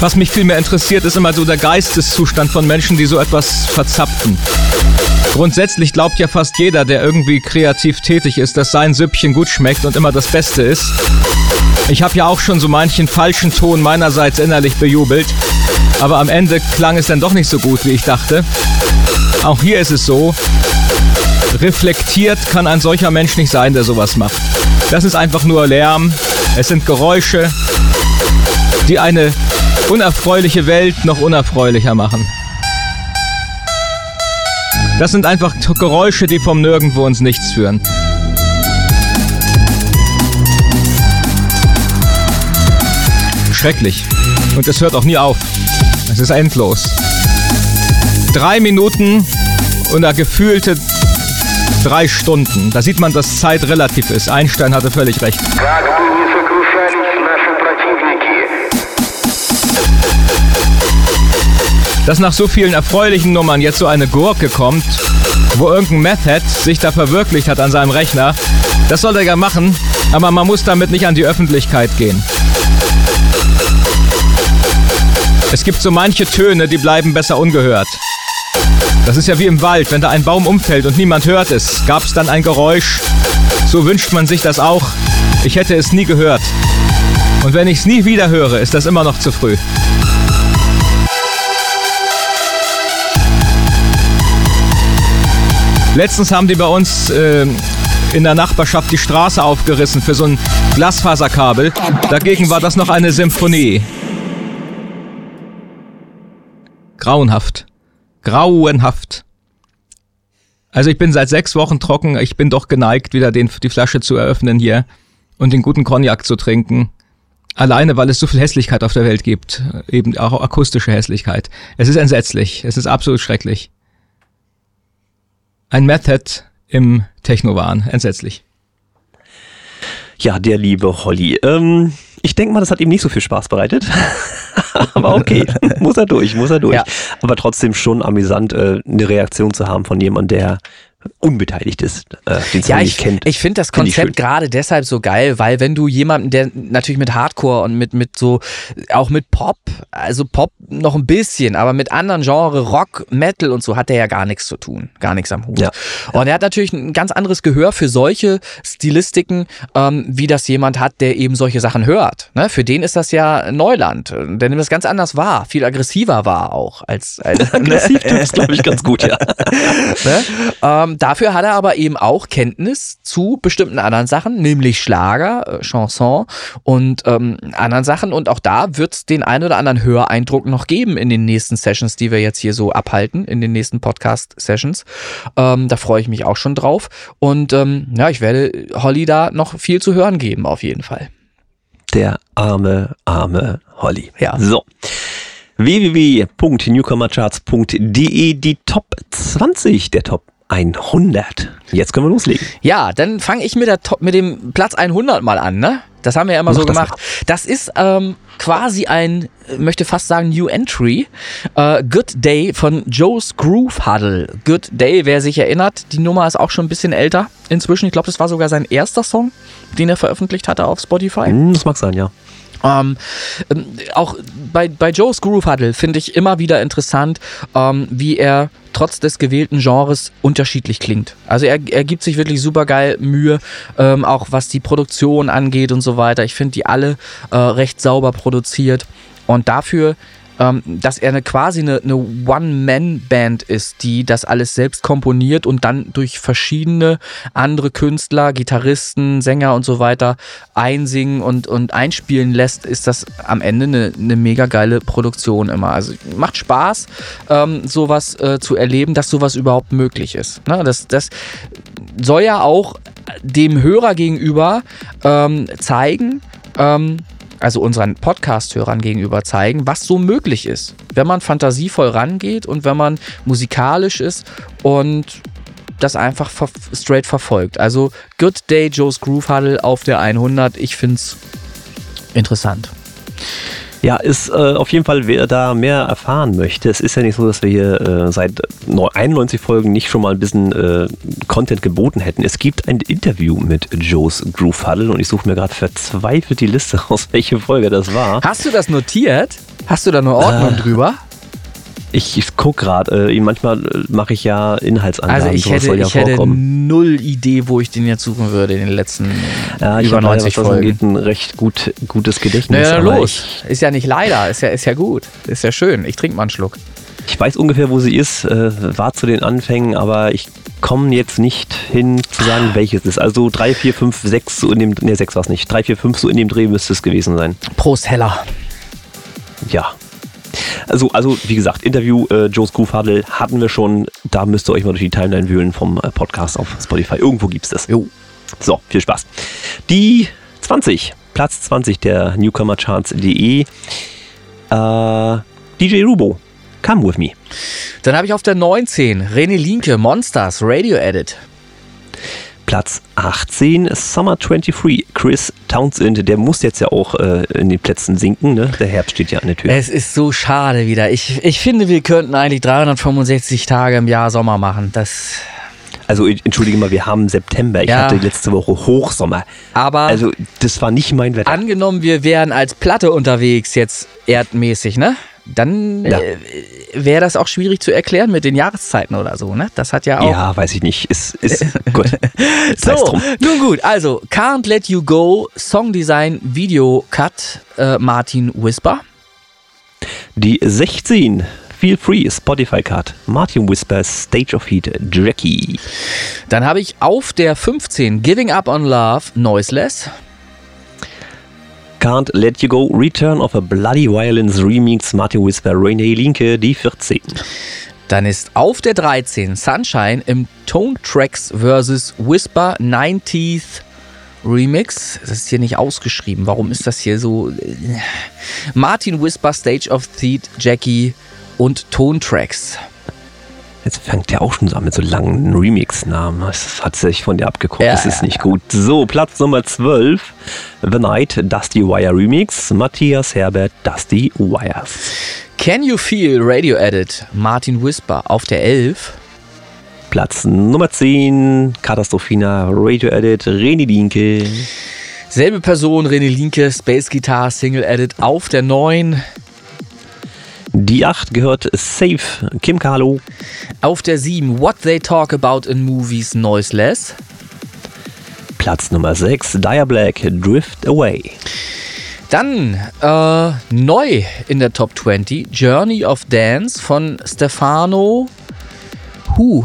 Was mich viel mehr interessiert, ist immer so der Geisteszustand von Menschen, die so etwas verzapfen. Grundsätzlich glaubt ja fast jeder, der irgendwie kreativ tätig ist, dass sein Süppchen gut schmeckt und immer das Beste ist. Ich habe ja auch schon so manchen falschen Ton meinerseits innerlich bejubelt, aber am Ende klang es dann doch nicht so gut, wie ich dachte. Auch hier ist es so, reflektiert kann ein solcher Mensch nicht sein, der sowas macht. Das ist einfach nur Lärm, es sind Geräusche, die eine unerfreuliche Welt noch unerfreulicher machen. Das sind einfach Geräusche, die vom Nirgendwo ins Nichts führen. Schrecklich. Und es hört auch nie auf. Es ist endlos. Drei Minuten und da gefühlte Drei Stunden. Da sieht man, dass Zeit relativ ist. Einstein hatte völlig recht. Dass nach so vielen erfreulichen Nummern jetzt so eine Gurke kommt, wo irgendein Method sich da verwirklicht hat an seinem Rechner, das soll er ja machen, aber man muss damit nicht an die Öffentlichkeit gehen. Es gibt so manche Töne, die bleiben besser ungehört. Das ist ja wie im Wald, wenn da ein Baum umfällt und niemand hört es, gab es dann ein Geräusch. So wünscht man sich das auch. Ich hätte es nie gehört. Und wenn ich es nie wieder höre, ist das immer noch zu früh. Letztens haben die bei uns äh, in der Nachbarschaft die Straße aufgerissen für so ein Glasfaserkabel. Dagegen war das noch eine Symphonie. Grauenhaft. Grauenhaft. Also ich bin seit sechs Wochen trocken. Ich bin doch geneigt, wieder den, die Flasche zu eröffnen hier und den guten Cognac zu trinken. Alleine, weil es so viel Hässlichkeit auf der Welt gibt. Eben auch akustische Hässlichkeit. Es ist entsetzlich. Es ist absolut schrecklich. Ein Method im Techno-Wahn. Entsetzlich. Ja, der liebe Holly. Ähm, ich denke mal, das hat ihm nicht so viel Spaß bereitet. Aber okay, muss er durch, muss er durch. Ja. Aber trotzdem schon amüsant, äh, eine Reaktion zu haben von jemandem, der unbeteiligt ist, äh, den Ja, nicht ich, kennt. ich finde das Konzept gerade deshalb so geil, weil wenn du jemanden, der natürlich mit Hardcore und mit, mit so, auch mit Pop, also Pop noch ein bisschen, aber mit anderen Genre, Rock, Metal und so, hat der ja gar nichts zu tun, gar nichts am Hut. Ja. Und er hat natürlich ein ganz anderes Gehör für solche Stilistiken, ähm, wie das jemand hat, der eben solche Sachen hört. Ne? Für den ist das ja Neuland. Der nimmt das ganz anders wahr, viel aggressiver wahr auch als, als Aggressiv tut es, glaube ich, ganz gut, ja. Ne? Ähm, dafür hat er aber eben auch Kenntnis zu bestimmten anderen Sachen, nämlich Schlager, äh, Chanson und ähm, anderen Sachen. Und auch da wird es den einen oder anderen Höreindruck noch geben in den nächsten Sessions, die wir jetzt hier so abhalten, in den nächsten Podcast-Sessions. Ähm, da freue ich mich auch schon drauf. Und ähm, ja, ich werde Holly da noch viel zu hören geben, auf jeden Fall. Der arme, arme Holly. Ja. So. www.newcomercharts.de die Top 20 der Top 100. Jetzt können wir loslegen. Ja, dann fange ich mit, der Top, mit dem Platz 100 mal an, ne? Das haben wir ja immer Mach so das gemacht. Das ist ähm, quasi ein, äh, möchte fast sagen, New Entry. Äh, Good Day von Joe's Groove Huddle. Good Day, wer sich erinnert, die Nummer ist auch schon ein bisschen älter inzwischen. Ich glaube, das war sogar sein erster Song, den er veröffentlicht hatte auf Spotify. Hm, das mag sein, ja. Ähm, ähm, auch bei, bei Joe's Groove Huddle finde ich immer wieder interessant, ähm, wie er trotz des gewählten Genres unterschiedlich klingt. Also er, er gibt sich wirklich super geil Mühe, ähm, auch was die Produktion angeht und so weiter. Ich finde die alle äh, recht sauber produziert. Und dafür ähm, dass er eine, quasi eine, eine One-Man-Band ist, die das alles selbst komponiert und dann durch verschiedene andere Künstler, Gitarristen, Sänger und so weiter einsingen und, und einspielen lässt, ist das am Ende eine, eine mega geile Produktion immer. Also macht Spaß, ähm, sowas äh, zu erleben, dass sowas überhaupt möglich ist. Ne? Das, das soll ja auch dem Hörer gegenüber ähm, zeigen, ähm, also unseren Podcast-Hörern gegenüber zeigen, was so möglich ist, wenn man fantasievoll rangeht und wenn man musikalisch ist und das einfach straight verfolgt. Also Good Day Joe's Groove Huddle auf der 100. Ich finde es interessant. Ja, ist äh, auf jeden Fall, wer da mehr erfahren möchte. Es ist ja nicht so, dass wir hier äh, seit 91 Folgen nicht schon mal ein bisschen äh, Content geboten hätten. Es gibt ein Interview mit Joe's Groove Huddle und ich suche mir gerade verzweifelt die Liste aus, welche Folge das war. Hast du das notiert? Hast du da eine Ordnung äh, drüber? Ich, ich gucke gerade, äh, manchmal äh, mache ich ja Inhaltsangaben. Also ich hätte, ja ich hätte null Idee, wo ich den jetzt suchen würde in den letzten ja, über 90 leider, Folgen. Geht ein recht gut, gutes Gedächtnis. Naja, los. ist ja nicht leider, ist ja, ist ja gut. Ist ja schön. Ich trinke mal einen Schluck. Ich weiß ungefähr, wo sie ist, äh, war zu den Anfängen, aber ich komme jetzt nicht hin zu sagen, welches es ist. Also 3, 4, 5, 6, so in dem, ne 6 war es nicht, 3, 4, 5, so in dem Dreh müsste es gewesen sein. Prost, Heller. Ja, also, also wie gesagt, Interview äh, Joe's Groove Huddle hatten wir schon. Da müsst ihr euch mal durch die Timeline wühlen vom äh, Podcast auf Spotify. Irgendwo gibt es das. Jo. So, viel Spaß. Die 20, Platz 20 der Newcomercharts.de. Äh, DJ Rubo, Come With Me. Dann habe ich auf der 19 René Linke, Monsters, Radio Edit. Platz 18, Summer 23, Chris Townsend. Der muss jetzt ja auch äh, in den Plätzen sinken. Ne? Der Herbst steht ja an der Tür. Es ist so schade wieder. Ich, ich finde, wir könnten eigentlich 365 Tage im Jahr Sommer machen. Das. Also entschuldige mal, wir haben September. Ich ja. hatte letzte Woche Hochsommer. Aber also das war nicht mein Wetter. Angenommen, wir wären als Platte unterwegs jetzt erdmäßig, ne? Dann ja. äh, wäre das auch schwierig zu erklären mit den Jahreszeiten oder so, ne? Das hat ja auch. Ja, weiß ich nicht. Ist, ist gut. so, nun gut. Also, Can't Let You Go, Songdesign, Video Cut, äh, Martin Whisper. Die 16. Feel Free, Spotify Cut, Martin Whisper, Stage of Heat, Jackie. Dann habe ich auf der 15 Giving Up on Love, Noiseless. Can't Let You Go, Return of a Bloody Violence Remix, Martin Whisper, Renee Linke, die 14. Dann ist auf der 13 Sunshine im Tone Tracks vs. Whisper 90th Remix. Das ist hier nicht ausgeschrieben. Warum ist das hier so? Martin Whisper, Stage of Theat, Jackie und Tone Tracks. Jetzt fängt der auch schon so an mit so langen Remix-Namen. Das hat sich von dir abgeguckt. Ja, das ist ja, nicht ja. gut. So, Platz Nummer 12. The Night, Dusty Wire Remix. Matthias Herbert, Dusty Wires. Can You Feel Radio Edit, Martin Whisper auf der 11. Platz Nummer 10, Katastrophina Radio Edit, René Linke. Selbe Person, René Linke, Space Guitar Single Edit auf der 9. Die 8 gehört Safe, Kim Carlo. Auf der 7 What They Talk About in Movies Noiseless. Platz Nummer 6 Dire Black, Drift Away. Dann äh, neu in der Top 20 Journey of Dance von Stefano Hu.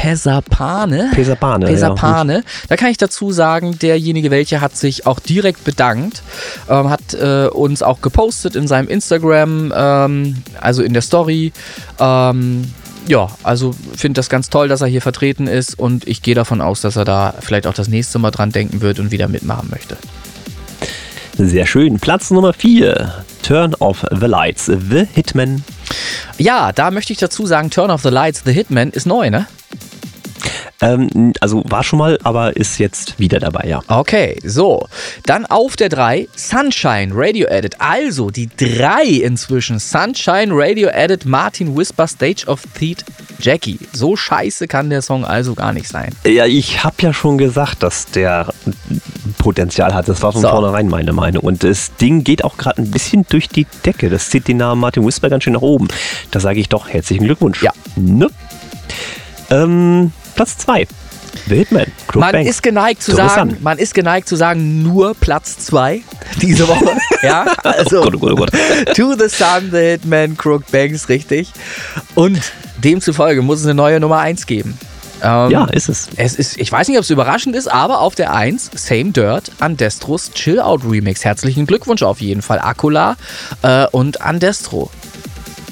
Pesapane. Pesapane. Pesapane. Ja. Da kann ich dazu sagen, derjenige welche hat sich auch direkt bedankt, ähm, hat äh, uns auch gepostet in seinem Instagram, ähm, also in der Story. Ähm, ja, also finde das ganz toll, dass er hier vertreten ist und ich gehe davon aus, dass er da vielleicht auch das nächste Mal dran denken wird und wieder mitmachen möchte. Sehr schön. Platz Nummer 4. Turn off the Lights, The Hitman. Ja, da möchte ich dazu sagen, Turn off the Lights, The Hitman ist neu, ne? Ähm, also war schon mal, aber ist jetzt wieder dabei, ja. Okay, so. Dann auf der 3 Sunshine Radio Edit. Also die 3 inzwischen. Sunshine Radio Edit Martin Whisper Stage of Theat Jackie. So scheiße kann der Song also gar nicht sein. Ja, ich habe ja schon gesagt, dass der Potenzial hat. Das war von So. vornherein meine Meinung. Und das Ding geht auch gerade ein bisschen durch die Decke. Das zieht den Namen Martin Whisper ganz schön nach oben. Da sage ich doch herzlichen Glückwunsch. Ja. Ne? Ähm, Platz 2. The Hitman. Crook Man Bank. ist geneigt zu sagen, man ist geneigt zu sagen, nur Platz zwei diese Woche. ja, also Oh Gott, oh Gott, oh Gott. To the Sun, The Hitman, Crook Banks, richtig. Und demzufolge muss es eine neue Nummer eins geben. Ähm, Ja, ist es. Es ist, ich weiß nicht, ob es überraschend ist, aber auf der 1 Same Dirt Andestros Chill Out Remix. Herzlichen Glückwunsch auf jeden Fall. Akula äh, und Andestro.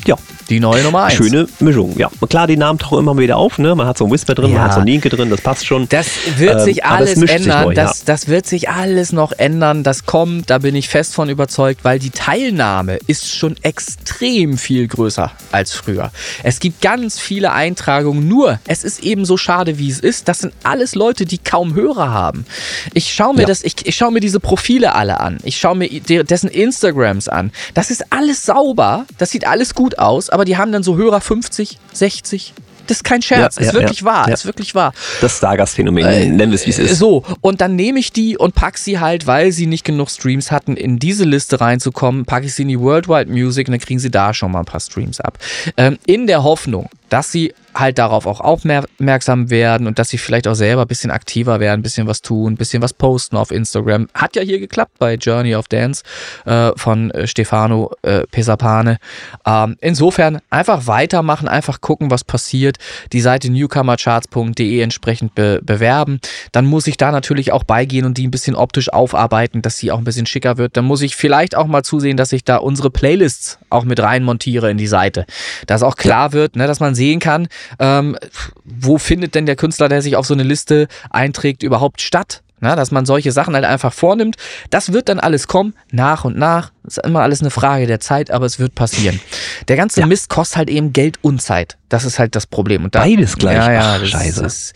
Ja. Die neue Nummer 1. Schöne Mischung, ja. Klar, die Namen tauchen immer wieder auf, ne? Man hat so ein Whisper drin, Ja. man hat so ein Linke drin, das passt schon. Das wird Ähm, sich alles sich ändern. neu, das, das wird sich alles noch ändern. Das kommt, da bin ich fest von überzeugt, weil die Teilnahme ist schon extrem viel größer als früher. Es gibt ganz viele Eintragungen, nur es ist eben so schade, wie es ist. Das sind alles Leute, die kaum Hörer haben. Ich schaue mir Ja. das, ich, ich schaue mir diese Profile alle an. Ich schaue mir de- dessen Instagrams an. Das ist alles sauber, das sieht alles gut aus, aber die haben dann so Hörer 50, 60. Das ist kein Scherz, Ja, ist ja, wirklich ja, wahr, ja. ist wirklich wahr. Das Stargast-Phänomen, Äh, nennen wir es, wie es ist. So, und dann nehme ich die und pack sie halt, weil sie nicht genug Streams hatten, in diese Liste reinzukommen, packe ich sie in die Worldwide Music und dann kriegen sie da schon mal ein paar Streams ab. Ähm, in der Hoffnung, dass sie halt darauf auch aufmerksam werden und dass sie vielleicht auch selber ein bisschen aktiver werden, ein bisschen was tun, ein bisschen was posten auf Instagram. Hat ja hier geklappt bei Journey of Dance äh, von äh, Stefano äh, Pesapane. Ähm, insofern einfach weitermachen, einfach gucken, was passiert. Die Seite newcomercharts.de entsprechend be bewerben. Dann muss ich da natürlich auch beigehen und die ein bisschen optisch aufarbeiten, dass sie auch ein bisschen schicker wird. Dann muss ich vielleicht auch mal zusehen, dass ich da unsere Playlists auch mit rein montiere in die Seite. Dass auch klar wird, ne, dass man sehen kann, ähm, wo findet denn der Künstler, der sich auf so eine Liste einträgt, überhaupt statt? Na, dass man solche Sachen halt einfach vornimmt. Das wird dann alles kommen, nach und nach. Ist immer alles eine Frage der Zeit, aber es wird passieren. Der ganze Ja. Mist kostet halt eben Geld und Zeit. Das ist halt das Problem. Und da, Beides gleich. Ja, ja, Ach, scheiße. Ist,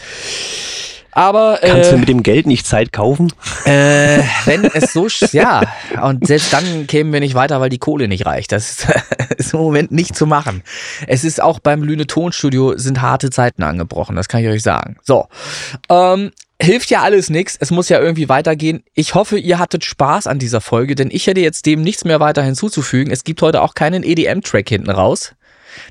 aber Kannst äh, du mit dem Geld nicht Zeit kaufen? äh, wenn es so, ja, und selbst dann kämen wir nicht weiter, weil die Kohle nicht reicht. Das ist, ist im Moment nicht zu machen. Es ist auch beim Lüne Tonstudio sind harte Zeiten angebrochen, das kann ich euch sagen. So, ähm, hilft ja alles nichts. Es muss ja irgendwie weitergehen. Ich hoffe, ihr hattet Spaß an dieser Folge, denn ich hätte jetzt dem nichts mehr weiter hinzuzufügen. Es gibt heute auch keinen EDM-Track hinten raus.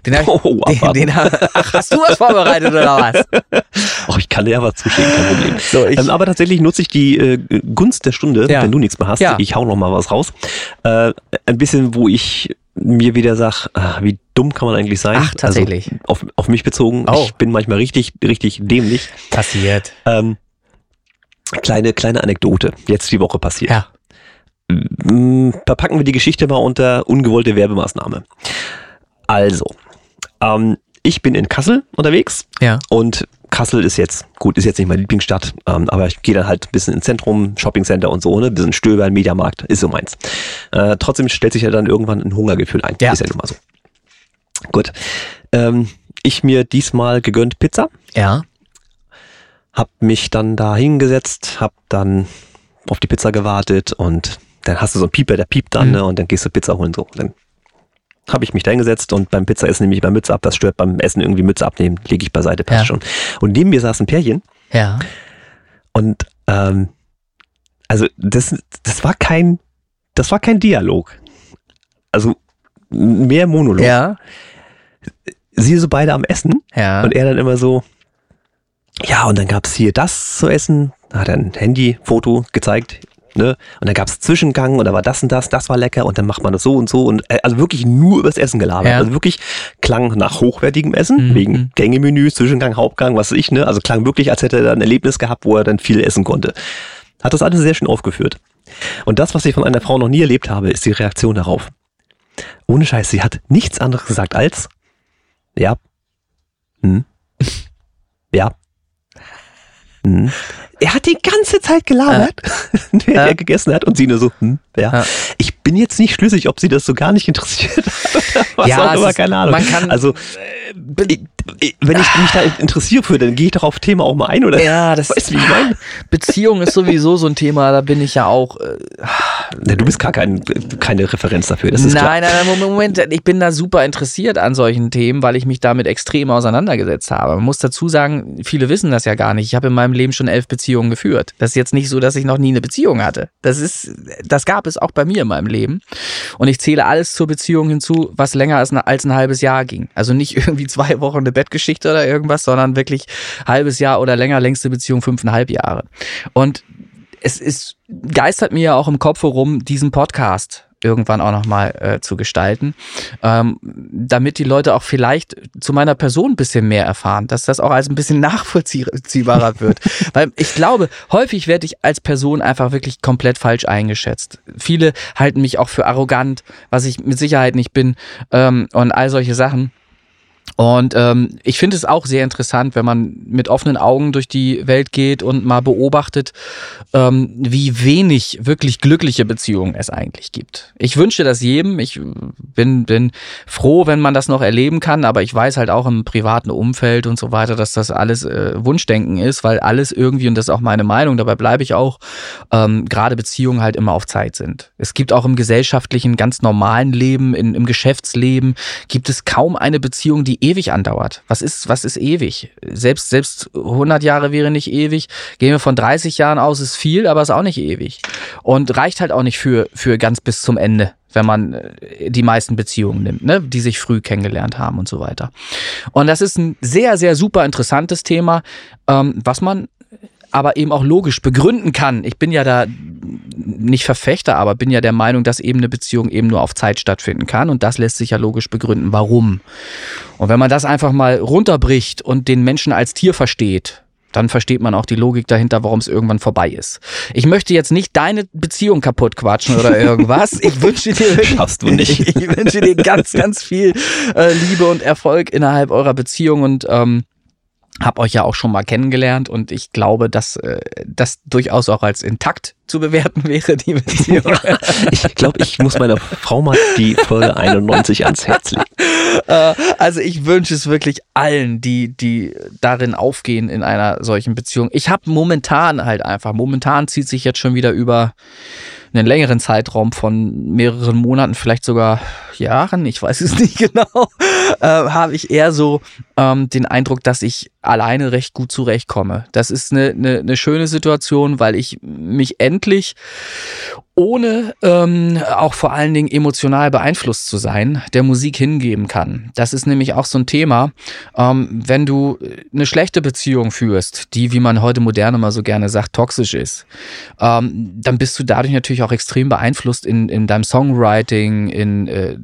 Den hab, Oh, den, den, ach, hast du was vorbereitet oder was? Oh, ich kann dir ja was zuschicken, kein Problem. So, ich- ähm, aber tatsächlich nutze ich die äh, Gunst der Stunde, Ja. wenn du nichts mehr hast. Ja. Ich hau noch mal was raus. Äh, ein bisschen, wo ich mir wieder sag, ah, wie dumm kann man eigentlich sein? Ach, tatsächlich. Also auf, auf mich bezogen. Oh. Ich bin manchmal richtig, richtig dämlich. Passiert. Ähm, kleine, kleine Anekdote. Jetzt die Woche passiert. Ja. Verpacken wir die Geschichte mal unter ungewollte Werbemaßnahme. Also, ähm, ich bin in Kassel unterwegs Ja. und Kassel ist jetzt, gut, ist jetzt nicht meine Lieblingsstadt, ähm, aber ich gehe dann halt ein bisschen ins Zentrum, Shoppingcenter und so, ne, ein bisschen stöbern, Mediamarkt, ist so meins. Äh, trotzdem stellt sich ja dann irgendwann ein Hungergefühl ein. Ja. Ist ja nun mal so. Gut. Ähm, ich mir diesmal gegönnt Pizza, Ja. hab mich dann da hingesetzt, hab dann auf die Pizza gewartet und dann hast du so einen Pieper, der piept dann, Mhm. ne, und dann gehst du Pizza holen so. Dann habe ich mich da hingesetzt und beim Pizza essen nehme ich mal Mütze ab, das stört beim Essen irgendwie Mütze abnehmen, lege ich beiseite, passt Ja. schon. Und neben mir saß ein Pärchen Ja. und ähm, also das, das war kein, das war kein Dialog. Also mehr Monolog. Ja. Sie so beide am Essen Ja. und er dann immer so, ja, und dann gab's hier das zu essen, da hat er ein Handyfoto gezeigt, ne? Und dann gab's Zwischengang und da war das und das, das war lecker und dann macht man das so und so und äh, also wirklich nur übers Essen gelabert. Ja. Also wirklich klang nach hochwertigem Essen, Mhm. wegen Gängemenü, Zwischengang, Hauptgang, was weiß ich, ne? Also klang wirklich, als hätte er da ein Erlebnis gehabt, wo er dann viel essen konnte. Hat das alles sehr schön aufgeführt. Und das, was ich von einer Frau noch nie erlebt habe, ist die Reaktion darauf. Ohne Scheiß, sie hat nichts anderes gesagt als, ja, hm, ja, hm. Er hat die ganze Zeit gelabert, während Ja. er gegessen hat und sie nur so, hm, ja. Ja. Ich bin jetzt nicht schlüssig, ob sie das so gar nicht interessiert hat was Ja, auch immer, ist- keine Ahnung. man kann- also, ich- wenn ich mich da interessiere für, dann gehe ich doch auf Thema auch mal ein, oder? Ja, das Weißt du, wie ich meine? Beziehung ist sowieso so ein Thema, da bin ich ja auch. Äh, Ja, du bist gar kein, keine Referenz dafür, das ist klar. nein, nein, nein, Moment, ich bin da super interessiert an solchen Themen, weil ich mich damit extrem auseinandergesetzt habe. Man muss dazu sagen, viele wissen das ja gar nicht. Ich habe in meinem Leben schon elf Beziehungen geführt. Das ist jetzt nicht so, dass ich noch nie eine Beziehung hatte. Das ist, das gab es auch bei mir in meinem Leben. Und ich zähle alles zur Beziehung hinzu, was länger als, als ein halbes Jahr ging. Also nicht irgendwie zwei Wochen eine Bettgeschichte oder irgendwas, sondern wirklich halbes Jahr oder länger, längste Beziehung fünfeinhalb Jahre. Und es ist, geistert mir ja auch im Kopf herum, diesen Podcast irgendwann auch nochmal äh, zu gestalten, ähm, damit die Leute auch vielleicht zu meiner Person ein bisschen mehr erfahren, dass das auch als ein bisschen nachvollziehbarer wird. Weil ich glaube, häufig werde ich als Person einfach wirklich komplett falsch eingeschätzt. Viele halten mich auch für arrogant, was ich mit Sicherheit nicht bin ähm, und all solche Sachen. Und ähm, ich finde es auch sehr interessant, wenn man mit offenen Augen durch die Welt geht und mal beobachtet, ähm, wie wenig wirklich glückliche Beziehungen es eigentlich gibt. Ich wünsche das jedem. Ich bin, bin froh, wenn man das noch erleben kann, aber ich weiß halt auch im privaten Umfeld und so weiter, dass das alles äh, Wunschdenken ist, weil alles irgendwie, und das ist auch meine Meinung, dabei bleibe ich auch, ähm, gerade Beziehungen halt immer auf Zeit sind. Es gibt auch im gesellschaftlichen, ganz normalen Leben, in, im Geschäftsleben, gibt es kaum eine Beziehung, die ewig andauert. Was ist, was ist ewig? Selbst, selbst 100 Jahre wäre nicht ewig. Gehen wir von 30 Jahren aus, ist viel, aber ist auch nicht ewig. Und reicht halt auch nicht für, für ganz bis zum Ende wenn man äh, die meisten Beziehungen nimmt, ne, die sich früh kennengelernt haben und so weiter. Und das ist ein sehr, sehr super interessantes Thema, ähm, was man aber eben auch logisch begründen kann. Ich bin ja da nicht Verfechter, aber bin ja der Meinung, dass eben eine Beziehung eben nur auf Zeit stattfinden kann und das lässt sich ja logisch begründen, warum. Und wenn man das einfach mal runterbricht und den Menschen als Tier versteht, dann versteht man auch die Logik dahinter, warum es irgendwann vorbei ist. Ich möchte jetzt nicht deine Beziehung kaputt quatschen oder irgendwas. Ich wünsche dir Schaffst du nicht. Ich, ich wünsche dir ganz, ganz viel äh, Liebe und Erfolg innerhalb eurer Beziehung und ähm, hab euch ja auch schon mal kennengelernt und ich glaube, dass äh, das durchaus auch als intakt zu bewerten wäre, die Beziehung. Ich glaube, ich muss meiner Frau mal die Folge 91 ans Herz legen. Äh, also ich wünsche es wirklich allen, die, die darin aufgehen in einer solchen Beziehung. Ich habe momentan halt einfach, momentan zieht sich jetzt schon wieder über einen längeren Zeitraum von mehreren Monaten, vielleicht sogar Jahren, ich weiß es nicht genau, äh, habe ich eher so ähm, den Eindruck, dass ich alleine recht gut zurechtkomme. Das ist eine, eine, eine schöne Situation, weil ich mich endlich ohne ähm, auch vor allen Dingen emotional beeinflusst zu sein, der Musik hingeben kann. Das ist nämlich auch so ein Thema, ähm, wenn du eine schlechte Beziehung führst, die, wie man heute modern immer so gerne sagt, toxisch ist, ähm, dann bist du dadurch natürlich auch extrem beeinflusst in, in deinem Songwriting, in äh,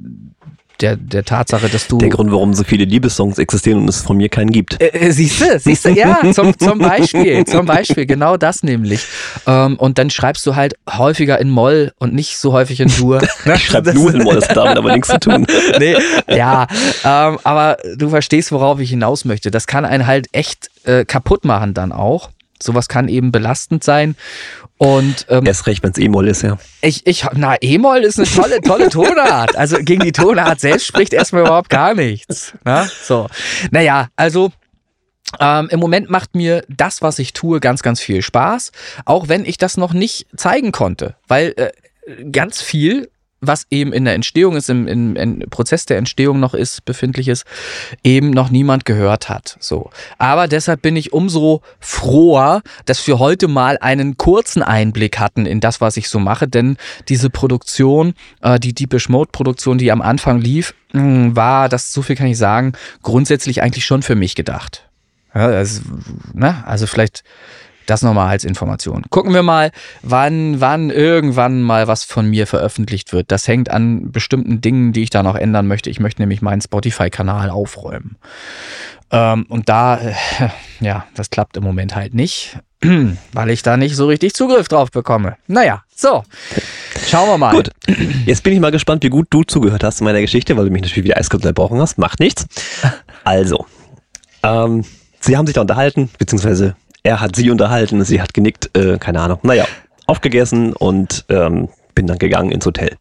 der, der Tatsache, dass du. Der Grund, warum so viele Liebessongs existieren und es von mir keinen gibt. Äh, äh, siehst du, siehst du, ja, zum, zum Beispiel, zum Beispiel, genau das nämlich. Ähm, und dann schreibst du halt häufiger in Moll und nicht so häufig in Dur. Ich schreibe nur in Moll, das hat damit aber nichts zu tun. nee, ja, ähm, aber du verstehst, worauf ich hinaus möchte. Das kann einen halt echt äh, kaputt machen dann auch. Sowas kann eben belastend sein. Und ähm, Erst recht, wenn es E-Moll ist, ja. ich, ich, na, E-Moll ist eine tolle, tolle Tonart. Also gegen die Tonart selbst spricht erstmal überhaupt gar nichts. Na? So. Naja, also ähm, Im Moment macht mir das, was ich tue, ganz, ganz viel Spaß. Auch wenn ich das noch nicht zeigen konnte. Weil äh, ganz viel, was eben in der Entstehung ist, im, im, im Prozess der Entstehung noch ist, befindlich ist, eben noch niemand gehört hat. So. Aber deshalb bin ich umso froher, dass wir heute mal einen kurzen Einblick hatten in das, was ich so mache, denn diese Produktion, äh, die Deepish Mode Produktion, die am Anfang lief, mh, war, das so viel kann ich sagen, grundsätzlich eigentlich schon für mich gedacht. Ja, also, ne? also vielleicht das nochmal als Information. Gucken wir mal, wann, wann irgendwann mal was von mir veröffentlicht wird. Das hängt an bestimmten Dingen, die ich da noch ändern möchte. Ich möchte nämlich meinen Spotify-Kanal aufräumen. Ähm, und da, äh, ja, das klappt im Moment halt nicht, weil ich da nicht so richtig Zugriff drauf bekomme. Naja, so. Schauen wir mal. Gut, jetzt bin ich mal gespannt, wie gut du zugehört hast in meiner Geschichte, weil du mich natürlich wieder eiskalt unterbrochen hast. Macht nichts. Also, ähm, sie haben sich da unterhalten, beziehungsweise er hat sie unterhalten, sie hat genickt, äh, keine Ahnung. Naja, aufgegessen und ähm, bin dann gegangen ins Hotel.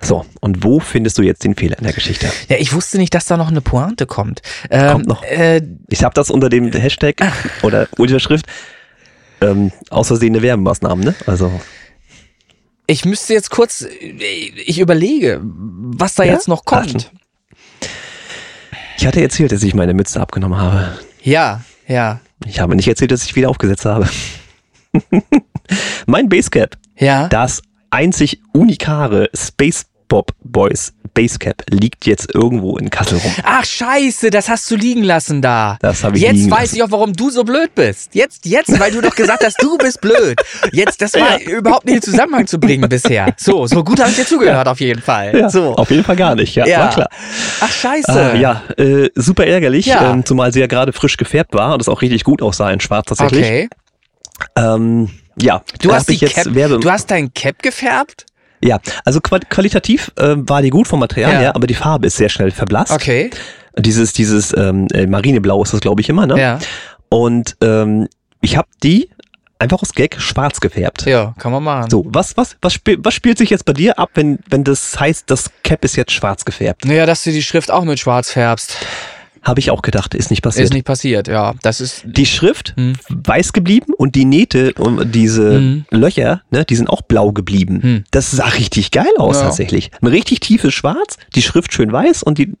So, und wo findest du jetzt den Fehler in der Geschichte? Ja, ich wusste nicht, dass da noch eine Pointe kommt. Ähm, Kommt noch. Äh, Ich habe das unter dem Hashtag oder Unterschrift ähm, aus Versehen eine ne? Also, ich müsste jetzt kurz, ich überlege, was da Ja? jetzt noch kommt. ich hatte erzählt, dass ich meine Mütze abgenommen habe. Ja, ja, Ich habe nicht erzählt, dass ich wieder aufgesetzt habe. mein Basecap, ja. das einzig unikare Space Pop Boys Basecap liegt jetzt irgendwo in Kassel rum. Ach scheiße, das hast du liegen lassen da. Das habe ich Jetzt liegen weiß lassen. ich auch, warum du so blöd bist. Jetzt, jetzt, weil du doch gesagt hast, du bist blöd. Jetzt, das war überhaupt nicht in Zusammenhang zu bringen bisher. So, so gut habe ich dir zugehört auf jeden Fall. Ja, so. Auf jeden Fall gar nicht, ja, Ja. war klar. Ach scheiße. Ah, ja, äh, super ärgerlich, Ja. ähm, zumal sie ja gerade frisch gefärbt war und es auch richtig gut aussah in schwarz tatsächlich. Okay. Ähm, ja, Du hast, die jetzt Cap, du hast dein Cap gefärbt? Ja, also qual qualitativ ähm, war die gut vom Material Ja. her, aber die Farbe ist sehr schnell verblasst. Okay. Dieses, dieses ähm, äh, Marineblau ist das, glaube ich, immer, ne? Ja. Und ähm, ich habe die einfach aus Gag schwarz gefärbt. Ja, kann man machen. So, was, was, was, spiel, was spielt sich jetzt bei dir ab, wenn, wenn das heißt, das Cap ist jetzt schwarz gefärbt? Naja, dass du die Schrift auch mit schwarz färbst. Habe ich auch gedacht, ist nicht passiert. Ist nicht passiert, ja. Das ist. die Schrift Hm. weiß geblieben und die Nähte und diese Hm. Löcher, ne, die sind auch blau geblieben. Hm. Das sah richtig geil aus Ja. tatsächlich. Ein richtig tiefes Schwarz, die Schrift schön weiß und die,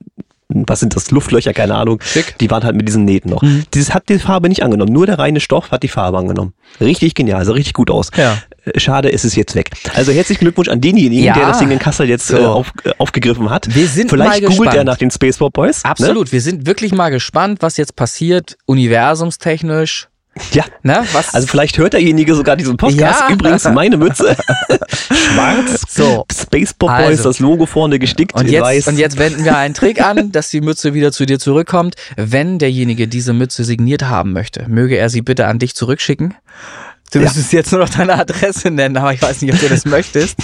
was sind das, Luftlöcher, keine Ahnung. Schick. Die waren halt mit diesen Nähten noch. Hm. Dieses hat die Farbe nicht angenommen, nur der reine Stoff hat die Farbe angenommen. Richtig genial, sah richtig gut aus. Ja. Äh, Schade, ist es jetzt weg. Also herzlichen Glückwunsch an denjenigen, Ja. der das Ding in Kassel jetzt So. äh, auf, äh, aufgegriffen hat. Wir sind Vielleicht mal googelt er nach den Spaceball Boys. Ne? Absolut. Wir sind wirklich mal gespannt, was jetzt passiert, universumstechnisch. Ja. Ne? Was? Also vielleicht hört derjenige sogar diesen Podcast. Ja. Übrigens meine Mütze. Schwarz. So. Spaceball Boys, Also. das Logo vorne gestickt und jetzt, weiß. und jetzt wenden wir einen Trick an, dass die Mütze wieder zu dir zurückkommt. Wenn derjenige diese Mütze signiert haben möchte, möge er sie bitte an dich zurückschicken. Du Ja. müsstest jetzt nur noch deine Adresse nennen, aber ich weiß nicht, ob du das möchtest.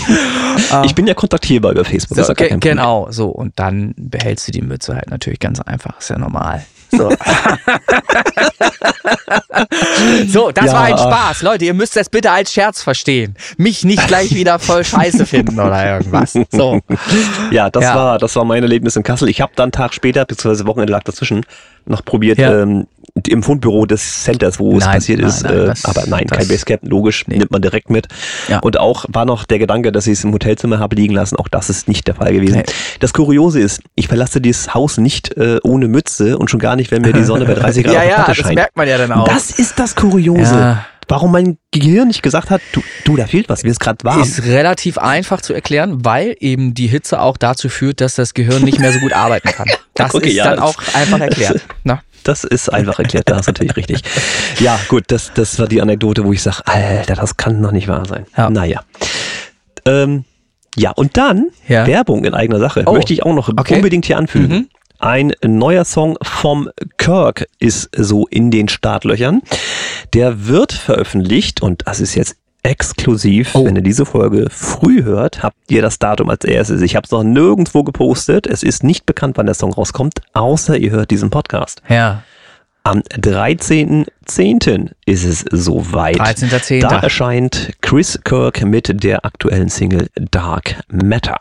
ich bin ja kontaktierbar über Facebook. das ist So, ja Problem. genau, so. Und dann behältst du die Mütze halt natürlich ganz einfach. Ist ja normal. So, so das Ja. war ein Spaß. Leute, ihr müsst das bitte als Scherz verstehen. Mich nicht gleich wieder voll scheiße finden oder irgendwas. So. Ja, das Ja. war das war mein Erlebnis in Kassel. Ich habe dann einen Tag später, beziehungsweise Wochenende lag dazwischen, noch probiert Ja. ähm, im Fundbüro des Centers, wo es Nein, passiert nein, ist. nein, äh, das- aber nein, kein das- Basecap, logisch, nimmt man direkt mit. Ja. Und auch war noch der Gedanke, dass ich es im Hotelzimmer habe liegen lassen. Auch das ist nicht der Fall gewesen. Nee. Das Kuriose ist, ich verlasse dieses Haus nicht äh, ohne Mütze und schon gar nicht, wenn mir die Sonne bei 30 Grad Ja, auf ja, Platte das scheint. merkt man ja dann auch. Das ist das Kuriose. Ja. Warum mein Gehirn nicht gesagt hat, du, du da fehlt was, mir ist gerade warm. Ist relativ einfach zu erklären, weil eben die Hitze auch dazu führt, dass das Gehirn nicht mehr so gut arbeiten kann. Das Okay, ist ja, dann das- auch einfach erklärt. Na? Das ist einfach erklärt, da ist natürlich richtig. Ja, gut, das, das war die Anekdote, wo ich sage, Alter, das kann doch nicht wahr sein. Ja. Naja. Ähm, ja, und dann Ja. Werbung in eigener Sache. Oh. Möchte ich auch noch Okay. unbedingt hier anfügen. Mhm. Ein neuer Song vom Kirk ist so in den Startlöchern. Der wird veröffentlicht und das ist jetzt exklusiv. Oh. Wenn ihr diese Folge früh hört, habt ihr das Datum als erstes. Ich habe es noch nirgendwo gepostet. Es ist nicht bekannt, wann der Song rauskommt, außer ihr hört diesen Podcast. Ja. Am 13.10. ist es soweit. 13.10.. Da erscheint Chris Kirk mit der aktuellen Single Dark Matter.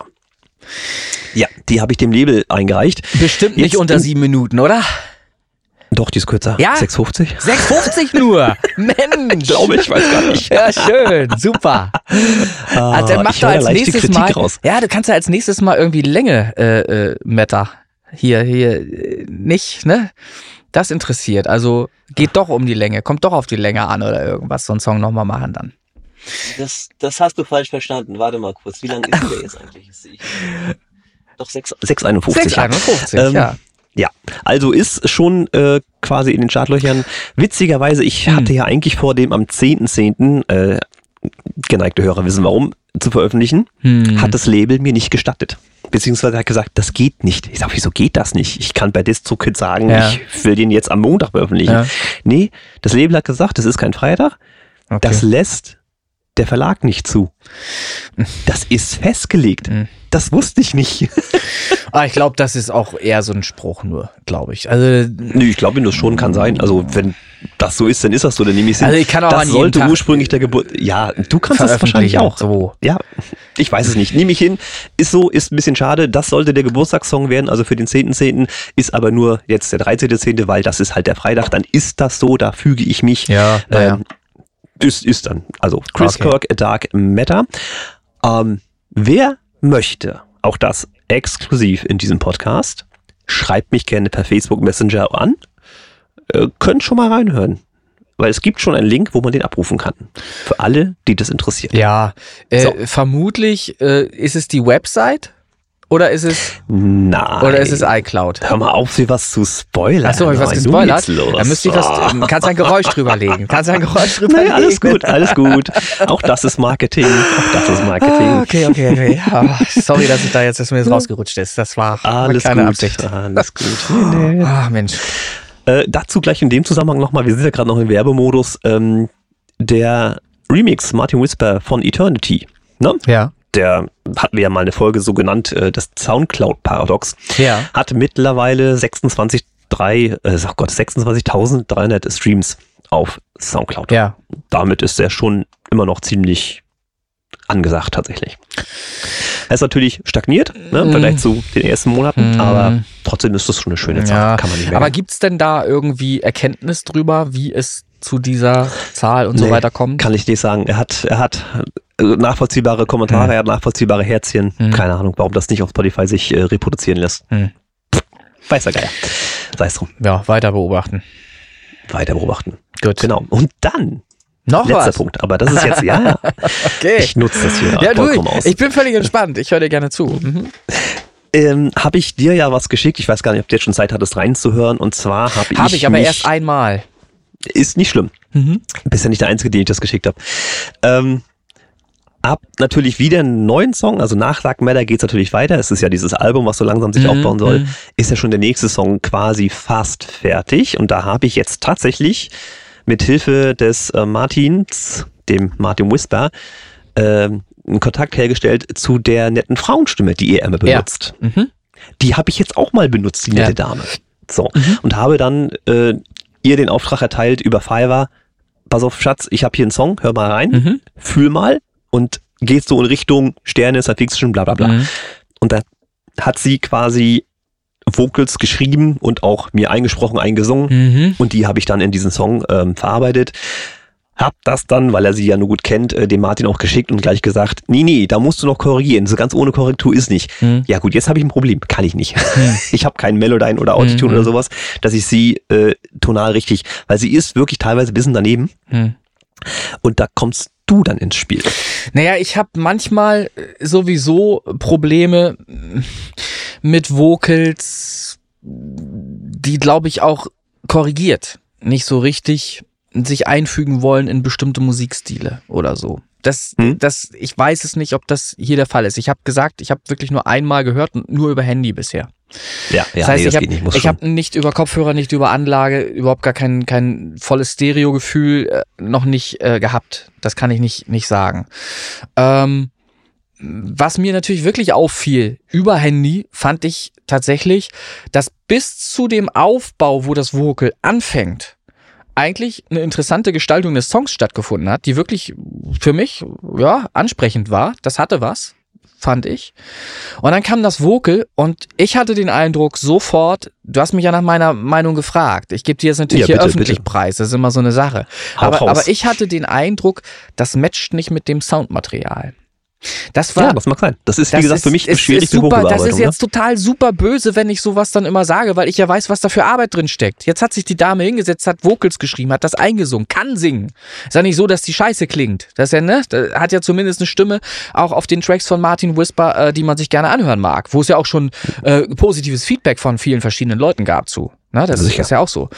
Ja, die habe ich dem Label eingereicht. Bestimmt nicht Jetzt unter in- sieben Minuten, oder? Doch, die ist kürzer. Ja? 6,50? 6,50 nur. Mensch. Glaube ich, weiß gar nicht. Ja, schön, super. also dann mach ich doch als nächstes mal. raus. Ja, du kannst ja als nächstes mal irgendwie Länge äh, äh, Meta. Hier, hier, äh, nicht, ne? Das interessiert. Also geht doch um die Länge, kommt doch auf die Länge an oder irgendwas, so einen Song nochmal machen dann. Das, das hast du falsch verstanden. Warte mal kurz. Wie lang ist der jetzt eigentlich? Doch 6, 6,51. 6,51, Ähm, ja. Ja, also ist schon äh, quasi in den Startlöchern. Witzigerweise, ich Hm. hatte ja eigentlich vor, dem am 10.10., äh, geneigte Hörer wissen warum, zu veröffentlichen, Hm. hat das Label mir nicht gestattet. Beziehungsweise hat gesagt, das geht nicht. Ich sag, wieso geht das nicht? Ich kann bei DistroKid sagen, Ja. ich will den jetzt am Montag veröffentlichen. Ja. Nee, das Label hat gesagt, das ist kein Freitag. Okay. Das lässt der Verlag nicht zu. Das ist festgelegt. Mhm. Das wusste ich nicht. Ah, ich glaube, das ist auch eher so ein Spruch nur, glaube ich. Also, Nö, ich glaube, das schon kann sein. Also, wenn das so ist, dann ist das so, dann nehme ich es hin. Also ich kann auch Das an jedem sollte Tag ursprünglich der Geburt. Ja, du kannst das wahrscheinlich auch. So. Ja, ich weiß es nicht. Nehme ich hin. Ist so, ist ein bisschen schade. Das sollte der Geburtstagssong werden, also für den 10.10. Ist aber nur jetzt der 13.10., weil das ist halt der Freitag. Dann ist das so, da füge ich mich. Ja, naja. Ähm, ist, ist dann. Also Chris Okay. Kirk, A Dark Matter. Ähm, wer möchte, auch das exklusiv in diesem Podcast, schreibt mich gerne per Facebook Messenger an. Äh, könnt schon mal reinhören. Weil es gibt schon einen Link, wo man den abrufen kann. Für alle, die das interessiert. Ja, äh, So. vermutlich äh, ist es die Website oder ist es Nein. oder ist es iCloud? Hör mal auf, sie was zu spoilern. Achso, habe ich was gespoilert? Da müsste ich was. Oh. ähm, Kannst ein Geräusch drüberlegen. Kannst ein Geräusch drüberlegen. Nein, alles gut, alles gut. Auch das ist Marketing. Auch das ist Marketing. Ah, okay, okay, okay. Ah, sorry, dass ich da jetzt, dass mir das rausgerutscht ist. Das war Alles keine gut. Absicht. Alles gut. Nee, nee. Ah, Mensch. Äh, dazu gleich in dem Zusammenhang nochmal, wir sind ja gerade noch im Werbemodus, ähm, der Remix Martin Whisper von Eternity, ne? Ja. Der hatten wir ja mal eine Folge so genannt, äh, das Soundcloud-Paradox, Ja. hat mittlerweile 26, drei, äh, oh Gott, 26.300 Streams auf Soundcloud. Ja. Damit ist er schon immer noch ziemlich angesagt tatsächlich. Er ist natürlich stagniert, ne, im Mhm. Vergleich zu den ersten Monaten, Mhm. aber trotzdem ist das schon eine schöne Zahl, Ja. kann man nicht mehr. Aber gibt's denn da irgendwie Erkenntnis drüber, wie es zu dieser Zahl und so Nee, weiter kommt? Kann ich nicht sagen. Er hat, er hat nachvollziehbare Kommentare, Hm. er hat nachvollziehbare Herzchen. Hm. Keine Ahnung, warum das nicht auf Spotify sich äh, reproduzieren lässt. Hm. Weiß der Geier. Sei es drum. Ja, weiter beobachten. Weiter beobachten. Gut. Genau. Und dann, Noch letzter was? Punkt, aber das ist jetzt, ja, ja. Okay. Ich nutze das hier ja, du, vollkommen aus. ich bin völlig entspannt. Ich höre dir gerne zu. Mhm. ähm, habe ich dir ja was geschickt. Ich weiß gar nicht, ob du jetzt schon Zeit hattest, reinzuhören. Und zwar habe ich. Habe ich aber mich, erst einmal. Ist nicht schlimm. Mhm. Bist ja nicht der Einzige, den ich das geschickt habe. Ähm, ab natürlich wieder einen neuen Song, also nach Dark Matter geht's natürlich weiter. Es ist ja dieses Album, was so langsam sich Mhm, aufbauen soll. mhm. Ist ja schon der nächste Song quasi fast fertig. Und da habe ich jetzt tatsächlich mit Hilfe des äh, Martins, dem Martin Whisper, ähm, einen Kontakt hergestellt zu der netten Frauenstimme, die er immer Ja. benutzt. Mhm. Die habe ich jetzt auch mal benutzt, die nette Ja. Dame. So. Und habe dann äh, ihr den Auftrag erteilt über Fiverr, pass auf, Schatz, ich habe hier einen Song, hör mal rein, Mhm. fühl mal und geht so in Richtung Sterne, Science bla bla bla. Mhm. Und da hat sie quasi Vocals geschrieben und auch mir eingesprochen, eingesungen. Mhm. Und die habe ich dann in diesen Song ähm, verarbeitet. Hab das dann, weil er sie ja nur gut kennt, äh, dem Martin auch geschickt und gleich gesagt, nee, nee, da musst du noch korrigieren. So ganz ohne Korrektur ist nicht. Mhm. Ja gut, jetzt habe ich ein Problem. Kann ich nicht. Ich habe keinen Melodyne oder Autotune Mhm. oder sowas, dass ich sie äh, tonal richtig, weil sie ist wirklich teilweise ein bisschen daneben Mhm. und da kommst du dann ins Spiel. Naja, ich habe manchmal äh, sowieso Probleme mit Vocals, die, glaube ich, auch korrigiert nicht so richtig sich einfügen wollen in bestimmte Musikstile oder so. Das, Hm? das, ich weiß es nicht, ob das hier der Fall ist. Ich habe gesagt, ich habe wirklich nur einmal gehört und nur über Handy bisher. Ja, ja, Das heißt, nee, ich nicht. habe Muss ich hab nicht über Kopfhörer, nicht über Anlage, überhaupt gar kein, kein volles Stereo-Gefühl äh, noch nicht äh, gehabt. Das kann ich nicht, nicht sagen. Ähm, was mir natürlich wirklich auffiel über Handy, fand ich tatsächlich, dass bis zu dem Aufbau, wo das Vocal anfängt, eigentlich eine interessante Gestaltung des Songs stattgefunden hat, die wirklich für mich ja ansprechend war. Das hatte was, fand ich. Und dann kam das Vocal und ich hatte den Eindruck sofort, du hast mich ja nach meiner Meinung gefragt. Ich gebe dir jetzt natürlich Ja, hier bitte, öffentlich bitte. Preis, das ist immer so eine Sache. Aber, aber ich hatte den Eindruck, das matcht nicht mit dem Soundmaterial. Das war ja, das mag sein. Das ist, wie das gesagt, ist, für mich schwierig ist super, Das ist jetzt total super böse, wenn ich sowas dann immer sage, weil ich ja weiß, was da für Arbeit drin steckt. Jetzt hat sich die Dame hingesetzt, hat Vocals geschrieben, hat das eingesungen, kann singen. Ist ja nicht so, dass die Scheiße klingt. Das ist ja, ne? Hat ja zumindest eine Stimme auch auf den Tracks von Martin Whisper, äh, die man sich gerne anhören mag, wo es ja auch schon äh, positives Feedback von vielen verschiedenen Leuten gab zu. Na, das ist, Sicher. das ist ja auch so.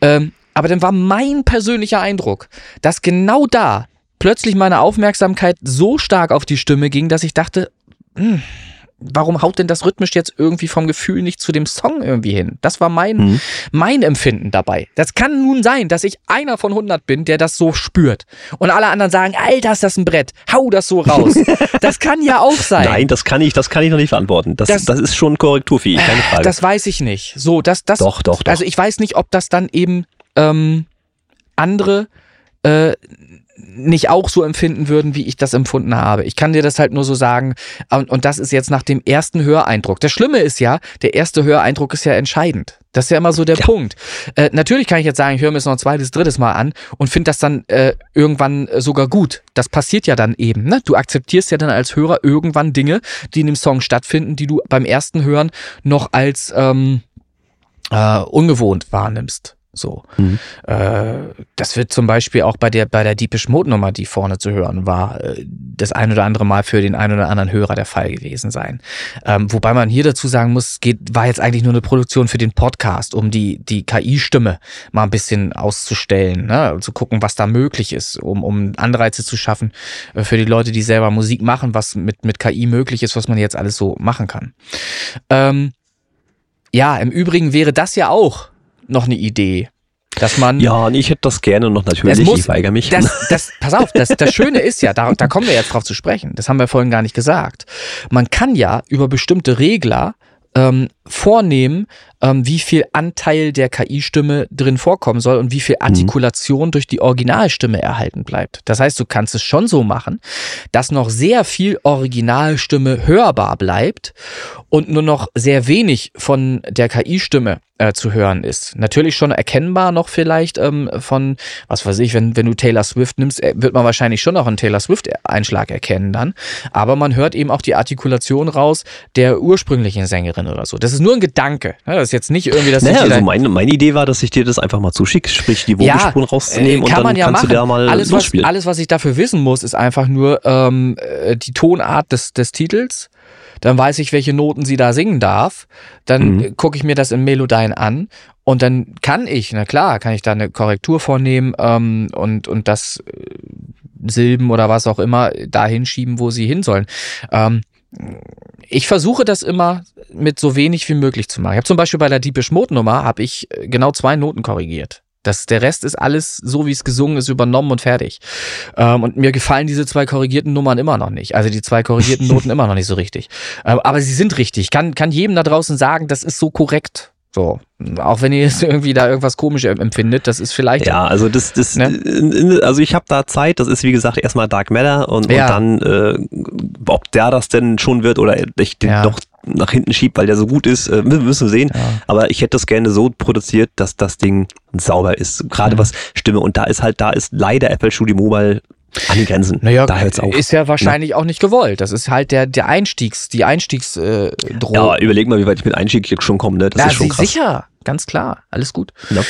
Ähm, aber dann war mein persönlicher Eindruck, dass genau da plötzlich meine Aufmerksamkeit so stark auf die Stimme ging, dass ich dachte, hm, warum haut denn das rhythmisch jetzt irgendwie vom Gefühl nicht zu dem Song irgendwie hin? Das war mein, Mhm. mein Empfinden dabei. Das kann nun sein, dass ich einer von 100 bin, der das so spürt. Und alle anderen sagen, Alter, ist das ein Brett. Hau das so raus. das kann ja auch sein. Nein, das kann ich, das kann ich noch nicht verantworten. Das, Das- das, ist schon korrekturfähig, keine Frage. Das weiß ich nicht. So, das, das. Doch, doch, doch. Also ich weiß nicht, ob das dann eben ähm, andere äh, nicht auch so empfinden würden, wie ich das empfunden habe. Ich kann dir das halt nur so sagen. Und, und das ist jetzt nach dem ersten Höreindruck. Das Schlimme ist ja, der erste Höreindruck ist ja entscheidend. Das ist ja immer so der Ja. Punkt. Äh, natürlich kann ich jetzt sagen, ich höre mir es noch ein zweites, drittes Mal an und finde das dann äh, irgendwann sogar gut. Das passiert ja dann eben. Ne? Du akzeptierst ja dann als Hörer irgendwann Dinge, die in dem Song stattfinden, die du beim ersten Hören noch als ähm, äh, ungewohnt wahrnimmst. So. Mhm. Äh, das wird zum Beispiel auch bei der bei der Deepish Mode Nummer, die vorne zu hören war, äh, das ein oder andere Mal für den ein oder anderen Hörer der Fall gewesen sein. Ähm, wobei man hier dazu sagen muss, geht war jetzt eigentlich nur eine Produktion für den Podcast, um die die KI-Stimme mal ein bisschen auszustellen, ne? zu gucken, was da möglich ist, um um Anreize zu schaffen äh, für die Leute, die selber Musik machen, was mit mit KI möglich ist, was man jetzt alles so machen kann. Ähm, ja, im Übrigen wäre das ja auch noch eine Idee, dass man ja, und ich hätte das gerne noch natürlich. Muss- ich weigere mich. das, das, pass auf, das, das Schöne ist ja, da, da kommen wir jetzt drauf zu sprechen, das haben wir vorhin gar nicht gesagt. Man kann ja über bestimmte Regler ähm, vornehmen, ähm, wie viel Anteil der KI-Stimme drin vorkommen soll und wie viel Artikulation durch die Originalstimme erhalten bleibt. Das heißt, du kannst es schon so machen, dass noch sehr viel Originalstimme hörbar bleibt und nur noch sehr wenig von der KI-Stimme äh, zu hören ist. Natürlich schon erkennbar noch vielleicht ähm, von, was weiß ich, wenn, wenn du Taylor Swift nimmst, äh, wird man wahrscheinlich schon noch einen Taylor Swift-Einschlag erkennen dann. Aber man hört eben auch die Artikulation raus der ursprünglichen Sängerin oder so. Das ist nur ein Gedanke. Ne? Das ist jetzt nicht irgendwie, dass Naja, ich also da- meine, meine Idee war, dass ich dir das einfach mal zuschicke, sprich die Vogelspuren rauszunehmen äh, und kann dann man ja kannst machen. du da mal alles, was, alles, was ich dafür wissen muss, ist einfach nur ähm, äh, die Tonart des, des Titels. Dann weiß ich, welche Noten sie da singen darf. Dann Mhm. gucke ich mir das in Melodyne an. Und dann kann ich, na klar, kann ich da eine Korrektur vornehmen ähm, und, und das äh, Silben oder was auch immer dahin schieben, wo sie hin sollen. Ähm, ich versuche das immer mit so wenig wie möglich zu machen. Ich habe zum Beispiel bei der Deepish Mode Nummer habe ich äh, genau zwei Noten korrigiert. Das, der Rest ist alles so, wie es gesungen ist, übernommen und fertig. Ähm, und mir gefallen diese zwei korrigierten Nummern immer noch nicht. Also die zwei korrigierten Noten immer noch nicht so richtig. Ähm, aber sie sind richtig. Kann, kann jedem da draußen sagen, das ist so korrekt. So. Auch wenn ihr jetzt irgendwie da irgendwas komisch empfindet, das ist vielleicht. Ja, also das, das, Ne? also ich habe da Zeit. Das ist wie gesagt erstmal Dark Matter und, Ja. und dann, äh, ob der das denn schon wird oder ich den Ja. doch nach hinten schiebt, weil der so gut ist, äh, mü- müssen wir sehen. Ja. Aber ich hätte das gerne so produziert, dass das Ding sauber ist. Gerade Mhm. was Stimme und da ist halt, da ist leider Apple Studio Mobile an den Grenzen. Naja, da hört's auf. ist ja wahrscheinlich auch nicht gewollt. Das ist halt der, der Einstiegs, die Einstiegsdrohung. Äh, ja, überleg mal, wie weit ich mit Einstieg schon komme. Ne? Das Ja, ist schon krass. sicher, ganz klar, alles gut. Ja.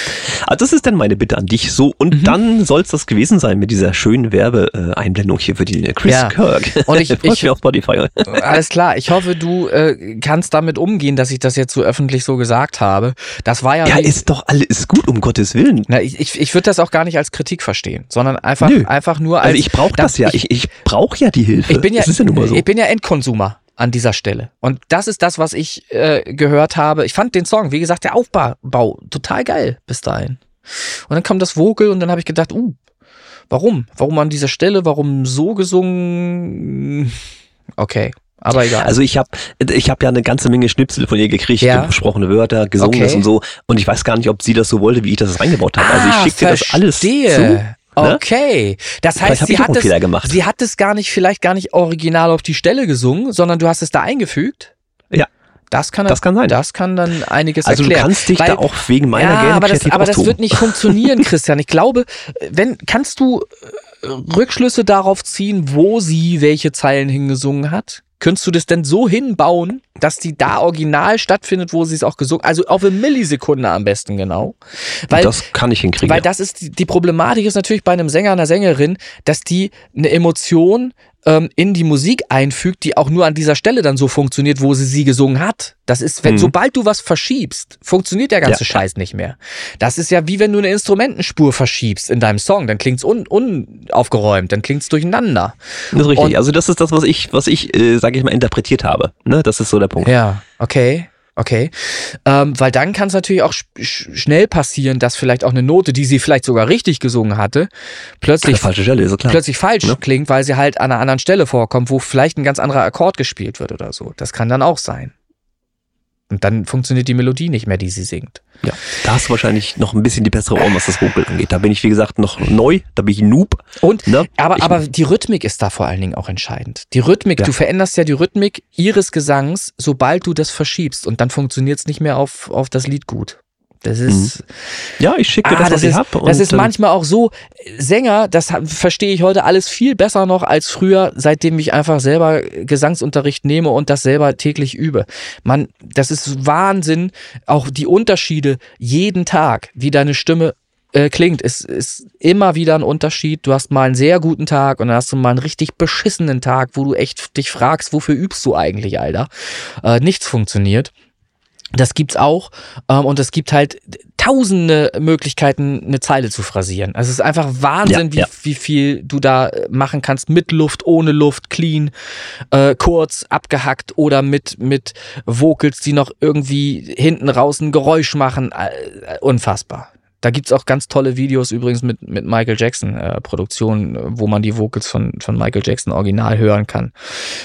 Also das ist dann meine Bitte an dich. So, und Mhm. dann soll es das gewesen sein mit dieser schönen Werbeeinblendung hier für die Chris Ja. Kirk. Und ich- ich- auf Spotify. Alles klar, ich hoffe, du äh, kannst damit umgehen, dass ich das jetzt so öffentlich so gesagt habe. Das war ja, Ja, nicht- ist doch alles gut, um Gottes Willen. na, ich, ich, ich würde das auch gar nicht als Kritik verstehen, sondern einfach, Nö. einfach nur als Also ich brauche das ja. Ich, ich brauche ja die Hilfe. ich bin ja, das ist ja nun mal so. ich bin ja Endkonsumer an dieser Stelle. Und das ist das, was ich äh, gehört habe. Ich fand den Song, wie gesagt, der Aufbau Bau, total geil bis dahin. Und dann kam das Vogel und dann habe ich gedacht, uh, warum? Warum an dieser Stelle? Warum so gesungen? Okay, aber egal. Also ich habe ich hab ja eine ganze Menge Schnipsel von ihr gekriegt, Ja. gesprochene Wörter, gesungenes Okay. und so. Und ich weiß gar nicht, ob sie das so wollte, wie ich das reingebaut habe. also ich schicke dir das alles zu. Ne? Okay, das Vielleicht heißt, sie hat es, sie hat es gar nicht, vielleicht gar nicht original auf die Stelle gesungen, sondern du hast es da eingefügt. Ja. Das kann, Das kann sein. Das kann dann einiges Also du erklären. kannst dich Weil- da auch wegen meiner ja, gerne aber das, aber das wird nicht funktionieren, Christian. Ich glaube, wenn kannst du äh, Rückschlüsse darauf ziehen, wo sie welche Zeilen hingesungen hat? Könntest du das denn so hinbauen, dass die da original stattfindet, wo sie es auch gesungen, also auf eine Millisekunde am besten genau. Weil, das kann ich hinkriegen. weil das ist die, die Problematik ist natürlich bei einem Sänger, einer Sängerin, dass die eine Emotion ähm, in die Musik einfügt, die auch nur an dieser Stelle dann so funktioniert, wo sie sie gesungen hat. Das ist, wenn, Mhm. sobald du was verschiebst, funktioniert der ganze Ja. Scheiß nicht mehr. Das ist ja wie wenn du eine Instrumentenspur verschiebst in deinem Song, dann klingt's un, unaufgeräumt, dann klingt's durcheinander. das ist richtig. und- also das ist das, was ich, was ich, äh, sage ich mal, interpretiert habe. Ne? Das ist so der Punkt. Ja, okay. Okay, ähm, weil dann kann es natürlich auch sch sch schnell passieren, dass vielleicht auch eine Note, die sie vielleicht sogar richtig gesungen hatte, plötzlich Stelle, plötzlich falsch Ne? klingt, weil sie halt an einer anderen Stelle vorkommt, wo vielleicht ein ganz anderer Akkord gespielt wird oder so. Das kann dann auch sein. Und dann funktioniert die Melodie nicht mehr, die sie singt. Ja, da hast du wahrscheinlich noch ein bisschen die bessere Ohren, was das Vocal angeht. Da bin ich, wie gesagt, noch neu, da bin ich ein Noob. Und Ne? aber, Ich- aber die Rhythmik ist da vor allen Dingen auch entscheidend. Die Rhythmik, Ja. du veränderst ja die Rhythmik ihres Gesangs, sobald du das verschiebst und dann funktioniert es nicht mehr auf, auf das Lied gut. Das ist, Ja, ich schicke Ah, das, was das ich ist, hab. das ist ähm, manchmal auch so, Sänger, das verstehe ich heute alles viel besser noch als früher, seitdem ich einfach selber Gesangsunterricht nehme und das selber täglich übe. Man, das ist Wahnsinn, auch die Unterschiede jeden Tag, wie deine Stimme äh, klingt, ist, ist immer wieder ein Unterschied. Du hast mal einen sehr guten Tag und dann hast du mal einen richtig beschissenen Tag, wo du echt dich fragst, wofür übst du eigentlich, Alter? Äh, nichts funktioniert. Das gibt's auch. Ähm, und es gibt halt tausende Möglichkeiten, eine Zeile zu phrasieren. Also es ist einfach Wahnsinn, Ja, wie, ja. wie viel du da äh, machen kannst. Mit Luft, ohne Luft, clean, äh, kurz, abgehackt oder mit, mit Vocals, die noch irgendwie hinten raus ein Geräusch machen. Äh, äh, unfassbar. Da gibt's auch ganz tolle Videos übrigens mit, mit Michael Jackson äh, Produktionen, wo man die Vocals von, von Michael Jackson original hören kann.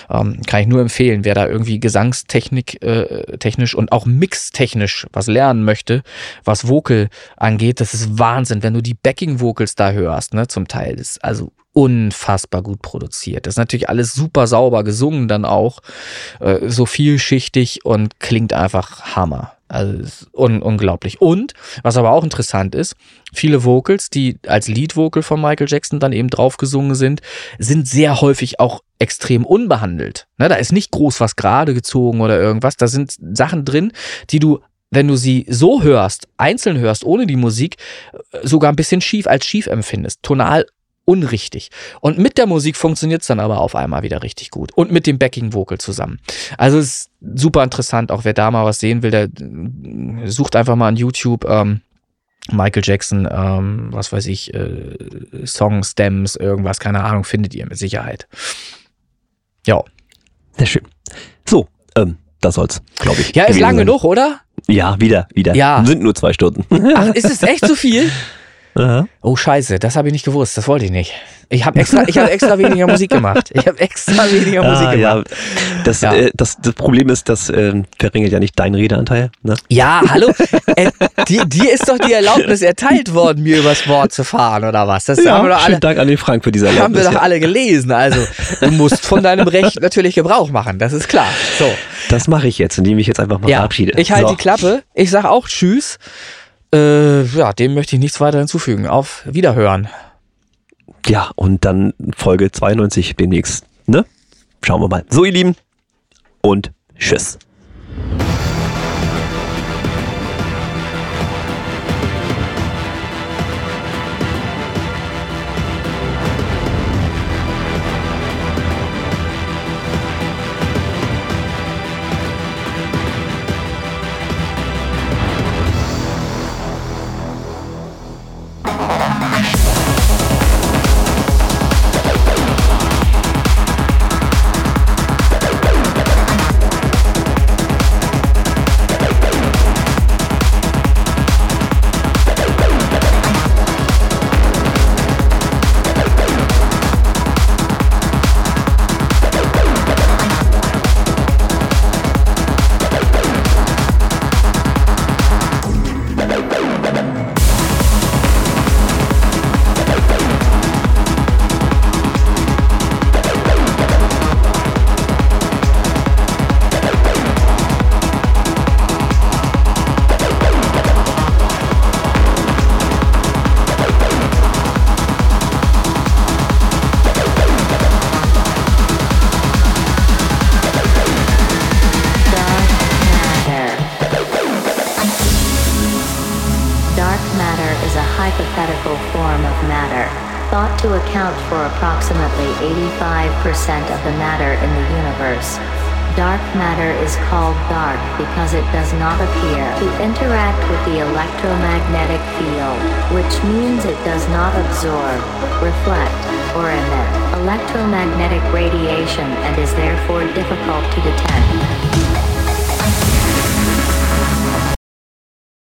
Ähm, kann ich nur empfehlen, wer da irgendwie Gesangstechnik äh, technisch und auch mixtechnisch was lernen möchte, was Vocal angeht, das ist Wahnsinn, wenn du die Backing Vocals da hörst, ne, zum Teil das ist also unfassbar gut produziert. Das ist natürlich alles super sauber gesungen dann auch, äh, so vielschichtig und klingt einfach Hammer. Also ist un unglaublich. Und was aber auch interessant ist, viele Vocals, die als Lead-Vocal von Michael Jackson dann eben drauf gesungen sind, sind sehr häufig auch extrem unbehandelt. Ne, da ist nicht groß was gerade gezogen oder irgendwas. Da sind Sachen drin, die du, wenn du sie so hörst, einzeln hörst, ohne die Musik, äh, sogar ein bisschen schief als schief empfindest. Tonal unrichtig. Und mit der Musik funktioniert es dann aber auf einmal wieder richtig gut. Und mit dem Backing-Vocal zusammen. Also es ist super interessant, auch wer da mal was sehen will, der äh, sucht einfach mal an YouTube ähm, Michael Jackson, ähm, was weiß ich, äh, Song, Stems, irgendwas, keine Ahnung, findet ihr mit Sicherheit. Ja. Sehr schön. So, ähm, das soll's, glaube ich. Ja, ist lang sein. genug, oder? Ja, wieder, wieder. Ja. Sind nur zwei Stunden. Ach, ist es echt zu viel? Aha. Oh Scheiße, das habe ich nicht gewusst, das wollte ich nicht. Ich habe extra, ich habe extra weniger Musik gemacht. Ich habe extra weniger Musik Ah, ja, gemacht. das, Ja. Äh, das, das Problem ist, das ähm, verringert ja nicht deinen Redeanteil. Ne? Ja, hallo. Äh, dir, dir ist doch die Erlaubnis erteilt worden, mir übers Wort zu fahren, oder was? Das haben wir doch schönen alle, Dank an den Frank für diese haben wir Erlaubnis. doch ja. alle gelesen. Also, du musst von deinem Recht natürlich Gebrauch machen, das ist klar. So. Das mache ich jetzt, indem ich jetzt einfach mal Ja, verabschiede. ich halte so. die Klappe. Ich sag auch Tschüss. Äh, ja, dem möchte ich nichts weiter hinzufügen. Auf Wiederhören. Ja, und dann Folge 92 demnächst. Ne? Schauen wir mal. So, ihr Lieben. Und tschüss.